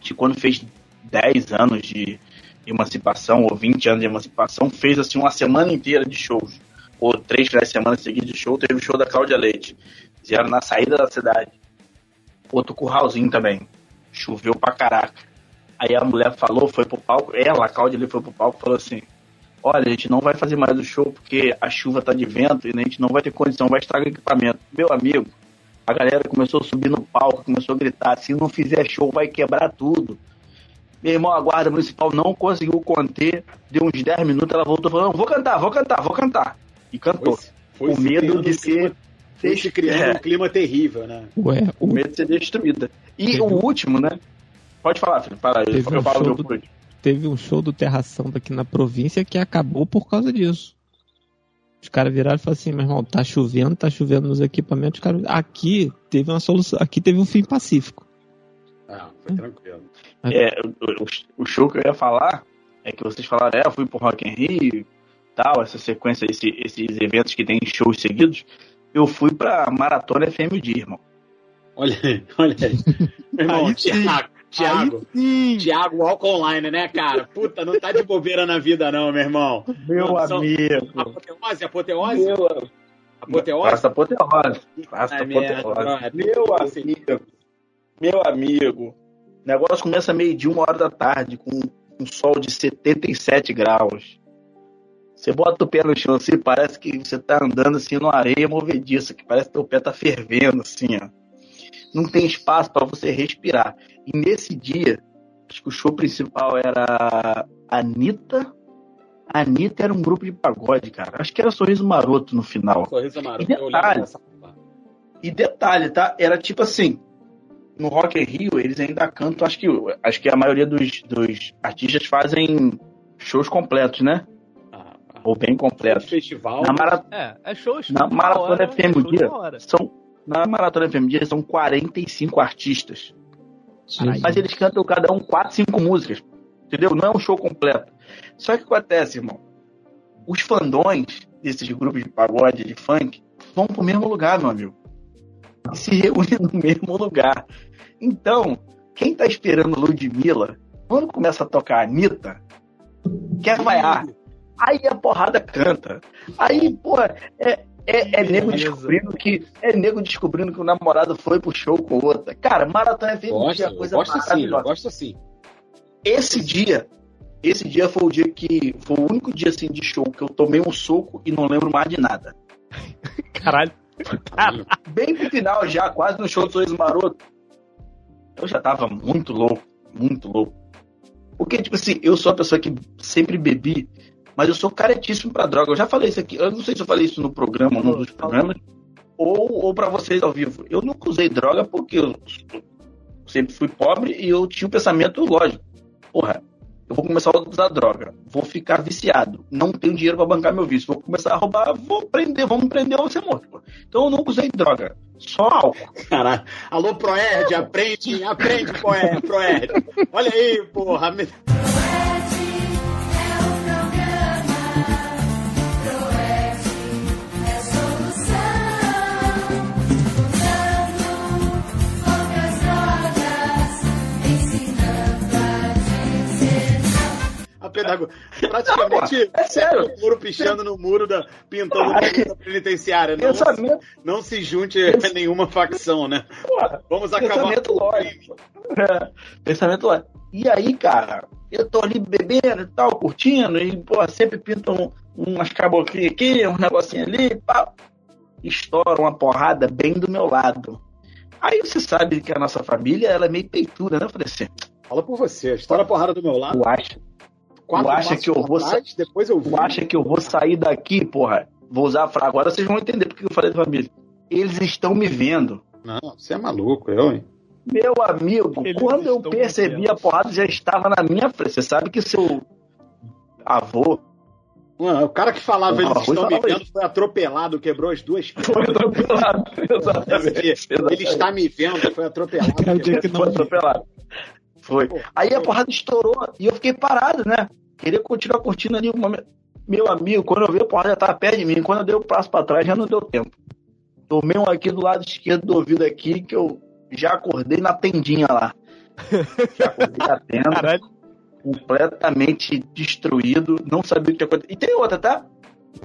S2: de quando fez 10 anos de emancipação, ou 20 anos de emancipação, fez assim uma semana inteira de shows. Ou três finais de semana de show, teve o show da Cláudia Leite. Fizeram na saída da cidade. Outro curralzinho também. Choveu pra caraca. Aí a mulher falou, foi pro palco, ela, a Cláudia ali foi pro palco e falou assim: Olha, a gente não vai fazer mais o show porque a chuva tá de vento e a gente não vai ter condição, vai estragar o equipamento. Meu amigo, a galera começou a subir no palco, começou a gritar: se não fizer show, vai quebrar tudo. Meu irmão, a guarda municipal não conseguiu conter, deu uns 10 minutos, ela voltou falando: Vou cantar, vou cantar, vou cantar. E cantou.
S1: Foi, Foi
S2: o medo de ser.
S1: Foi se criando
S2: É.
S1: um clima terrível, né?
S3: Ué,
S2: O
S3: o-
S2: medo de ser destruída. E
S3: Teve
S2: o último, né? Pode falar, filho. Fala aí.
S3: Teve
S2: Eu
S3: um
S2: falo
S3: do-. Teve um show do Terra Samba aqui na província que acabou por causa disso. Os caras viraram e falaram assim, meu irmão, tá chovendo, tá chovendo nos equipamentos. Os caras... Aqui teve uma solução, aqui teve um fim pacífico.
S1: Ah, foi tranquilo.
S2: É, o, o- o show que eu ia falar é que vocês falaram, é, eu fui pro Rock in Rio, tal, essa sequência, esse- esses eventos que tem shows seguidos. Eu fui pra Maratona FM dia, irmão.
S1: Olha aí, olha aí. (laughs) Meu irmão,
S5: Aí Sim.
S1: Thiago Walk Online, né, cara? Puta, não tá de bobeira na vida, não, meu irmão.
S2: Meu
S1: São-
S2: amigo.
S1: Apoteose, apoteose?
S2: Meu,
S1: Apoteose?
S2: Passa apoteose. Passa
S1: merda,
S2: apoteose. Meu amigo. Meu amigo. O negócio começa meio-dia, uma hora da tarde, com um sol de 77 graus. Você bota o pé no chão assim, parece que você tá andando assim numa areia movediça, que parece que teu pé tá fervendo, assim, ó. Não tem espaço para você respirar. E nesse dia, acho que o show principal era a Anitta. A Anitta era um grupo de pagode, cara. Acho que era Sorriso Maroto no final.
S1: Sorriso amarelo.
S2: E detalhe. E detalhe, tá? Era tipo assim, no Rock in Rio eles ainda cantam, acho que acho que a maioria dos, dos artistas fazem shows completos, né?
S1: Ah, ah.
S2: Ou bem completos.
S1: Festival.
S2: Na, mara,
S5: É, é show, show
S2: na Maratona
S5: hora,
S2: FM
S5: show de
S2: dia são na Maratona FM dia são 45 artistas.
S3: Jesus.
S2: Mas eles cantam cada um 4, 5 músicas. Entendeu? Não é um show completo. Só que o que acontece, irmão? Os fandões desses grupos de pagode, de funk, vão pro mesmo lugar, meu amigo. E se reúnem no mesmo lugar. Então, quem tá esperando Ludmilla, quando começa a tocar a Anitta, quer vaiar. Aí a porrada canta. Aí, pô, é, é, é nego descobrindo que. É nego descobrindo que o namorado foi pro show com outra. Cara, Maratona FM
S1: Gosto,
S2: é coisa
S1: gosto sim, eu
S2: maravilhosa.
S1: gosto sim.
S2: Esse dia, esse dia foi o dia que. Foi o único dia assim de show que eu tomei um soco e não lembro mais de nada. (laughs)
S5: Caralho. (laughs)
S2: Bem pro final já, quase no show do Sorriso Maroto. Eu já tava muito louco, muito louco. Porque, tipo assim, eu sou a pessoa que sempre bebi, mas eu sou caretíssimo pra droga. Eu já falei isso aqui, eu não sei se eu falei isso no programa, num dos programas, ou, ou para vocês ao vivo. Eu nunca usei droga porque eu sempre fui pobre e eu tinha um pensamento lógico. Porra, eu vou começar a usar droga, vou ficar viciado, não tenho dinheiro pra bancar meu vício, vou começar a roubar, vou prender, vamos prender ou ser morto. Então eu nunca usei droga, só álcool.
S1: Caralho. Alô, Proerd, aprende, aprende, Proerd, Proerd. Olha aí, porra. Pedagogia. Praticamente
S2: É sério.
S1: o muro pichando no muro da. pintando da penitenciária. Não,
S2: Pensamento,
S1: não se junte a nenhuma facção, né?
S2: porra,
S1: Vamos acabar.
S2: pensamento lógico. É, pensamento lógico. E aí, cara, eu tô ali bebendo e tal, curtindo, e, porra, sempre pintam um, umas caboclinhas aqui, uns negocinhos ali, pá. Estoura uma porrada bem do meu lado. Aí você sabe que a nossa família, ela é meio peitura, né? Eu falei assim,
S1: Fala por você. Estoura a porrada do meu lado.
S2: tu acha,
S1: Quatro
S2: tu acha que eu vou
S1: trás, Depois eu vi.
S2: tu acha que eu vou sair daqui, porra? Vou usar a frase. Agora vocês vão entender porque eu falei da família. Eles estão me vendo.
S1: Não, você é maluco, eu, hein?
S2: Meu amigo,
S5: Eles
S2: quando eu percebi a porrada já estava na minha frente. Você sabe que seu avô
S1: Mano, o cara que falava
S2: Não,
S1: eles estão me vendo foi atropelado, quebrou as duas
S2: foi atropelado. Exatamente.
S1: Ele está me vendo, foi atropelado.
S3: Cara, o dia
S1: quebrou-
S3: que não
S2: Foi atropelado. Foi. Aí a porrada estourou e eu fiquei parado, né? Queria continuar curtindo ali o momento. Meu amigo, quando eu vi a porrada já tava perto de mim. Quando eu dei o passo pra trás, já não deu tempo. Tomei um aqui do lado esquerdo do ouvido aqui, que eu já acordei na tendinha lá. (laughs) Já acordei na tenda.
S5: Caralho.
S2: completamente destruído, não sabia o que tinha acontecido. E tem outra, tá?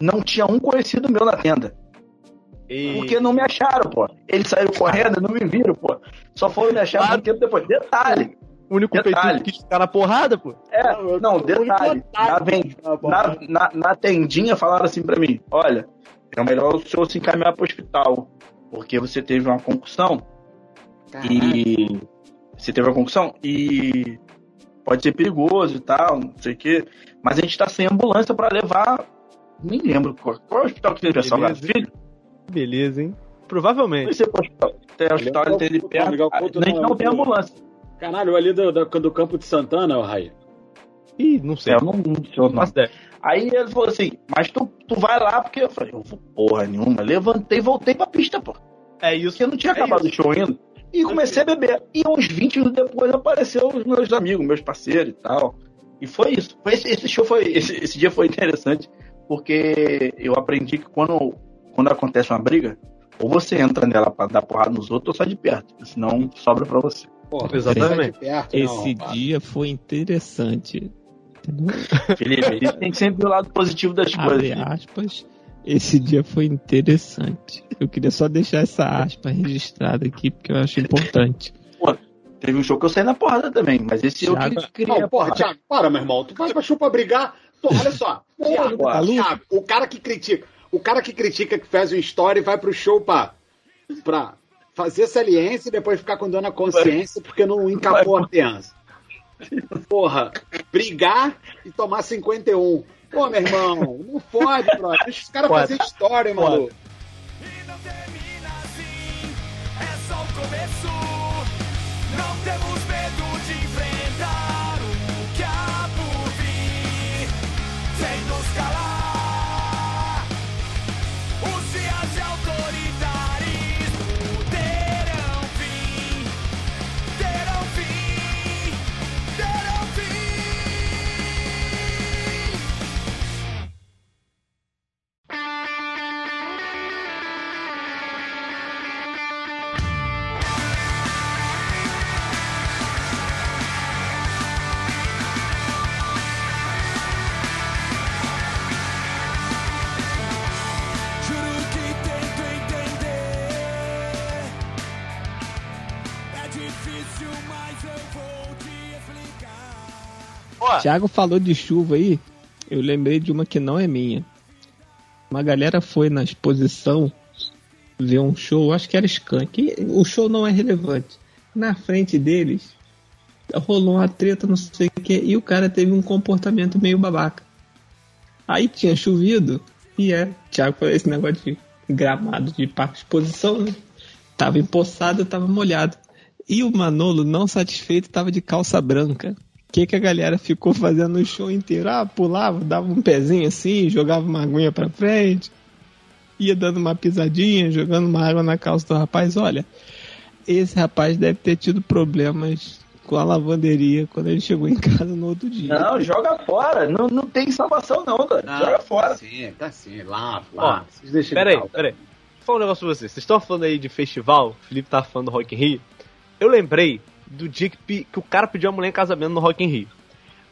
S2: Não tinha um conhecido meu na tenda.
S5: E...
S2: Porque não me acharam, pô. Eles saíram correndo, não me viram, pô. Só foram me achar
S5: Claro.
S2: muito tempo depois. Detalhe.
S5: O único
S2: Detalhe.
S5: que ficar na porrada, pô.
S2: É,
S1: Não,
S2: detalhe. Na,
S1: otário.
S2: ven-
S1: bom.
S2: na, na, na tendinha falaram assim pra mim: olha, é melhor o senhor se encaminhar pro hospital. Porque você teve uma concussão e. Você teve uma concussão e pode ser perigoso e tal, não sei o quê. Mas a gente tá sem ambulância pra levar Nem lembro qual, qual é o hospital que tem pessoal
S5: Beleza.
S2: Filho?
S5: Beleza, hein?
S2: Não
S5: Provavelmente.
S2: sei qual hospital. Tem hospital
S1: Legal
S2: ali
S1: Couto,
S2: perto.
S1: Legal
S2: A gente
S1: não,
S2: tem
S1: o-
S2: ambulância.
S1: Caralho, ali do, do, do campo de Santana, o Raí.
S5: Ih, não sei.
S2: É, eu não, não
S5: Não ideia.
S2: Aí ele falou assim, mas tu, tu vai lá, porque eu falei, eu vou porra nenhuma. Levantei e voltei pra pista, pô.
S5: É isso.
S2: Porque eu não tinha
S5: É
S2: acabado
S5: isso.
S2: o show ainda. E comecei a beber. E uns 20 minutos depois apareceu os meus amigos, meus parceiros e tal. E foi isso. Foi esse, esse show foi. Esse, esse dia foi interessante, porque eu aprendi que quando, quando acontece uma briga, ou você entra nela pra dar porrada nos outros, ou sai de perto. Senão sobra pra você.
S1: Porra,
S5: Exatamente.
S1: de perto, não,
S3: Esse
S1: rapaz.
S3: dia foi interessante.
S2: Felipe, tem que sempre ver o lado positivo das coisas.
S3: Abre
S2: Felipe.
S3: aspas. Esse dia foi interessante. Eu queria só deixar essa aspa registrada aqui, porque eu acho importante.
S2: Teve um show que eu saí na porrada também, mas esse eu
S3: Thiago-
S2: que queria.
S1: Não, porra, Thiago, para, meu irmão. Tu vai pra chupa brigar. Pô, olha só. (laughs) Thiago,
S2: Porra.
S1: Thiago, o cara que critica, o cara que critica que faz um story vai pro show pra, pra fazer saliência e depois ficar com dor na consciência porque não encapou a criança. Porra, brigar e tomar 51. Pô, meu irmão, não fode, brother. Deixa os caras
S5: Pode.
S1: fazer história, maluco.
S8: E não termina assim, é só o começo.
S3: Thiago falou de chuva aí. Eu lembrei de uma que não é minha. Uma galera foi na exposição ver um show, acho que era Skank. O show não é relevante. Na frente deles rolou uma treta, não sei o que, e o cara teve um comportamento meio babaca. Aí tinha chovido e é, Thiago falou esse negócio de gramado de parque de exposição, né? Tava empoçado, tava molhado. E o Manolo, não satisfeito, tava de calça branca. O que, que a galera ficou fazendo no show inteiro? Ah, pulava, dava um pezinho assim, jogava uma aguinha pra frente, ia dando uma pisadinha, jogando uma água na calça do rapaz. Olha, esse rapaz deve ter tido problemas com a lavanderia quando ele chegou em casa no outro dia.
S2: Não, joga fora. Não, não tem salvação, não, cara. joga fora.
S1: Tá sim, tá sim. Lá,
S5: Ó,
S1: lá. Deixam
S5: Peraí, peraí. Vou falar um negócio pra vocês. Vocês estão falando aí de festival, o Felipe tá falando do Rock in Rio. Eu lembrei do dia que, pe- que o cara pediu a mulher em casamento no Rock in Rio.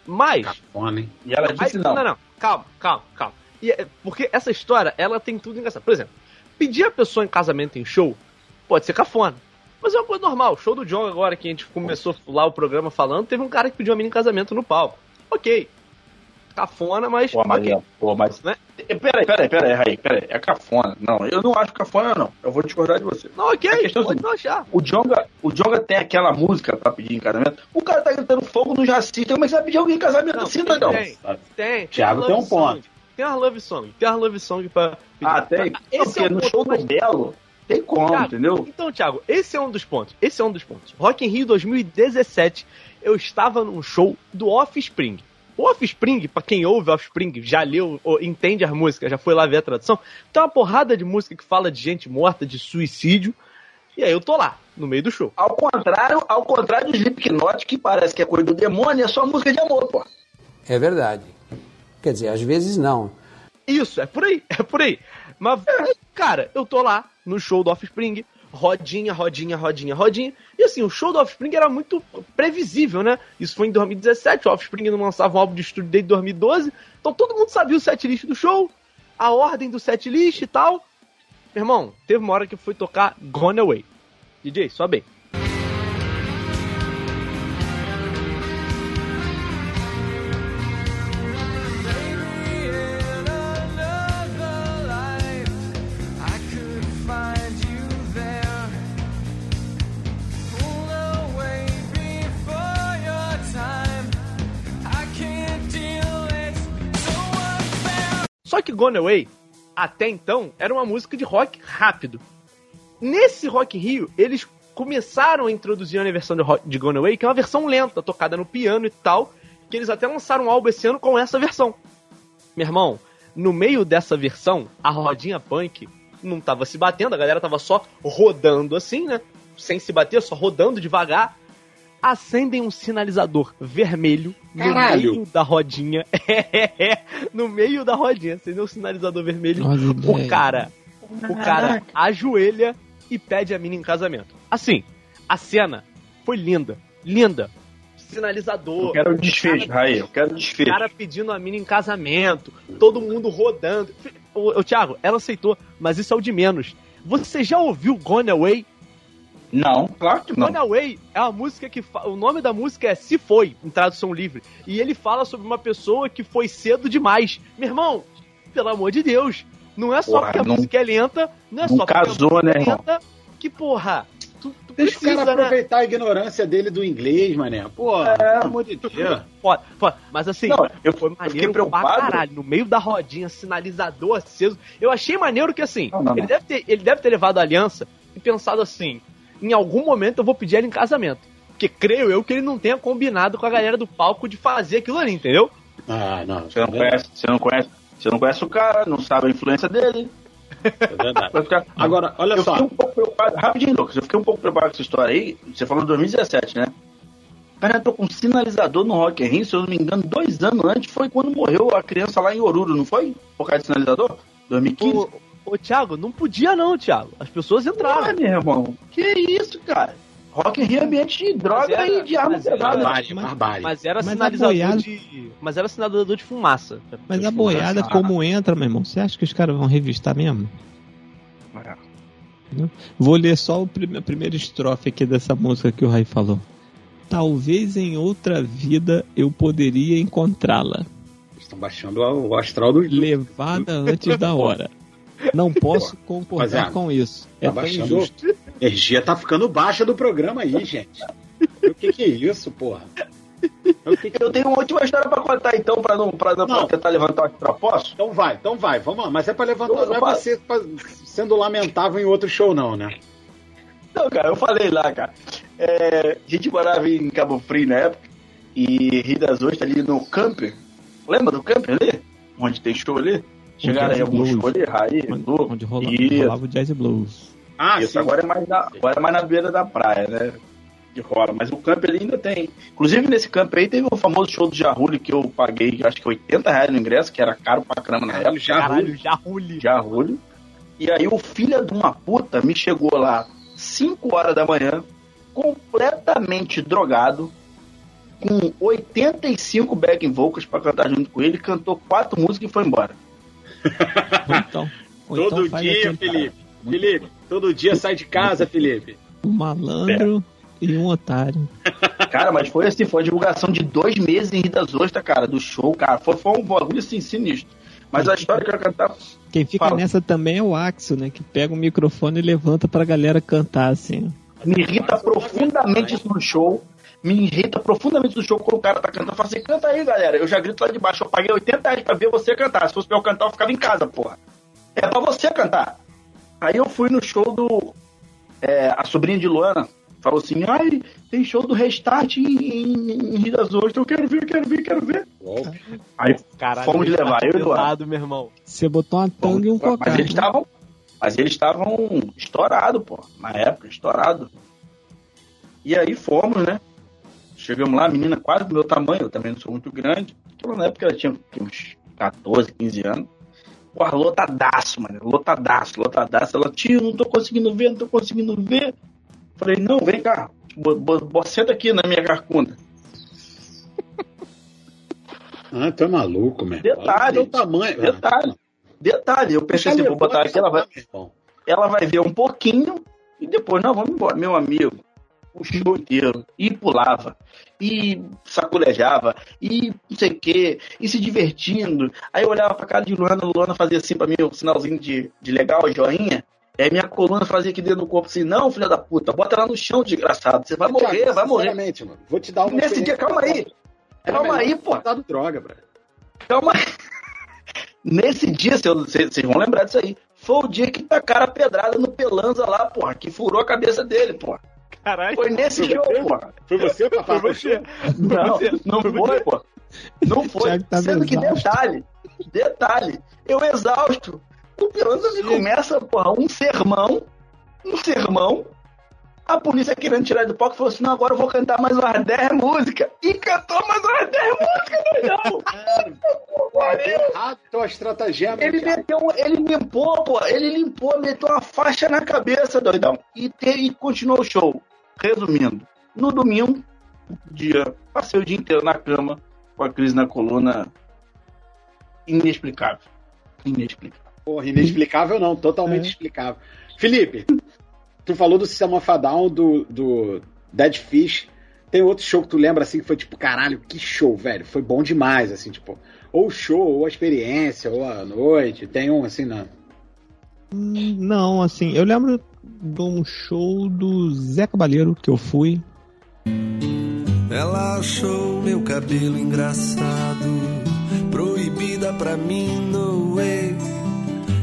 S5: Mas.
S1: Cafona, hein?
S2: E ela
S5: Aí-
S2: disse não.
S5: não, não. Calma, calma, calma. E é- porque essa história, ela tem tudo engraçado. Por exemplo, pedir a pessoa em casamento em show pode ser cafona. Mas é uma coisa normal. Show do John agora, que a gente começou lá o programa falando, teve um cara que pediu a menina em casamento no palco. Ok. Cafona, mas.
S2: Pô, mas,
S5: ok.
S2: pô, mas...
S5: Né?
S2: Peraí, peraí, peraí, Raí, peraí. É cafona. Não, eu não acho cafona, não. Eu vou discordar de você.
S5: Não, ok.
S2: A questão é
S5: pode
S2: assim,
S5: não achar.
S2: O Jonga, o Jonga tem aquela música pra pedir em casamento. O cara tá gritando fogo no jacinto. Como é que você vai pedir alguém em casamento
S5: Não,
S2: assim,
S5: tem,
S2: doidão?
S5: tem, tem.
S1: Thiago
S5: uma
S1: tem um
S5: song.
S1: ponto.
S5: Tem uma love song. Tem uma love song pra pedir.
S2: Ah, tem?
S5: Esse
S2: Porque
S5: é o
S2: no
S5: ponto
S2: show
S5: mais-
S2: do Belo tem como,
S5: Thiago,
S2: entendeu?
S5: Então, Thiago, esse é um dos pontos. Esse é um dos pontos. Rock in Rio 2017, eu estava num show do Offspring. O Offspring, pra quem ouve Offspring, já leu, ou entende as músicas, já foi lá ver a tradução, tem uma porrada de música que fala de gente morta, de suicídio. E aí eu tô lá, no meio do show.
S2: Ao contrário, ao contrário do Slipknot, que parece que é coisa do demônio, é só música de amor, pô.
S10: É verdade. Quer dizer, às vezes não.
S5: Isso, é por aí, é por aí. Mas, cara, eu tô lá no show do Offspring, rodinha, rodinha, rodinha, rodinha. E assim, o show do Offspring era muito previsível, né? Isso foi em 2017, o Offspring não lançava um álbum de estúdio desde 2012. Então todo mundo sabia o setlist do show, a ordem do setlist e tal. Meu irmão, teve uma hora que foi tocar Gone Away. DJ. Só que Gone Away, até então, era uma música de rock rápido. Nesse Rock in Rio, eles começaram a introduzir uma versão de, rock, de Gone Away, que é uma versão lenta, tocada no piano e tal, que eles até lançaram um álbum esse ano com essa versão. Meu irmão, no meio dessa versão, a rodinha punk não tava se batendo, a galera tava só rodando assim, né? Sem se bater, só rodando devagar. Acendem um sinalizador vermelho
S1: Caralho.
S5: no meio da rodinha. (laughs) no meio da rodinha. Acendeu um sinalizador vermelho. O
S3: ideia.
S5: cara, o cara ajoelha e pede a mina em casamento. Assim, a cena foi linda, linda. Sinalizador.
S2: Eu quero o desfecho, Raí, eu quero o
S5: O
S2: desfecho.
S5: cara pedindo a mina em casamento, todo mundo rodando. Ô, ô, Thiago, ela aceitou, mas isso é o de menos. Você já ouviu Gone Away?
S2: Não, claro que não.
S5: Gone Away é uma música que. fa- O nome da música é Se Foi, em tradução livre. E ele fala sobre uma pessoa que foi cedo demais. Meu irmão, pelo amor de Deus. Não é só
S2: Porra,
S5: porque a
S2: não-
S5: música é lenta, não é
S2: não
S5: só porque
S2: casou,
S5: a música
S2: né,
S5: é
S2: irmão?
S5: lenta, que porra. Tu, tu
S1: Deixa o cara
S5: precisa, né?
S1: aproveitar a ignorância dele do inglês, mané. Pô, pelo amor de Deus.
S5: Foda, foda. Mas assim,
S2: Não, eu,
S5: foi
S2: eu fiquei
S5: maneiro pra
S2: preocupado.
S5: caralho. No meio da rodinha, sinalizador aceso. Eu achei maneiro que assim,
S2: Não, não,
S5: ele,
S2: não.
S5: Deve ter, ele deve ter levado a aliança e pensado assim: em algum momento eu vou pedir ela em casamento. Porque creio eu que ele não tenha combinado com a galera do palco de fazer aquilo ali, entendeu?
S1: Ah, não.
S2: Você não conhece, você não conhece, você não conhece o cara, não sabe a influência dele.
S1: É verdade. Agora, olha
S2: eu
S1: só.
S2: fiquei um pouco preocupado, rapidinho, Lucas, eu fiquei um pouco preocupado com essa história aí. Você falou de 2017, né? O cara entrou com um sinalizador no Rock in Rio, se eu não me engano, dois anos antes foi quando morreu a criança lá em Oruro, não foi? Por causa de sinalizador? 2015?
S5: Ô, ô Thiago, não podia não, Thiago. As pessoas entraram.
S2: Ah, meu irmão, que isso, cara? Rock in Rio é ambiente de droga
S5: era-
S2: e de arma pesada.
S1: Barbárie,
S3: Mas-
S1: barbárie.
S5: Mas era
S3: Mas
S5: sinalizador
S3: boiada-
S5: de. Mas era sinalizador de fumaça.
S3: Mas a boiada,
S2: Ah.
S3: como entra, meu irmão? Você acha que os caras vão revistar mesmo?
S2: É.
S3: Vou ler só o prime- a primeira estrofe aqui dessa música que o Rai falou. Talvez em outra vida eu poderia encontrá-la,
S1: Estão baixando o astral do.
S3: levada antes da hora. Não (laughs) posso concordar
S1: Rapaziada,
S3: com isso. É
S1: Tá
S3: tão
S1: baixando.
S3: injusto.
S1: A energia tá ficando baixa do programa aí, gente. O que, que é isso, porra? O que que-
S2: Eu tenho uma última história pra contar então, pra não, pra não,
S1: Não.
S2: pra tentar levantar o. Posso?
S1: Então vai, então vai, vamos lá. Mas é pra levantar,
S2: Eu-
S1: não é pra ser pra- sendo lamentável em outro show, não, né?
S2: Não, cara, eu falei lá, cara. É, a gente morava em Cabo Frio na época e Rio das Ostras ali no camper. Lembra do camper ali? Onde tem show ali? Chegaram alguns shows ali, Raí,
S3: Onde, onde rola, rolava o Jazz e Blues.
S1: Ah,
S2: Isso,
S1: sim.
S2: agora é, mais na, agora é mais na beira da praia, né? Que rola. Mas o ali ainda tem. Inclusive, nesse camper aí teve o famoso show do Jarulli que eu paguei, acho que 80 reais no ingresso, que era caro pra caramba na época.
S1: Já
S5: Caralho, já ruli.
S2: Jarulli. E aí o filho de uma puta me chegou lá 5 horas da manhã, completamente drogado, com 85 backing vocals pra cantar junto com ele, cantou quatro músicas e foi embora. (laughs)
S3: Ou então, ou
S1: Todo
S3: então
S1: dia,
S3: aquele
S1: Felipe. Felipe, todo dia sai de casa, Felipe.
S3: um malandro e um otário. (laughs)
S2: Cara, mas foi assim, foi uma divulgação de dois meses em Rio das Ostras, cara, do show, cara. Foi, foi um bagulho assim, sinistro. Mas a história que eu cantar.
S3: Quem fica
S2: Fala.
S3: nessa também é o Axel, né? Que pega o microfone e levanta pra galera cantar, assim.
S2: Me irrita profundamente isso no show. Me irrita profundamente no show quando o cara tá cantando. Eu falo assim, canta aí, galera. Eu já grito lá de baixo. Eu paguei 80 reais pra ver você cantar. Se fosse pra eu cantar, eu ficava em casa, porra. É pra você cantar. Aí eu fui no show do. é, a sobrinha de Luana falou assim: ai, tem show do Restart em, em, em Rio das Ostras. Eu quero ver, quero ver, quero ver. Aí
S5: Caralho,
S2: fomos levar, eu e Luana.
S5: lado, meu irmão.
S3: Você botou uma tanga e um
S2: Mas
S3: cocado.
S2: eles estavam. Mas eles estavam estourados, pô. Na época, estourado. E aí fomos, né? Chegamos lá, a menina quase do meu tamanho, eu também não sou muito grande. Aquela na época ela tinha uns 14, 15 anos. Porra, lotadaço, mano. Lotadaço, lotadaço. Ela, tio, não tô conseguindo ver, não tô conseguindo ver. Falei, não, vem cá. Bo, bo, bo- senta aqui na minha carcunda. (laughs)
S1: Ah, tu é maluco, meu.
S2: Detalhe.
S1: Olha o tamanho.
S2: Detalhe. Detalhe, eu pensei assim, vou botar aqui, ela vai, ela vai ver um pouquinho e depois, não, vamos embora, meu amigo. O show inteiro. E pulava. E sacolejava. E não sei o quê. E se divertindo. Aí eu olhava pra cara de Luana, Luana fazia assim pra mim, um sinalzinho de, de legal, joinha. Aí minha coluna fazia aqui dentro do corpo assim, não, filha da puta, bota ela no chão, desgraçado. Você vai morrer, vai morrer.
S1: mano, vou te dar uma
S2: Nesse dia, calma aí. Calma aí, pô.
S1: Droga, bro.
S2: Calma aí. Nesse dia, vocês vão lembrar disso aí. Foi o dia que tacaram a pedrada no Pelanza lá, porra, que furou a cabeça dele, porra.
S5: Caralho.
S2: Foi nesse show, porra.
S1: Foi você, papai?
S5: Foi você.
S2: Não,
S5: você.
S2: não foi, pô. Não foi.
S3: Tava
S2: Sendo que
S3: exausto.
S2: detalhe, detalhe, eu exausto. O me começa, porra, um sermão, um sermão. A polícia querendo tirar do palco falou assim: não, agora eu vou cantar mais umas 10 músicas. E cantou mais umas 10 músicas, doidão. (laughs)
S1: Errado tua estratagema.
S2: Ele meteu, ele limpou, pô, ele limpou, meteu uma faixa na cabeça, doidão. E, te- e continuou o show. Resumindo, no domingo, dia, passei o dia inteiro na cama, com a crise na coluna. Inexplicável. Inexplicável.
S1: Porra, inexplicável não, totalmente
S3: É.
S1: explicável. Felipe, tu falou do System of a Down, do, do Dead Fish. Tem outro show que tu lembra assim que foi tipo, caralho, que show, velho. Foi bom demais, assim, tipo, ou o show, ou a experiência, ou a noite. Tem um assim, não.
S3: Não, assim, eu lembro de um show do Zé Cabaleiro que eu fui.
S7: Ela achou meu cabelo engraçado, proibida pra mim, no way.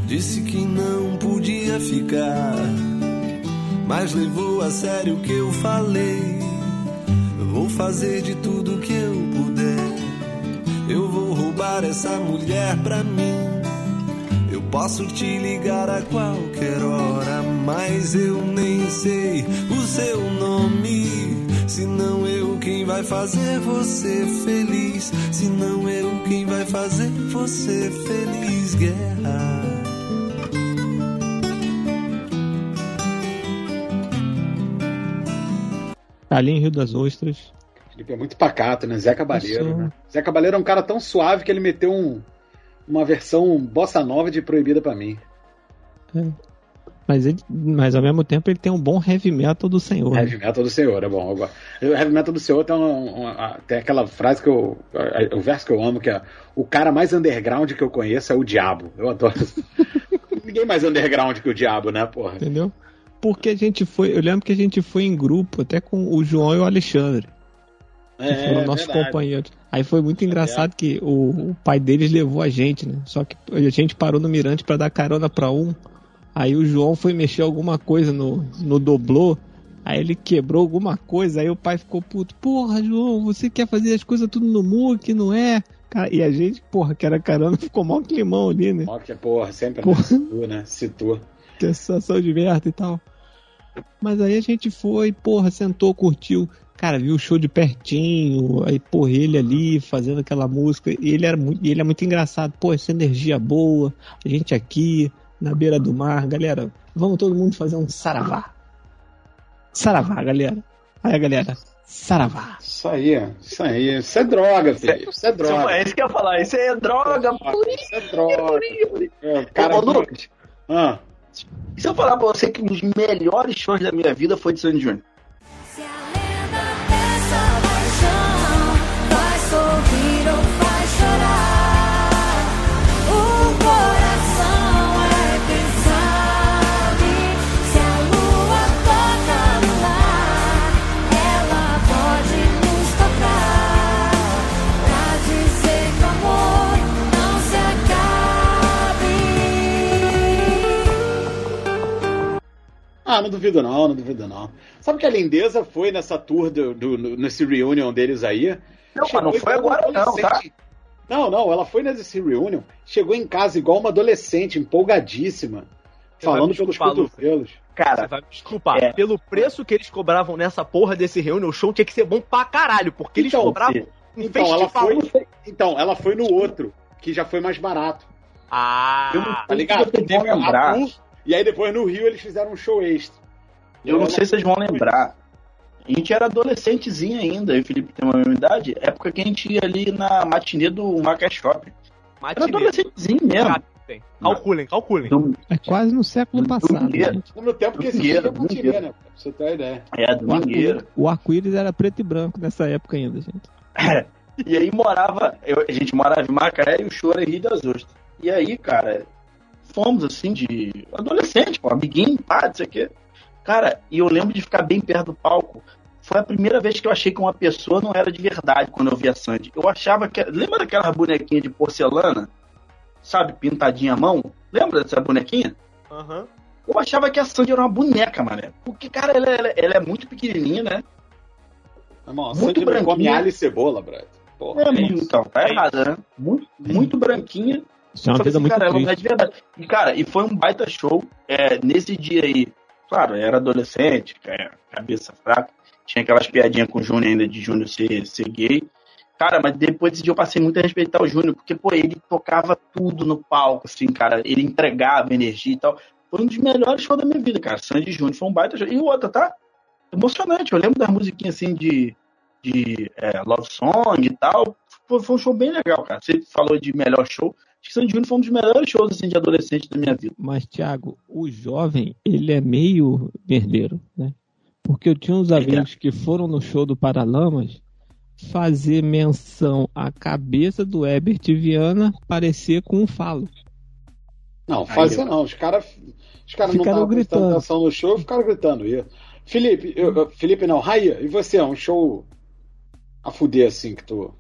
S7: Disse que não podia ficar, mas levou a sério o que eu falei. Vou fazer de tudo que eu puder. Eu vou roubar essa mulher pra mim. Eu posso te ligar a qualquer hora, mas eu nem sei o seu nome. Se não eu quem vai fazer você feliz, se não eu quem vai fazer você feliz, guerra.
S3: Ali em Rio das Ostras.
S1: Felipe é muito pacato, né? Zé Cabaleiro,
S3: Isso.
S1: né? Zé Cabaleiro é um cara tão suave que ele meteu um, uma versão bossa nova de Proibida pra mim.
S3: Mas, ele, mas ao mesmo tempo ele tem um bom heavy metal do senhor. né?
S1: Heavy Metal do Senhor, é bom. Gosto. O Heavy Metal do Senhor tem, uma- tem aquela frase que eu. O verso que eu amo, que é o cara mais underground que eu conheço é o diabo. Eu adoro. (laughs) Ninguém mais underground que o diabo, né, porra?
S3: Entendeu? Porque a gente foi. Eu lembro que a gente foi em grupo, até com o João e o Alexandre. que foram nossos
S1: É, verdade.
S3: companheiros. Aí foi muito engraçado que o, o pai deles levou a gente, né? Só que a gente parou no Mirante pra dar carona pra um. Aí o João foi mexer alguma coisa no, no doblô. Aí ele quebrou alguma coisa. Aí o pai ficou puto. Porra, João, você quer fazer as coisas tudo no MOOC, não é? E a gente, porra, que era carona, (laughs) ficou mal climão ali, né?
S1: Ó, que porra, sempre
S3: Porra.
S1: né? Situ, né? Situ.
S3: que a situação de merda e tal. Mas aí a gente foi, porra, sentou, curtiu. Cara, viu o show de pertinho, aí, porra, ele ali fazendo aquela música. E ele, era muito, ele é muito engraçado. Pô, essa energia boa, a gente aqui, na beira do mar. Galera, vamos todo mundo fazer um saravá. Saravá, galera. Aí, galera, saravá.
S1: Isso aí, isso aí. Isso é droga, filho. Isso é droga.
S2: É isso que eu ia falar, isso aí é droga,
S1: Isso é droga. É,
S2: Cara,
S1: cara,
S2: Ô, Lucas,
S1: ah,
S2: e se eu falar pra você que um dos melhores shows da minha vida foi de Sandy Júnior?
S1: Ah, não duvido não, não duvido não. Sabe que a lindeza foi nessa tour, do, do- nesse reunion deles aí?
S2: Não, mas não foi agora não, tá?
S1: adolescente. Não, não, ela foi nesse reunion, chegou em casa igual uma adolescente, empolgadíssima,
S5: Você
S1: falando pelos cotovelos.
S5: Você
S2: Cara,
S5: vai me desculpar.
S2: É.
S5: Pelo preço que eles cobravam nessa porra desse reunion, o show tinha que ser bom pra caralho, porque eles
S1: Então,
S5: cobravam um
S1: Então, ela
S5: festival.
S1: foi, então, ela foi no outro, que já foi mais barato,
S5: Ah,
S2: Eu não-
S1: tá ligado? Teve a
S2: lembrar.
S1: tour, e aí depois no Rio eles fizeram um show extra.
S2: eu não sei se vocês vão lembrar. A gente era adolescentezinho ainda, e o Felipe tem uma mesma idade, época que a gente ia ali na matinê do Maca Shopping. Era
S5: matinê.
S2: adolescentezinho mesmo.
S5: Calculem, calculem, calculem.
S2: Do-
S3: É quase no século passado. Gente.
S1: No tempo que existia matinê, né? Pra você ter uma ideia.
S2: É, domingueira.
S3: o arco-íris era preto e branco nessa época ainda, gente.
S2: E aí morava, eu- a gente morava em Macaé e o show era em Rio das Ostras. E aí, cara, fomos assim de adolescente, pô, amiguinho, pá, não sei o quê. Cara, e eu lembro de ficar bem perto do palco. Foi a primeira vez que eu achei que uma pessoa não era de verdade quando eu vi a Sandy. Eu achava que. Lembra daquela bonequinha de porcelana? sabe, pintadinha à mão. Lembra dessa bonequinha?
S5: Aham.
S2: Eu achava que a Sandy era uma boneca, mané. Porque, cara, ela, ela- ela é muito pequenininha, né?
S1: Irmão, a
S2: Muito
S1: não come
S2: branquinha.
S1: alho e cebola, Brad. Porra,
S2: É,
S1: é
S2: então, tá
S5: É
S2: errada, né? Muito, muito branquinha.
S3: Isso é uma vida
S2: assim,
S3: muito
S2: cara, é
S3: triste.
S2: de verdade. E, cara, e foi um baita show. É, nesse dia aí, claro, era adolescente, é, cabeça fraca. Tinha aquelas piadinhas com o Júnior ainda, de Júnior ser, ser gay. Cara, mas depois desse dia eu passei muito a respeitar o Júnior, porque, pô, ele tocava tudo no palco, assim, cara. Ele entregava energia e tal. Foi um dos melhores shows da minha vida, cara. Sandy Júnior foi um baita show. E o outro, tá? Emocionante. Eu lembro das musiquinhas, assim, de, de é, love song e tal. Foi, foi um show bem legal, cara. Você falou de melhor show. Acho que Sandy Júnior foi um dos melhores shows, assim, de adolescente da minha vida.
S3: Mas, Thiago, o jovem, ele é meio merdeiro, né? Porque eu tinha uns amigos que foram no show do Paralamas fazer menção à cabeça do Herbert Viana parecer com um falo.
S1: Não, fazia não. Os caras os cara não estavam prestando
S3: gritando.
S1: atenção no show ficaram gritando isso. Felipe, eu- eu- Felipe não, Raia, e você? É um show a fuder assim que tu.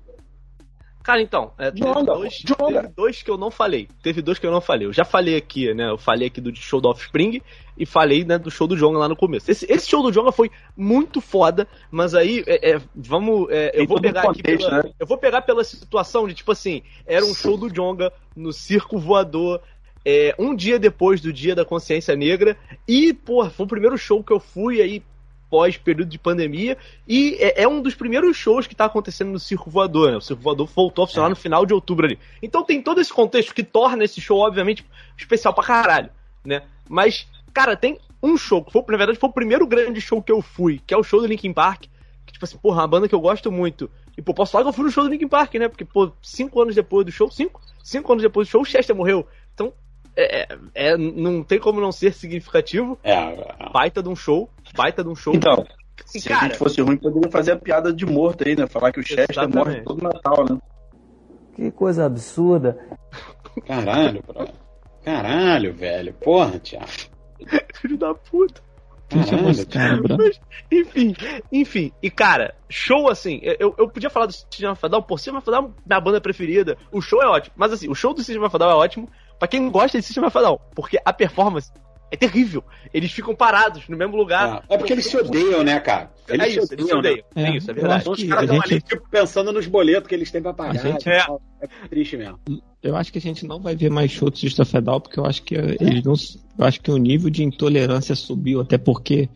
S5: Cara, então, é, teve,
S2: Joga,
S5: dois,
S2: joga.
S5: teve dois que eu não falei. Teve dois que eu não falei. Eu já falei aqui, né? Eu falei aqui do show do Offspring e falei né, do show do Jonga lá no começo. Esse, esse show do Jonga foi muito foda, mas aí, é, é, vamos. é, eu vou pegar aqui
S2: contexto,
S5: pela,
S2: né?
S5: Eu vou pegar pela situação de, tipo assim, era um show do Jonga no Circo Voador. é, um dia depois do Dia da Consciência Negra. E, pô, foi o primeiro show que eu fui aí pós período de pandemia. E é, é um dos primeiros shows que tá acontecendo no Circo Voador, né? O Circo Voador voltou a funcionar no final de outubro ali. Então tem todo esse contexto que torna esse show, obviamente, especial pra caralho, né? Mas, cara, tem um show, que foi, na verdade, foi o primeiro grande show que eu fui, que é o show do Linkin Park. Que, tipo assim, porra, uma banda que eu gosto muito. E, pô, posso falar que eu fui no show do Linkin Park, né? Porque, pô, cinco anos depois do show, cinco? Cinco anos depois do show, o Chester morreu. Então, é, é- é- não tem como não ser significativo.
S1: É, é,
S5: Baita de um show, baita de um show.
S2: Então,
S5: E,
S2: se a
S5: cara,
S2: gente fosse ruim, poderia fazer a piada de morto aí, né? Falar que o Chester
S5: Exatamente.
S2: morre todo Natal, né?
S11: Que coisa absurda.
S1: caralho, bro. Caralho, velho. Porra, Thiago.
S5: filho da puta.
S1: Caralho,
S3: cara?
S5: Enfim, enfim. E, cara, show assim, eu, eu podia falar do System of a Down, por a Down, minha banda preferida. O show é ótimo. Mas assim, o show do System of a Down é ótimo pra quem gosta de System of a Down. Porque a performance é terrível. Eles ficam parados no mesmo lugar.
S1: É, é porque eles se odeiam, né, cara?
S5: É isso, eles se odeiam.
S3: né?
S5: É, isso, é verdade.
S3: acho
S1: Então os
S3: que
S1: caras
S3: a
S1: estão
S3: gente-
S1: ali, tipo, pensando nos boletos que eles têm pra pagar.
S3: A gente-
S1: e tal. é triste mesmo.
S3: Eu acho que a gente não vai ver mais show do System of a Down, porque eu acho que eles não. Eu acho que o nível de intolerância subiu, até porque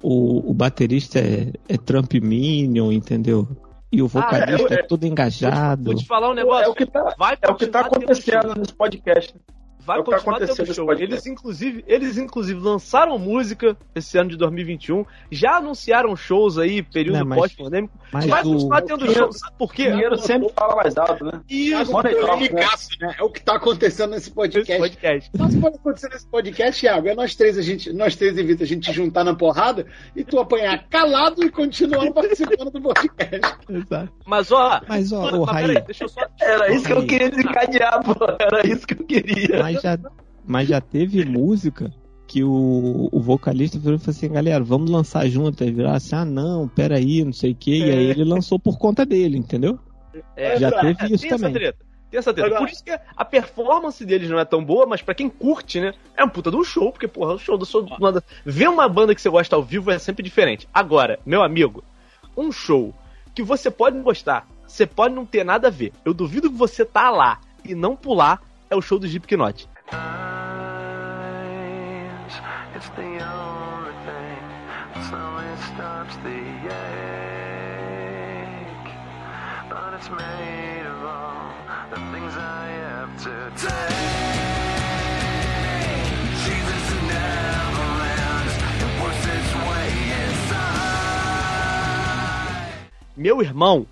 S3: o, o baterista é, é Trump Minion, entendeu? E o vocalista
S2: é,
S3: é, todo engajado.
S5: Vou te falar um negócio.
S2: É o que tá,
S5: vai
S2: é o que tá acontecendo nesse podcast.
S5: Vai
S2: É o que tá
S5: continuar tendo show.
S2: podcast.
S5: Eles inclusive, eles inclusive lançaram música esse ano de 2021, já anunciaram shows aí, período pós-pandêmico.
S3: mas
S5: Vai
S3: o-
S5: continuar tendo
S2: dinheiro-
S5: show, sabe por
S2: O
S5: quê?
S2: dinheiro sempre fala mais alto, né?
S5: Isso,
S1: É o
S2: talk, né?
S1: né? É o que tá acontecendo nesse
S5: esse
S1: podcast.
S5: podcast.
S1: Mas pode acontecer nesse podcast, Thiago. É nós três, a gente, nós três evita a gente te juntar na porrada e tu apanhar calado e continuar participando do podcast.
S3: Exato.
S5: Mas ó,
S3: Mas, ó,
S5: Mano, mas
S3: Raí,
S5: peraí, deixa eu só.
S2: Era isso que eu queria desencadear, pô. Era isso que eu queria.
S3: Mas já, mas já teve (laughs) música que o, o vocalista falou assim, galera, vamos lançar junto. Aí virou assim, ah não, peraí, não sei o que. E aí ele lançou por conta dele, entendeu?
S5: É,
S3: Já
S5: é,
S3: teve isso
S5: tem essa
S3: também.
S5: treta. Tem essa treta. Por isso que a performance deles não é tão boa, mas pra quem curte, né? É um puta de um show, porque, porra, o show do show. do- Ver uma banda que você gosta ao vivo é sempre diferente. Agora, meu amigo, um show que você pode não gostar, você pode não ter nada a ver. Eu duvido que você tá lá e não pular é o show do Slipknot.
S12: It's the only thing that slowly stops the ache. But it's made of all the things I have to take. Jesus never ends and works its way inside.
S5: Meu irmão,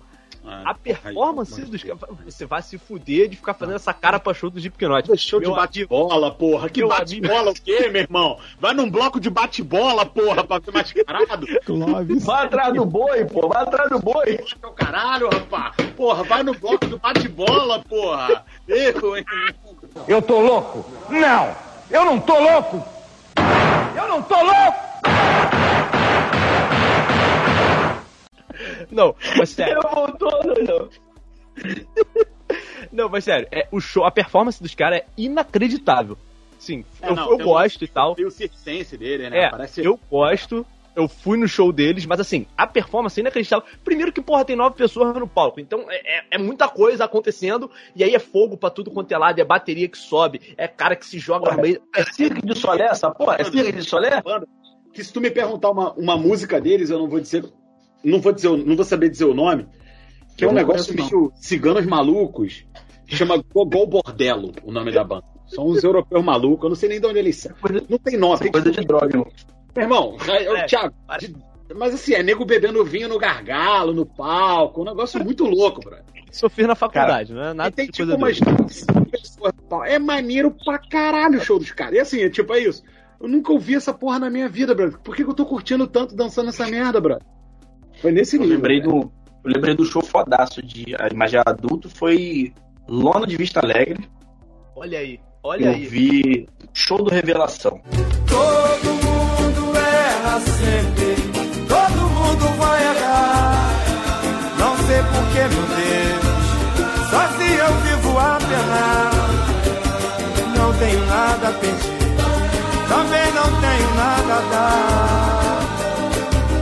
S5: a performance dos caras. Você vai se fuder de ficar fazendo essa cara pra show do Slipknot.
S1: Show de
S5: Meu
S1: bate-bola, porra. Que bate-bola o quê, meu irmão? Vai num bloco de bate-bola, porra, pra ser mascarado. (laughs)
S3: Clóvis.
S2: Vai atrás do boi, pô. Vai atrás do boi.
S1: Meu caralho, rapaz. Porra, vai no bloco do bate-bola, porra. Eu, hein?
S9: Eu tô louco? Não! Eu não tô louco! Eu não tô louco!
S5: Não, mas (laughs) sério.
S2: Eu voltou, não. (laughs)
S5: Não, mas sério, é, o show, a performance dos caras é inacreditável. Sim,
S1: É,
S5: eu,
S1: não,
S5: eu
S1: tem um-
S5: gosto e tal.
S1: Tem o circense dele, né?
S5: É,
S1: Parece...
S5: eu gosto. Eu fui no show deles, mas assim, a performance é inacreditável. Primeiro que, porra, tem nove pessoas no palco. Então é, é- é muita coisa acontecendo. E aí é fogo pra tudo quanto é lado. É bateria que sobe. É cara que se joga no meio.
S2: É Cirque de Solé essa porra? É Cirque de Solé?
S1: que se tu me perguntar uma, uma música deles, eu não vou dizer. Não vou dizer, não vou saber dizer o nome. Que é
S2: Eu
S1: um
S2: não
S1: negócio meio ciganos malucos. Chama Gogol Bordello, o nome da banda. São uns europeus malucos, eu não sei nem de onde eles são. Não tem nome. Tem
S2: Coisa de droga, irmão.
S1: Meu irmão, eu,
S5: É,
S1: Thiago, de- mas assim, é nego bebendo vinho no gargalo, no palco, um negócio muito louco, bro.
S5: Isso eu fiz na faculdade, não é
S1: E
S5: nada
S1: tem
S5: de
S1: tipo umas
S5: doida.
S1: 25 pessoas. É maneiro pra caralho o show dos caras. E assim, é tipo, é isso. Eu nunca ouvi essa porra na minha vida, bro. Por que, que eu tô curtindo tanto dançando essa merda, bro? Foi nesse
S2: Eu
S1: nível.
S2: lembrei
S1: né?
S2: do, eu lembrei do show fodaço de a imagem adulto, foi Lona de Vista Alegre.
S5: Olha aí, olha
S2: Eu
S5: aí.
S2: vi show do Revelação.
S7: Todo mundo erra sempre, todo mundo vai errar. Não sei porquê, meu Deus, sozinho eu vivo a penar. Não tenho nada a pedir, também não tenho nada a dar.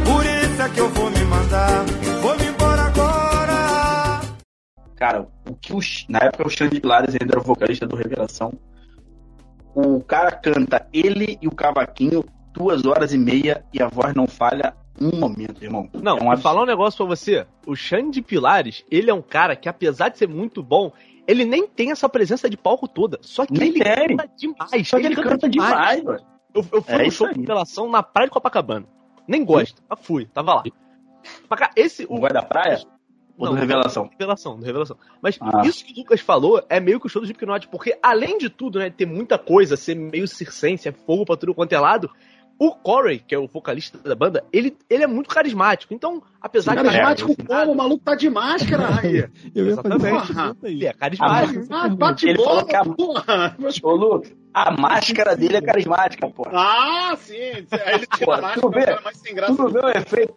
S7: Por isso é que eu vou me mandar, vou me embora agora.
S2: Cara, o que o, na época o Xande Pilares ainda era o vocalista do Revelação. O cara canta ele e o cavaquinho duas horas e meia e a voz não falha um momento, irmão.
S5: Não,
S2: é um
S5: falar um negócio pra você. O Xande Pilares, ele é um cara que, apesar de ser muito bom, ele nem tem essa presença de palco toda. Só que
S2: Nem
S5: ele
S2: tem.
S5: canta demais.
S2: Só que ele canta demais, mano.
S5: Eu, eu fui
S2: É
S5: no show
S2: aí.
S5: de revelação na praia de Copacabana. Nem gosto, mas fui, tava lá. Mas, cara, esse.
S2: O Vai da Praia? Ou do Revelação?
S5: Revelação, do Revelação. Mas
S2: Ah.
S5: isso que o Lucas falou é meio que o show do Slipknot, porque além de tudo, né, ter muita coisa, ser meio circense, é fogo pra tudo quanto é lado, o Corey, que é o vocalista da banda, ele, ele é muito carismático. Então, apesar de...
S1: Carismático como? O maluco tá de máscara, (laughs) aí.
S3: Eu
S5: Exatamente. Ele é carismático.
S1: Ah, bate
S2: Ele
S1: bola,
S2: falou que a-
S1: porra. (laughs)
S2: Ô, Lu, a máscara dele é carismática, pô.
S1: Ah, sim. Aí ele tira a
S2: tu
S1: máscara,
S2: vê?
S1: mais sem graça.
S2: Tu não vê o efeito?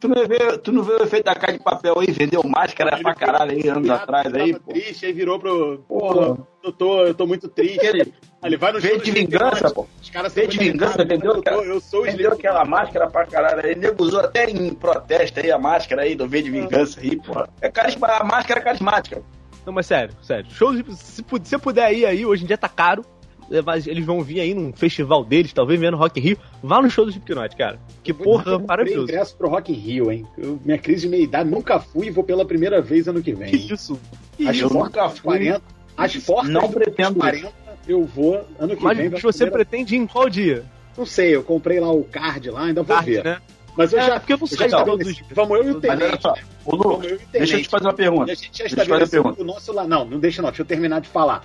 S2: Tu não vê, tu não vê o efeito da cara de papel aí? Vendeu máscara pra caralho aí anos atrás aí, pô.
S1: triste, aí virou pro.
S2: Porra.
S1: Eu tô, eu tô muito triste.
S2: Ele
S1: Aí ele vai no show
S2: de vingança, pô.
S1: Os caras
S2: de vingança, vendeu aquela,
S1: eu sou o
S2: vendeu
S1: Slipknot.
S2: aquela máscara pra caralho aí. Nego usou até em protesto aí a máscara aí do V de vingança aí, porra. É carisma, a máscara é carismática.
S5: Não, mas sério, sério. Show de... Se se você puder ir aí, hoje em dia tá caro. É, Mas eles vão vir aí num festival deles, talvez vendo Rock in Rio. Vá no show do Slipknot, cara. Que porra,
S1: Eu
S5: maravilhoso.
S1: ingresso pro Rock in Rio, hein? Eu- minha crise de meia-idade nunca fui e vou pela primeira vez ano que vem.
S5: Que isso? Que
S1: As
S2: eu
S5: isso?
S2: nunca fui.
S1: 40, as fortes
S2: Não pretendo
S1: 40, eu vou ano que
S5: Mas
S1: vem. vai
S5: você
S1: primeira-
S5: pretende ir em qual dia?
S1: Não sei, eu comprei lá o card lá, ainda vou
S5: Tarde,
S1: ver.
S5: né?
S1: Mas eu
S5: É,
S1: já,
S5: porque eu não
S1: eu
S5: sei então.
S1: estabeleci. Vamos eu e o
S2: Mas
S1: Tenente. né?
S2: Ô Lu,
S1: e
S2: deixa eu te fazer uma
S1: E
S2: pergunta.
S1: a gente já
S2: Deixa eu te fazer uma
S1: estabeleceu
S2: pergunta.
S1: o nosso lá. Não, não deixa não, deixa eu terminar de falar.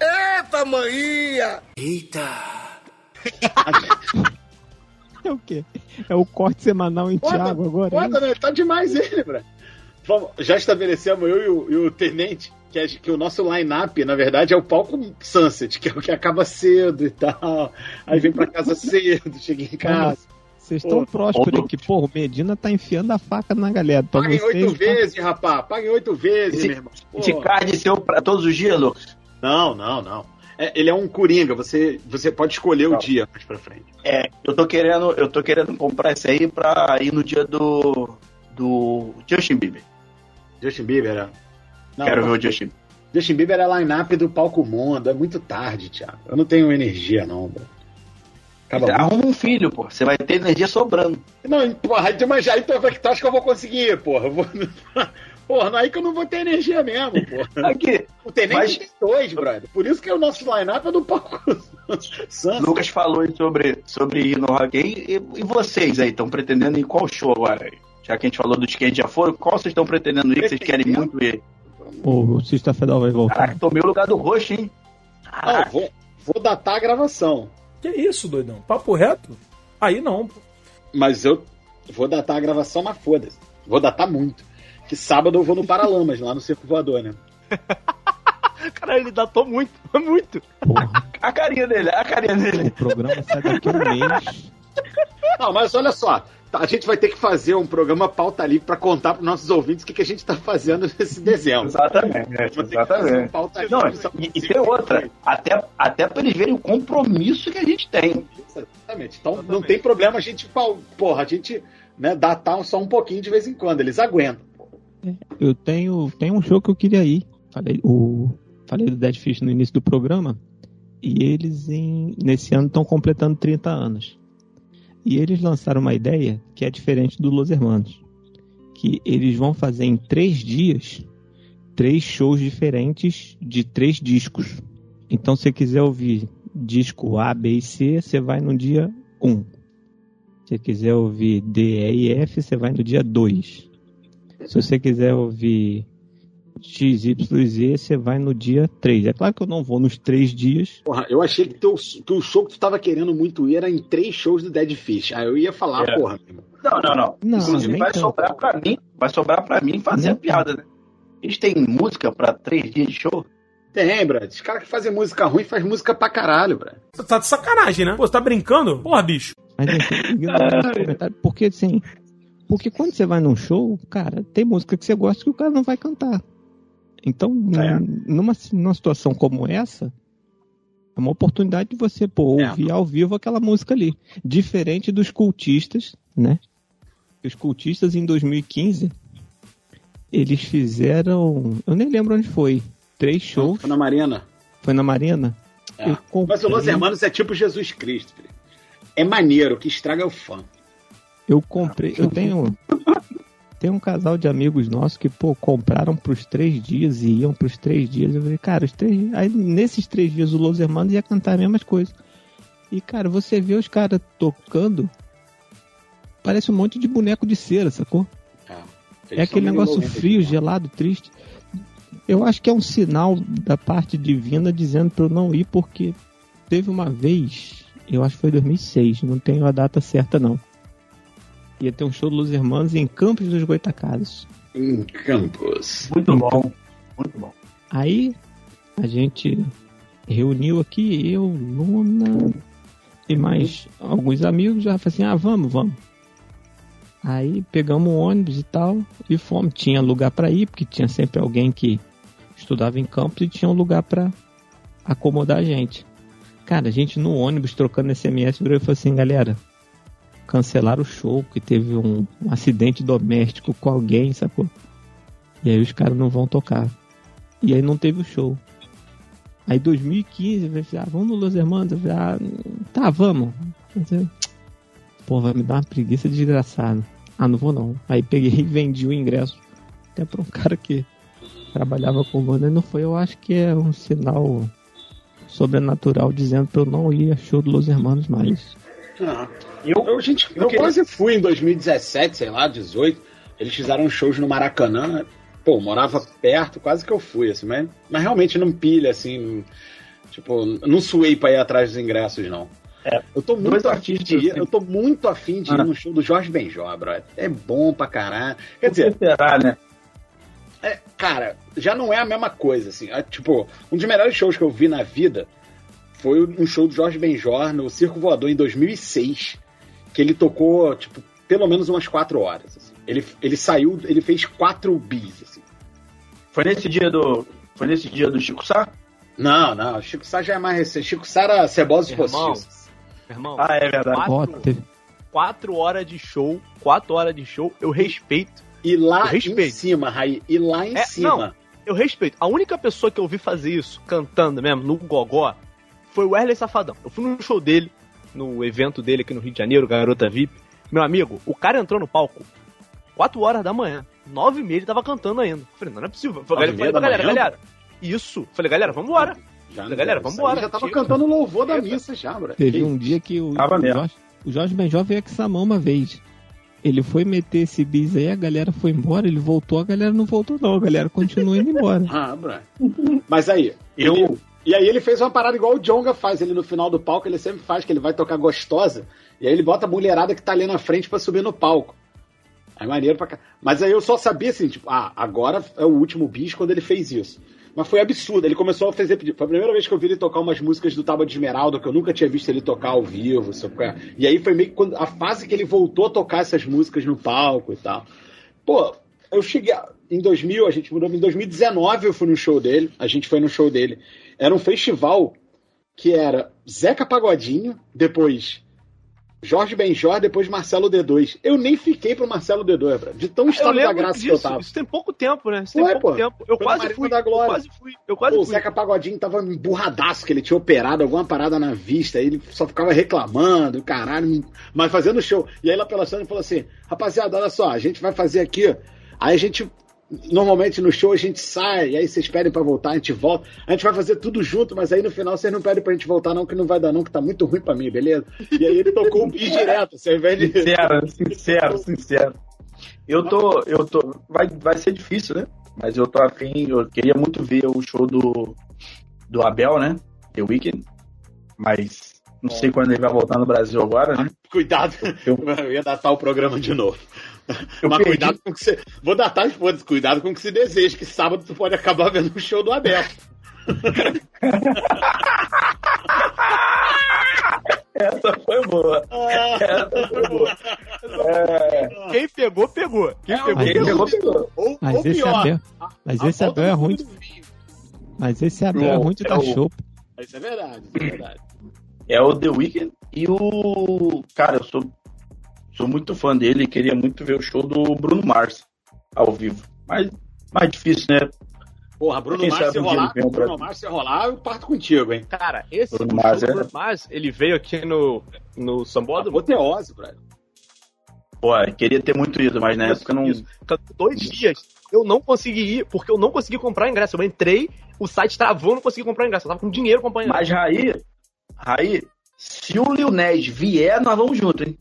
S7: Eita, maninha! (laughs)
S3: É o quê? É o corte semanal em
S1: Foda,
S3: Thiago agora?
S1: Foda, né? Tá demais ele, bro. Vamos, já estabelecemos eu e o, e o Tenente que, a- que o nosso line-up, na verdade, é o palco Sunset, que é o que acaba cedo e tal. Aí vem pra casa (laughs) cedo, chega em casa.
S3: Vocês estão
S1: Pô,
S3: prósperos
S2: ô,
S3: que, porra, o Medina tá enfiando a faca na galera. Pra
S1: Paguem oito
S3: tá-
S1: vezes, rapaz. Paguem oito vezes,
S2: Esse-
S1: meu irmão. Pô.
S2: Esse card seu pra todos os dias, Lucas?
S1: Não, não, não. É, ele é um coringa, você, você pode escolher o
S2: Não.
S1: dia mais pra frente.
S2: É, eu tô querendo, eu tô querendo comprar esse aí pra ir no dia do do Justin Bieber.
S1: Justin Bieber, é? Não,
S2: Quero ver o Justin.
S1: Justin Bieber é line-up do palco mundo. É muito tarde, Thiago. Eu não tenho energia, não, bro. Acaba muito.
S2: Arruma um filho, pô. Você vai ter energia sobrando.
S1: Não, porra, mas aí tu, tu acha que eu vou conseguir, porra? Vou... (laughs) Porra, não é aí que eu não vou ter energia mesmo, porra.
S2: Aqui,
S1: O Tenente
S2: Mas-
S1: tem dois, brother. Por isso que o nosso line-up é do palco (laughs) Santos.
S2: Lucas falou sobre, sobre ir no Rock. E, e vocês aí, estão pretendendo ir qual show agora? Já que a gente falou dos que a gente já foram, qual vocês estão pretendendo ir que vocês querem muito ir?
S3: O Sexta Fedal vai voltar.
S2: Caraca, tomei o lugar do roxo, hein?
S1: Ah, vou, vou datar a gravação.
S6: Que isso, doidão? Papo reto? Aí não. pô.
S1: Mas eu vou datar a gravação, mas foda-se. Vou datar muito. Que sábado eu vou no Paralamas, lá no Circo Voador, né? (laughs)
S5: Cara, ele datou muito, (laughs) muito.
S3: Porra,
S2: A carinha dele, a carinha
S3: o
S2: dele.
S3: programa sai daqui a um mês.
S1: Não, mas olha só. A gente vai ter que fazer um programa pauta livre pra contar pros nossos ouvintes o que, que a gente tá fazendo (laughs) nesse dezembro.
S2: Exatamente,
S1: Vou ter que fazer um
S2: exatamente.
S1: pauta livre
S2: Não,
S1: pra
S2: e, e tem outra, até, até pra eles verem o compromisso que a gente tem.
S1: Exatamente. Então não tem problema a gente, porra, a gente né, datar só um pouquinho de vez em quando, eles aguentam.
S3: Eu tenho, tenho um show que eu queria ir. Falei, o, falei do Dead Fish no início do programa. E eles, em, nesse ano, estão completando 30 anos. E eles lançaram uma ideia que é diferente do Los Hermanos. Que eles vão fazer em três dias três shows diferentes de três discos. Então, se você quiser ouvir disco A, B e C, você vai no dia 1. Se você quiser ouvir D, E e F, você vai no dia 2. Se você quiser ouvir X, Y e Z, você vai no dia 3. É claro que eu não vou nos três dias.
S1: Porra, eu achei que, teu, que o show que tu tava querendo muito ir era em três shows do Dead Fish. Aí eu ia falar,
S2: É.
S1: porra, meu irmão.
S2: Não, não, não.
S3: Não,
S2: Inclusive vai
S3: tanto.
S2: sobrar pra mim, vai sobrar pra mim fazer
S3: Nem
S2: a piada, né? Eles têm música pra três dias de show?
S1: Tem, Brad. Os caras que fazem música ruim faz música pra caralho, Brad.
S6: Tá tá de sacanagem, né? Pô, você tá brincando? Porra, bicho.
S3: Mas comentário, porque assim. Porque quando você vai num show, cara, tem música que você gosta que o cara não vai cantar. Então,
S2: É.
S3: numa, numa situação como essa, é uma oportunidade de você pô,
S1: É.
S3: ouvir ao vivo aquela música ali. Diferente dos cultistas, né? Os cultistas em 2015, eles fizeram. Eu nem lembro onde foi. Três shows.
S1: Foi na Marina.
S3: Foi na Marina?
S1: É.
S3: Comprei-
S1: Mas o Los Hermanos é tipo Jesus Cristo, filho. É maneiro, que estraga é o fã.
S3: Eu comprei, eu tenho tem um casal de amigos nossos que pô compraram pros três dias e iam pros três dias. Eu falei, cara, os três, aí nesses três dias o Los Hermanos ia cantar as mesmas coisas. E cara, você vê os caras tocando, parece um monte de boneco de cera, sacou? É aquele negócio frio, gelado, triste. Eu acho que é um sinal da parte divina dizendo pra eu não ir, porque teve uma vez, eu acho que foi 2006, não tenho a data certa não. Ia ter um show do Los Hermanos em Campos dos Goitacazes.
S1: Em Campos.
S2: Muito bom, muito bom.
S3: Aí a gente reuniu aqui, eu, Luna e mais alguns amigos, já falei assim, ah, vamos, vamos. Aí pegamos um ônibus e tal, e fomos. Tinha lugar pra ir, porque tinha sempre alguém que estudava em Campos e tinha um lugar pra acomodar a gente. Cara, a gente no ônibus trocando SMS virou e falou assim, galera, cancelaram o show, que teve um, um acidente doméstico com alguém, sacou? E aí os caras não vão tocar. E aí não teve o show. Aí 2015, eu falei, ah, vamos no Los Hermanos? Falei, ah, tá, vamos. Pô, vai me dar uma preguiça desgraçada. Ah, não vou não. Aí peguei e vendi o ingresso. Até pra um cara que trabalhava com banda e não foi. Eu acho que é um sinal sobrenatural dizendo pra eu não ir a show do Los Hermanos mais.
S1: Ah, eu, eu, gente, eu quase fui em 2017, sei lá, 18. Eles fizeram shows no Maracanã. Pô, morava perto, quase que eu fui, assim, mas, mas realmente não pilha, assim. Tipo, não suei pra ir atrás dos ingressos, não.
S2: É,
S1: eu tô muito afim de ir,
S2: assim.
S1: eu tô muito afim de ir
S2: Ah.
S1: no show do Jorge Benjó, brother. É bom pra caralho. Quer dizer,
S2: será, né?
S1: é, cara, já não é a mesma coisa, assim. É, tipo, um dos melhores shows que eu vi na vida foi um show do Jorge Benjor no Circo Voador em 2006, que ele tocou, tipo, pelo menos umas quatro horas. assim. Ele, ele saiu, ele fez quatro bis, assim.
S2: Foi nesse dia do. Foi nesse dia do Chico Sá?
S1: Não, não, Chico Sá já é mais recente. Chico Sá era cebosos
S5: Irmão.
S1: postiços.
S5: Irmão,
S2: Ah, é verdade.
S5: Quatro. Quatro horas de show, quatro horas de show, eu respeito.
S1: E lá
S5: Eu
S1: em
S5: respeito.
S1: cima, Raí, e lá em
S5: É,
S1: cima.
S5: não. Eu respeito. A única pessoa que eu vi fazer isso, cantando mesmo, no gogó, foi o Wesley Safadão. Eu fui no show dele, no evento dele aqui no Rio de Janeiro, Garota VIP. Meu amigo, o cara entrou no palco 4 horas da manhã. 9 e meia ele tava cantando ainda. Eu Falei, não, não é possível. Falei, falei pra galera,
S1: manhã?
S5: galera. Isso. Falei, galera, vambora.
S1: Já,
S5: Falei, galera,
S1: isso
S5: vambora.
S1: Já tava
S5: Chega.
S1: cantando louvor da missa já, bro.
S3: Teve
S1: Que
S3: um dia que o,
S2: Tava
S3: o
S2: mesmo.
S3: Jorge, o Jorge Benjó veio aqui Samão uma vez. Ele foi meter esse bis aí, a galera foi embora, ele voltou, a galera não voltou não, a galera continua indo embora. (laughs)
S1: Ah, bro. Mas aí,
S2: Eu-
S1: e aí ele fez uma parada igual o Jonga faz ele no final do palco, ele sempre faz, que ele vai tocar gostosa, e aí ele bota a mulherada que tá ali na frente pra subir no palco. É maneiro pra cá. Mas aí eu só sabia assim, tipo, ah, agora é o último bis quando ele fez isso. Mas foi absurdo. Ele começou a fazer. Foi a primeira vez que eu vi ele tocar umas músicas do Tábua de Esmeralda, que eu nunca tinha visto ele tocar ao vivo. sabe é? E aí foi meio que quando, a fase que ele voltou a tocar essas músicas no palco e tal. Pô, eu cheguei. Em 2000, a gente mudou. Em 2019 eu fui no show dele. A gente foi no show dele. Era um festival que era Zeca Pagodinho, depois Jorge Benjor, depois Marcelo D2. Eu nem fiquei pro Marcelo D2, bro, de tão
S5: Eu
S1: estado da graça
S5: disso.
S1: que eu tava.
S5: Isso tem pouco tempo, né? Isso
S1: Ué,
S5: tem pouco
S1: pô.
S5: tempo. Eu quase fui.
S1: da Glória.
S5: Eu quase fui. Eu quase
S1: Pô, o
S5: fui.
S1: Zeca Pagodinho tava emburradaço, que ele tinha operado alguma parada na vista, ele só ficava reclamando, caralho, mas fazendo show. E aí lá pela cena ele falou assim: rapaziada, olha só, a gente vai fazer aqui. Aí a gente. Normalmente no show a gente sai, e aí vocês pedem pra voltar, a gente volta. A gente vai fazer tudo junto, mas aí no final vocês não pedem pra gente voltar, não, que não vai dar, não, que tá muito ruim pra mim, beleza? E aí ele tocou um bis direto, ao invés de.
S2: Sincero, sincero, sincero. Eu tô, eu tô, vai, vai ser difícil, né? Mas eu tô afim, eu queria muito ver o show do, do Abel, né? The Weeknd. Mas não sei quando ele vai voltar no Brasil agora, né?
S1: Cuidado,
S2: Eu- (laughs)
S1: eu ia datar o programa de novo.
S2: Eu
S1: Mas
S2: perdi.
S1: cuidado com o que você. Vou datar e foda cuidado com o que se deseja, que sábado tu pode acabar vendo o show do Abel.
S2: Essa foi boa. Essa foi boa. É,
S5: Quem pegou, pegou. Quem
S2: quem
S5: pegou.
S2: pegou, pegou.
S1: Ou,
S3: Mas
S1: ou
S3: esse
S1: pior,
S3: Abel, mas
S1: a
S3: esse
S1: volta
S3: Abel é ruim. Mas esse Abel é
S2: Não,
S3: ruim de
S2: é
S3: dar
S2: o-
S3: show.
S1: Isso é verdade, isso é verdade.
S2: É o The Weeknd e o. Cara, eu sou, sou muito fã dele e queria muito ver o show do Bruno Mars ao vivo. Mas mais difícil, né?
S1: Porra, Bruno Mars
S2: sabe
S1: se rolar, Bruno
S2: Brasil.
S1: Mars se rolar, eu parto contigo, hein?
S5: Cara, esse
S2: Bruno
S5: o
S2: Mars é-
S5: Bruno Mars, ele veio aqui no, no Sambódromo.
S1: Apoteose, velho.
S2: Pô, queria ter muito ido, mas na época não.
S5: Isso. Dois dias eu não consegui ir, porque eu não consegui comprar ingresso. Eu entrei, o site travou, eu não consegui comprar ingresso. Eu tava com dinheiro comprando ingresso.
S2: Mas Raí, Raí, se o Lil Ned vier, nós vamos junto, hein?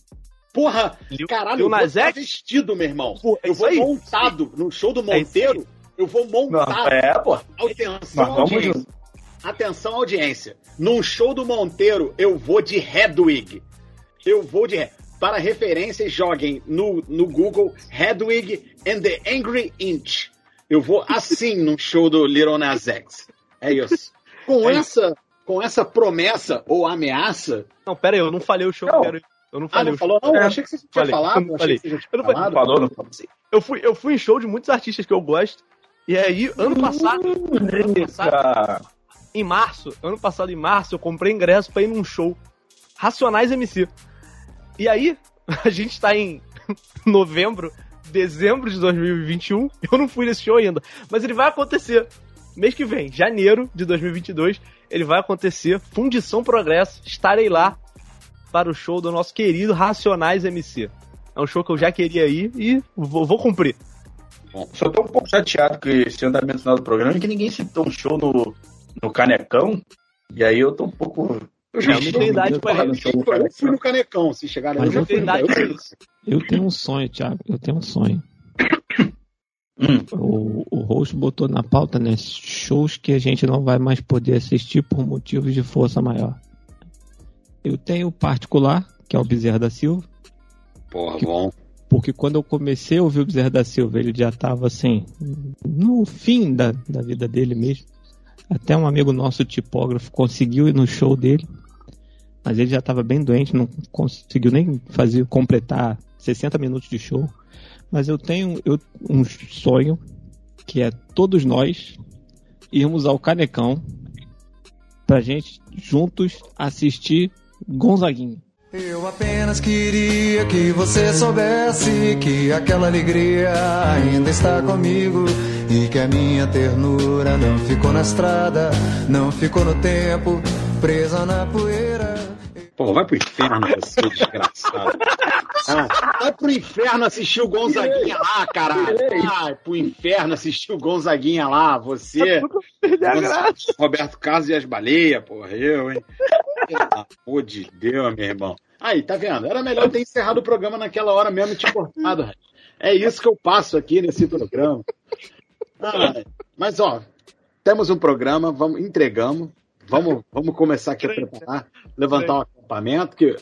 S1: Porra,
S5: Lil-
S1: caralho,
S5: Lil
S1: eu vou estar vestido, meu irmão.
S5: Pô, é
S1: eu vou
S5: aí.
S1: montado no show do
S5: É.
S1: Monteiro. Eu vou
S2: Não,
S1: montado.
S2: é, pô.
S1: Atenção, audiência. Atenção, audiência. Num show do Monteiro, eu vou de Hedwig. Eu vou de. Para referências, joguem no, no Google Hedwig and the Angry Inch. Eu vou assim num show do Little Nas X. É isso. Com
S5: É
S1: essa, com essa promessa ou ameaça.
S5: Não, pera aí, eu não falei o show que eu
S2: Não.
S5: quero. Eu não
S1: Ah,
S5: falei
S1: não
S5: o show.
S1: falou? Não, eu achei que você tinha
S5: falei,
S1: falado.
S5: eu não falei.
S1: tinha
S5: Eu não falei.
S1: falado.
S2: Falou, não falou?
S5: Eu fui, eu fui em show de muitos artistas que eu gosto. E aí, ano passado, ano passado, em março, ano passado em março, eu comprei ingresso pra ir num show. Racionais MC. E aí, (laughs) a gente tá em (laughs) novembro, dezembro de 2021. (laughs) Eu não fui nesse show ainda. Mas ele vai acontecer mês que vem, janeiro de 2022. Ele vai acontecer. Fundição Progresso. Estarei lá para o show do nosso querido Racionais MC. É um show que eu já queria ir e vou, vou cumprir.
S2: Só tô um pouco chateado com esse andamento final do programa, que ninguém citou um show no, no Canecão. E aí eu tô um pouco.
S1: Eu já
S5: É, eu não tenho idade
S2: show do
S1: Eu fui no Canecão, se chegar
S3: Mas
S1: eu
S3: eu
S5: isso.
S3: Eu tenho um sonho, Thiago. Eu tenho um sonho.
S2: Hum.
S3: O, o host botou na pauta, né? Shows que a gente não vai mais poder assistir por motivos de força maior. Eu tenho particular, que é o Bezerra da Silva,
S1: Porra, bom.
S3: porque quando eu comecei a ouvir o Bezerra da Silva, ele já estava assim, no fim da, da vida dele mesmo. Até um amigo nosso, tipógrafo, conseguiu ir no show dele, mas ele já estava bem doente, não conseguiu nem fazer completar 60 minutos de show. Mas eu tenho eu, um sonho que é todos nós irmos ao Canecão pra gente juntos assistir Gonzaguinha.
S7: Eu apenas queria que você soubesse que aquela alegria ainda está comigo e que a minha ternura não ficou na estrada, não ficou no tempo, presa na poeira.
S1: Pô, vai pro inferno, você desgraçado. Ah, vai pro inferno assistir o Gonzaguinha lá, caralho. Vai pro inferno assistir o Gonzaguinha lá, você.
S5: Graça.
S1: Roberto Carlos e as baleias, porra, eu, hein? Pelo amor de Deus, meu irmão. Aí, tá vendo? Era melhor ter encerrado o programa naquela hora mesmo e te cortado. rapaz. É isso que eu passo aqui nesse programa. Ah, mas, ó, temos um programa, vamos, entregamos. Vamos, vamos começar aqui a preparar, levantar o acampamento. Que,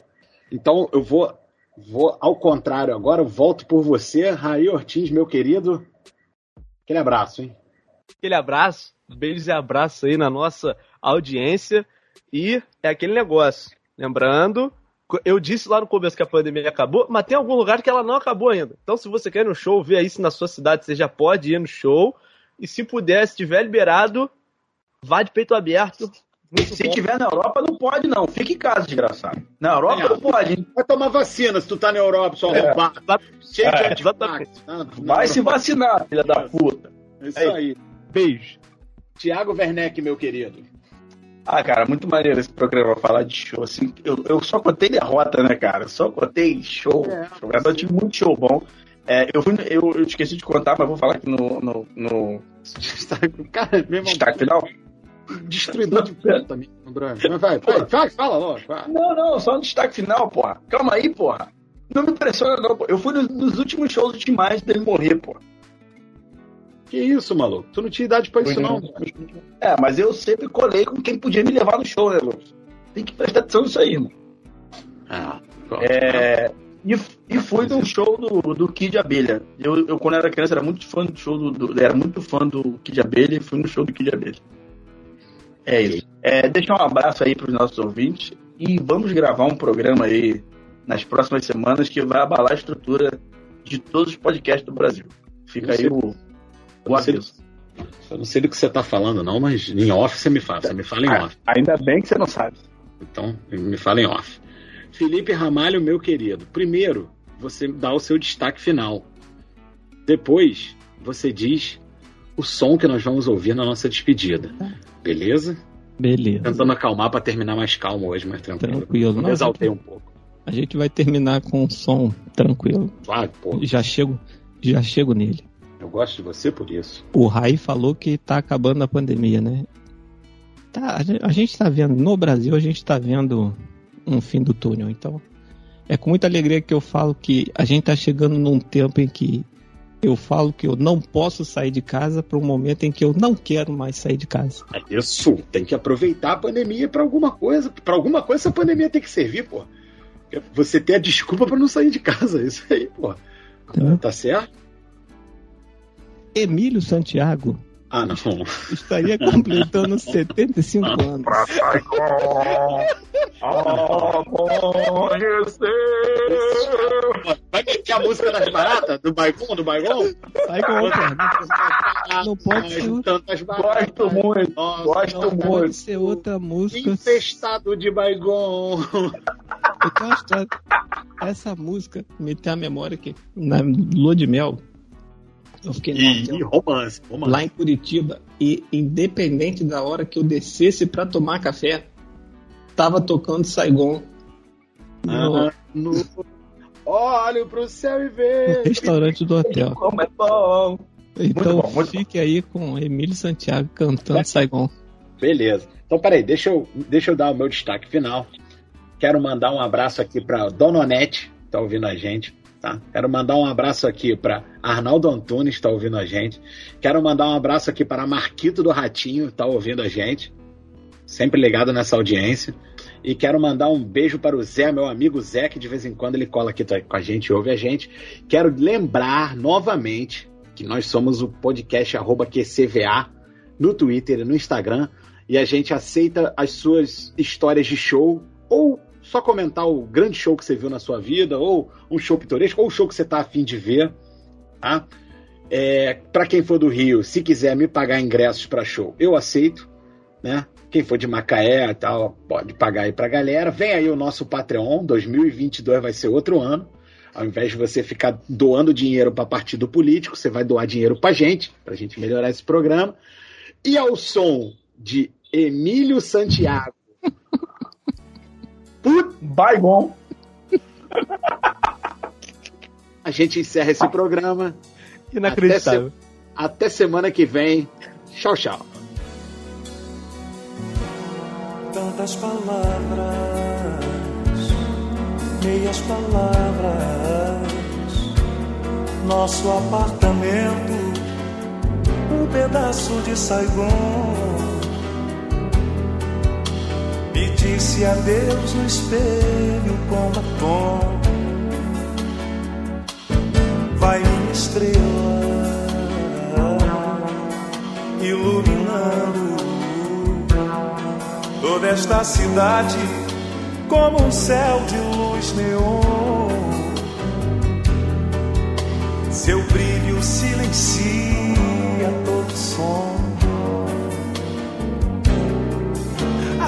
S1: então, eu vou, vou, ao contrário, agora eu volto por você, Raí Ortiz, meu querido. Aquele abraço, hein?
S5: Aquele abraço. Beijos e abraços aí na nossa audiência. E é aquele negócio. Lembrando, eu disse lá no começo que a pandemia acabou, mas tem algum lugar que ela não acabou ainda. Então, se você quer ir no show, vê aí se na sua cidade você já pode ir no show. E se puder, se tiver liberado, vá de peito aberto. Muito
S2: Se
S5: bom.
S2: tiver na Europa, não pode, não. Fica em casa, desgraçado. Na Europa
S1: É.
S2: não pode. hein?
S1: Vai tomar vacina se tu tá na Europa, só
S2: É.
S1: Cheio
S2: É.
S1: de antivax. tá?
S2: Vai se vacinar, filha da puta.
S1: É Isso aí.
S5: Beijo.
S1: Tiago Werneck, meu querido.
S2: Ah, cara, muito maneiro esse programa falar de show. Assim, eu, eu só contei derrota, né, cara? Só contei show.
S1: É.
S2: show. Eu tive muito show bom. É, eu, fui, eu, eu esqueci de contar, mas vou falar aqui no, no, no (laughs)
S1: Cara, meu irmão,
S2: destaque final.
S1: Destruidor de puta (laughs) também. Mas vai, vai, vai, fala logo. vai.
S2: Não, não, só um destaque final, porra. Calma aí, porra. Não me impressiona, não, pô. Eu fui nos, nos últimos shows Tim Maia dele morrer, porra.
S1: Que isso, maluco? Tu não tinha idade pra isso, não.
S2: É, mas eu sempre colei com quem podia me levar no show, né, Lucas? Tem que prestar atenção nisso aí, irmão.
S1: Ah,
S2: É, e, e fui num show do, do Kid Abelha. Eu, eu, quando era criança, era muito fã do show do, do- Era muito fã do Kid Abelha e fui no show do Kid Abelha. É isso. É, deixar um abraço aí para os nossos ouvintes e vamos gravar um programa aí nas próximas semanas que vai abalar a estrutura de todos os podcasts do Brasil. Fica aí o, o
S1: não sei,
S2: aviso.
S1: eu não sei do que você tá falando, não, mas em off você me fala. Você me fala em
S2: Ah,
S1: off.
S2: ainda bem que você não sabe.
S1: Então, me fala em off. Felipe Ramalho, meu querido. Primeiro, você dá o seu destaque final. Depois, você diz o som que nós vamos ouvir na nossa despedida. Beleza?
S3: Beleza.
S1: Tentando acalmar para terminar mais calmo hoje, mais tranquilo.
S3: Tranquilo.
S1: Me exaltei um pouco.
S3: A gente vai terminar com um som tranquilo.
S1: Vai, pô.
S3: Já chego, já chego nele.
S1: Eu gosto de você por isso.
S3: O Rai falou que tá acabando a pandemia, né? Tá, a gente- a gente tá vendo, no Brasil a gente tá vendo um fim do túnel, então é com muita alegria que eu falo que a gente tá chegando num tempo em que eu falo que eu não posso sair de casa para um momento em que eu não quero mais sair de casa.
S1: É isso. Tem que aproveitar a pandemia para alguma coisa. Para alguma coisa essa pandemia tem que servir, pô. Você ter a desculpa para não sair de casa. (laughs) Isso aí, pô.
S3: Entendeu?
S1: Tá certo?
S3: Emílio Santiago
S1: Ah, não.
S3: estaria completando 75 anos.
S1: Vai meter a música das baratas? Do Baigon? Do Baigon?
S3: Sai com outra. Não pode ser outra.
S1: Tantas baratas.
S2: Gosto muito.
S1: Nossa,
S2: Gosto
S3: Não
S2: muito.
S3: pode ser outra música.
S1: Infestado de Baigon.
S3: Eu tenho uma história. Essa música me tem a memória que na lua de mel eu fiquei
S1: E
S3: hotel
S1: romance, romance.
S3: lá em Curitiba e independente da hora que eu descesse pra tomar café, tava tocando Saigon no,
S1: Ah, no... Olho pro céu e
S3: no
S1: vejo.
S3: restaurante do hotel.
S2: Como é bom.
S3: Então
S2: bom, muito
S3: fique aí com Emílio Santiago cantando Saigon.
S1: Beleza. Então, peraí, deixa eu, deixa eu dar o meu destaque final. Quero mandar um abraço aqui para Dona Onete, que tá ouvindo a gente. Tá? Quero mandar um abraço aqui para Arnaldo Antunes, que tá ouvindo a gente. Quero mandar um abraço aqui para Marquito do Ratinho, que tá ouvindo a gente. Sempre ligado nessa audiência. E quero mandar um beijo para o Zé, meu amigo Zé, que de vez em quando ele cola aqui com a gente, ouve a gente. Quero lembrar novamente que nós somos o podcast arroba QCVA no Twitter e no Instagram. E a gente aceita as suas histórias de show ou só comentar o grande show que você viu na sua vida, ou um show pitoresco, ou o show que você está afim de ver. Tá? É, para quem for do Rio, se quiser me pagar ingressos para show, eu aceito. Né? Quem for de Macaé e tal, pode pagar aí pra galera. Vem aí o nosso Patreon, 2022 vai ser outro ano. Ao invés de você ficar doando dinheiro para partido político, você vai doar dinheiro pra gente, pra gente melhorar esse programa. E ao som de Emílio Santiago. Put...
S2: Baigon.
S1: A gente encerra esse programa.
S5: Inacreditável.
S1: Até, se- até semana que vem. Tchau, tchau.
S7: Tantas palavras, meias palavras. Nosso apartamento, um pedaço de Saigon. Disse adeus no espelho com batom. Vai minha estrela, iluminando
S13: toda esta cidade como um céu de luz neon. Seu brilho silencia todo som.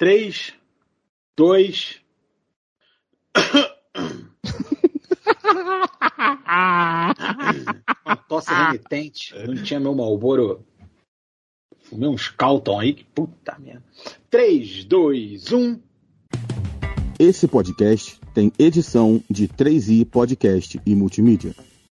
S1: 3, 2. (laughs) Uma tosse remitente. Não tinha meu malboro. Fumei uns Calton aí, que puta merda. 3, 2, 1.
S14: Esse podcast tem edição de 3i Podcast e Multimídia.